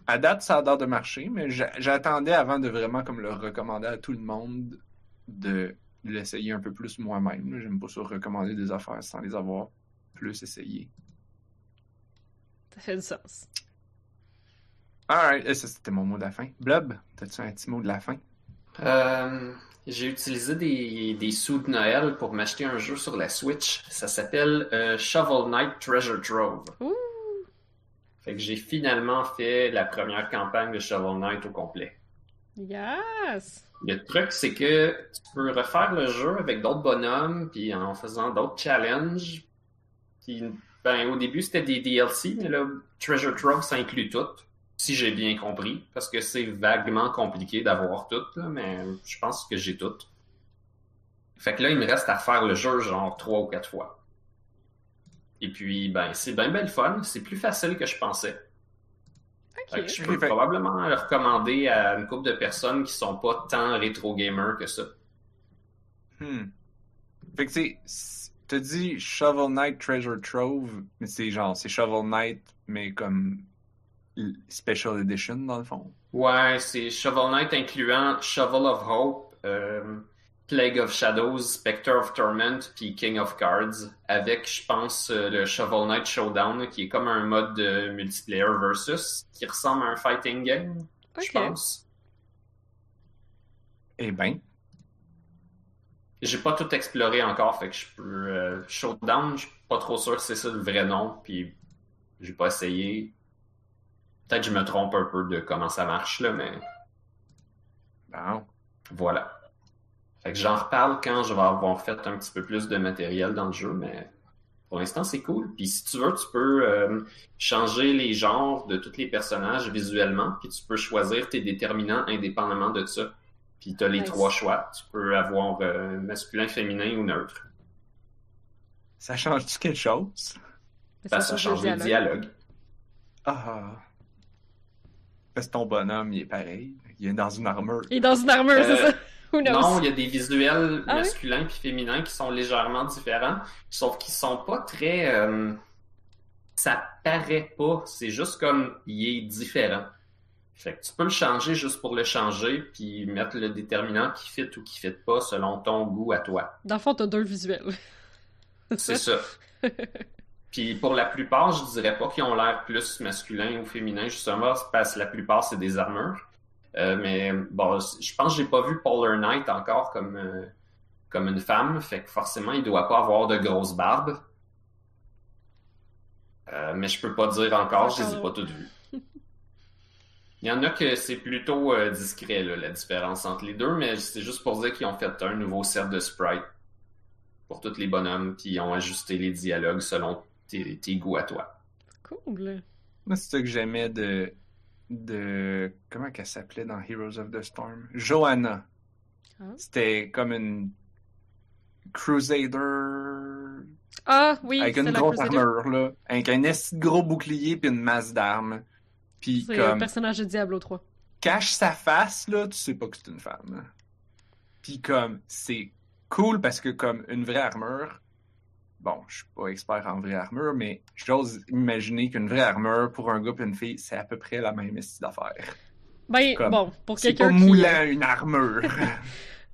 à date ça a l'air de marcher, mais j'a- j'attendais avant de vraiment comme le recommander à tout le monde de l'essayer un peu plus moi-même. J'aime pas ça recommander des affaires sans les avoir plus essayées. Ça fait du sens. Alright, ça c'était mon mot de la fin. Blob, t'as-tu un petit mot de la fin? Euh, j'ai utilisé des, des sous de Noël pour m'acheter un jeu sur la Switch. Ça s'appelle euh, Shovel Knight Treasure Trove. Ouh! Fait que j'ai finalement fait la première campagne de Shovel Knight au complet. Yes! Le truc, c'est que tu peux refaire le jeu avec d'autres bonhommes, puis en faisant d'autres challenges. Puis, ben, au début, c'était des DLC, mais là, Treasure Trove, ça inclut tout. Si j'ai bien compris, parce que c'est vaguement compliqué d'avoir tout, là, mais je pense que j'ai tout. Fait que là, il me reste à refaire le jeu genre trois ou quatre fois. Et puis, ben, c'est bien belle fun. C'est plus facile que je pensais. Fait que je peux probablement le recommander à une couple de personnes qui sont pas tant rétro gamers que ça. Hmm. Fait que c'est. T'as dit Shovel Knight Treasure Trove, mais c'est genre, c'est Shovel Knight, mais comme Special Edition dans le fond. Ouais, c'est Shovel Knight incluant Shovel of Hope, euh, Plague of Shadows, Spectre of Torment, puis King of Cards, avec, je pense, euh, le Shovel Knight Showdown, qui est comme un mode de multiplayer versus, qui ressemble à un fighting game, je pense. Eh ben, J'ai pas tout exploré encore, fait que je peux. euh, Showdown, je suis pas trop sûr que c'est ça le vrai nom, puis j'ai pas essayé. Peut-être que je me trompe un peu de comment ça marche, là, mais bon. voilà. Fait que j'en reparle quand je vais avoir fait un petit peu plus de matériel dans le jeu, mais pour l'instant, c'est cool. Puis si tu veux, tu peux euh, changer les genres de tous les personnages visuellement, puis tu peux choisir tes déterminants indépendamment de ça. Puis tu as les Nice. trois choix. Tu peux avoir euh, masculin, féminin ou neutre. Ça change-tu quelque chose? Ben, ça change les dialogues. Ah. Parce que ton bonhomme, il est pareil. Il est dans une armure. Il est dans une armure, c'est Euh, ça? Who knows? Non, il y a des visuels Ah oui? masculins puis féminins qui sont légèrement différents, sauf qu'ils sont pas très. euh, ça paraît pas, c'est juste comme il est différent. Fait que tu peux le changer juste pour le changer, puis mettre le déterminant qui fit ou qui fit pas selon ton goût à toi. Dans le fond, t'as deux visuels. C'est ça. Puis pour la plupart, je dirais pas qu'ils ont l'air plus masculin ou féminin, justement, parce que la plupart, c'est des armures. Euh, mais bon, je pense que j'ai pas vu Polar Knight encore comme, euh, comme une femme, fait que forcément, il doit pas avoir de grosses barbes. Euh, mais je peux pas dire encore, je les ai pas toutes vues. Il y en a que c'est plutôt euh, discret, là, la différence entre les deux, mais c'est juste pour dire qu'ils ont fait un nouveau set de sprite pour tous les bonhommes, puis ils ont ajusté les dialogues selon tes, tes goûts à toi. Cool. Moi, c'est ça que j'aimais de. de. Comment qu'elle s'appelait dans Heroes of the Storm? Johanna. Ah. C'était comme une. Crusader. Ah oui, avec une grosse armure, là. Avec un gros bouclier puis une masse d'armes. Puis C'est comme. personnage de Diablo 3. cache sa face, là, tu sais pas que c'est une femme. Puis comme, c'est cool parce que comme une vraie armure, bon, je suis pas expert en vraie armure, mais j'ose imaginer qu'une vraie armure pour un gars et une fille, c'est à peu près la même style d'affaire. Ben, Comme, bon, pour C'est quelqu'un qui... euh, moulant une armure.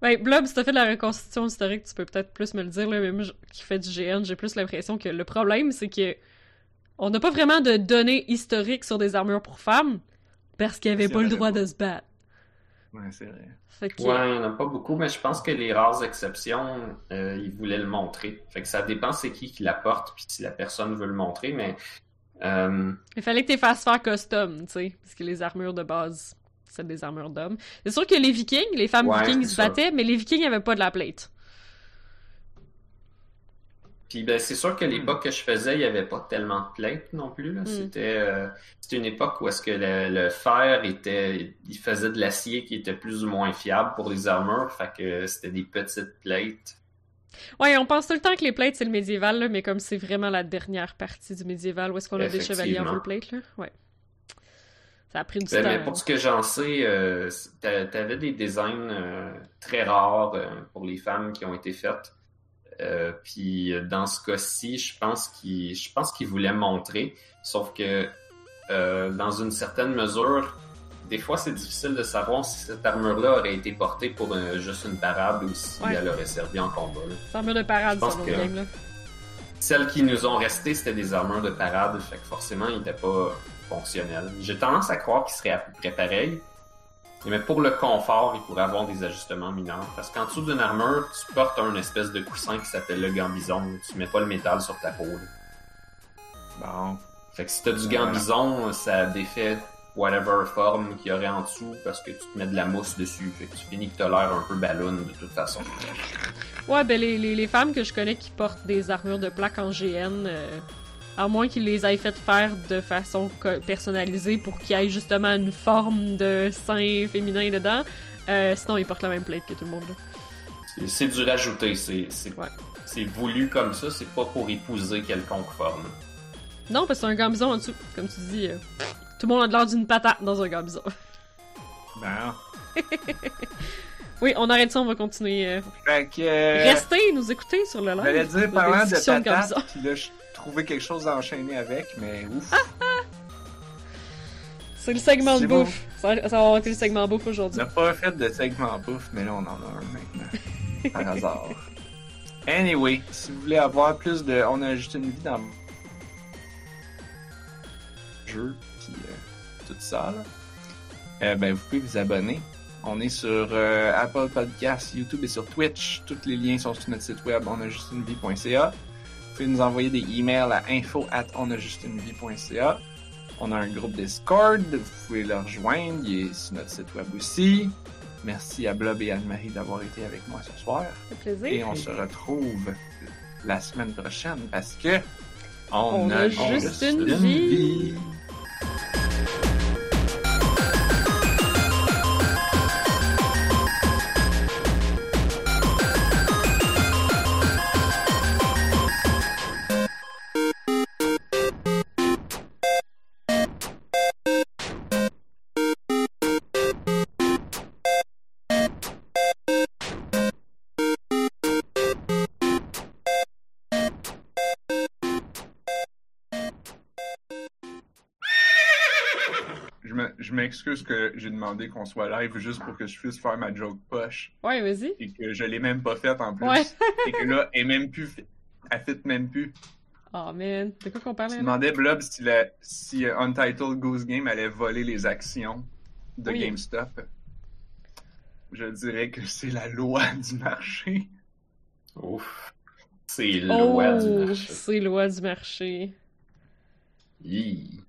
Ben, Blob, si t'as fait de la reconstitution historique, tu peux peut-être plus me le dire, là, mais moi, qui fait du GN, j'ai plus l'impression que le problème, c'est que on n'a pas vraiment de données historiques sur des armures pour femmes, parce qu'il n'y avait pas le droit pas. de se battre. ouais, c'est vrai. Fait que... Ouais, il n'y en a pas beaucoup, mais je pense que les rares exceptions, euh, ils voulaient le montrer. Fait que ça dépend c'est qui qui la porte, puis si la personne veut le montrer, mais euh, Il fallait que tu fasses faire custom, tu sais, parce que les armures de base, c'est des armures d'hommes. C'est sûr que les vikings, les femmes Ouais, vikings, se battaient, mais les vikings n'avaient pas de la plate. Puis ben, c'est sûr que l'époque que je faisais, il n'y avait pas tellement de plates non plus. Là. Mm. C'était euh, c'était une époque où est-ce que le, le fer était. Il faisait de l'acier qui était plus ou moins fiable pour les armures. Fait que c'était des petites plates. Ouais, on pense tout le temps que les plates, c'est le médiéval, là, mais comme c'est vraiment la dernière partie du médiéval, où est-ce qu'on a des chevaliers en Effectivement. full plate, là? Ouais. Ça a pris du Ben, temps. mais pour ce que j'en sais, euh, t'a- t'avais des designs euh, très rares euh, pour les femmes qui ont été faites. Euh, puis dans ce cas-ci, je pense qu'ils je pense qu'ils voulaient montrer, sauf que euh, dans une certaine mesure, des fois c'est difficile de savoir si cette armure-là aurait été portée pour euh, juste une parade ou si Ouais. elle aurait servi en combat. C'est armure de parade, ça, que- le game, là. Celles qui nous ont resté, c'était des armures de parade, fait que forcément, ils n'étaient pas fonctionnels. J'ai tendance à croire qu'ils seraient à peu près pareils, mais pour le confort, ils pourraient avoir des ajustements mineurs. Parce qu'en dessous d'une armure, tu portes un espèce de coussin qui s'appelle le gambison. Tu mets pas le métal sur ta peau. là. Bon. Fait que si t'as du gambison, ça défait whatever forme qu'il y aurait en dessous parce que tu te mets de la mousse dessus. Fait que tu finis que t'as l'air un peu ballon de toute façon. Ouais, ben les, les, les femmes que je connais qui portent des armures de plaque en GN, euh, à moins qu'ils les aient faites faire de façon personnalisée pour qu'il y ait justement une forme de sein féminin dedans, euh, sinon ils portent la même plate que tout le monde. C'est- du rajouter. C'est c'est- Ouais. c'est voulu comme ça. C'est pas pour épouser quelconque forme. Non, parce que c'est un gambison en dessous. Comme tu dis, euh, tout le monde a l'air d'une patate dans un gambison. Bon. oui, on arrête ça, on va continuer. euh. Fait que. Restez, nous écouter sur le live. J'allais dire, parlant de patates, gambison. puis là, je trouvais quelque chose à enchaîner avec, mais ouf. C'est le segment de bon. bouffe. Ça, ça va été le segment bouffe On aujourd'hui. n'a pas fait de segment bouffe, mais là, on en a un maintenant. Par hasard. Anyway, si vous voulez avoir plus de. On a juste une vie dans le jeu, puis euh, tout ça, là. Euh, ben, vous pouvez vous abonner. On est sur euh, Apple Podcasts, YouTube et sur Twitch. Tous les liens sont sur notre site web onajustunevie.ca. Vous pouvez nous envoyer des emails à info at onajustunevie.ca. On a un groupe Discord, vous pouvez le rejoindre, il est sur notre site web aussi. Merci à Blob et Anne-Marie d'avoir été avec moi ce soir. Fait plaisir. Et on se retrouve la semaine prochaine parce que on, On a juste une vie. M'excuse que j'ai demandé qu'on soit live juste pour que je puisse faire ma joke poche Ouais, vas-y. et que je l'ai même pas faite en plus. Ouais. et que là, elle est même plus. Elle fit même plus. Oh man, de quoi qu'on parlait là? demandais Blob si, la, si euh, Untitled Goose Game allait voler les actions de Oui. GameStop. Je dirais que c'est la loi du marché. Ouf. C'est loi du Oh, marché. c'est loi du marché. Hi.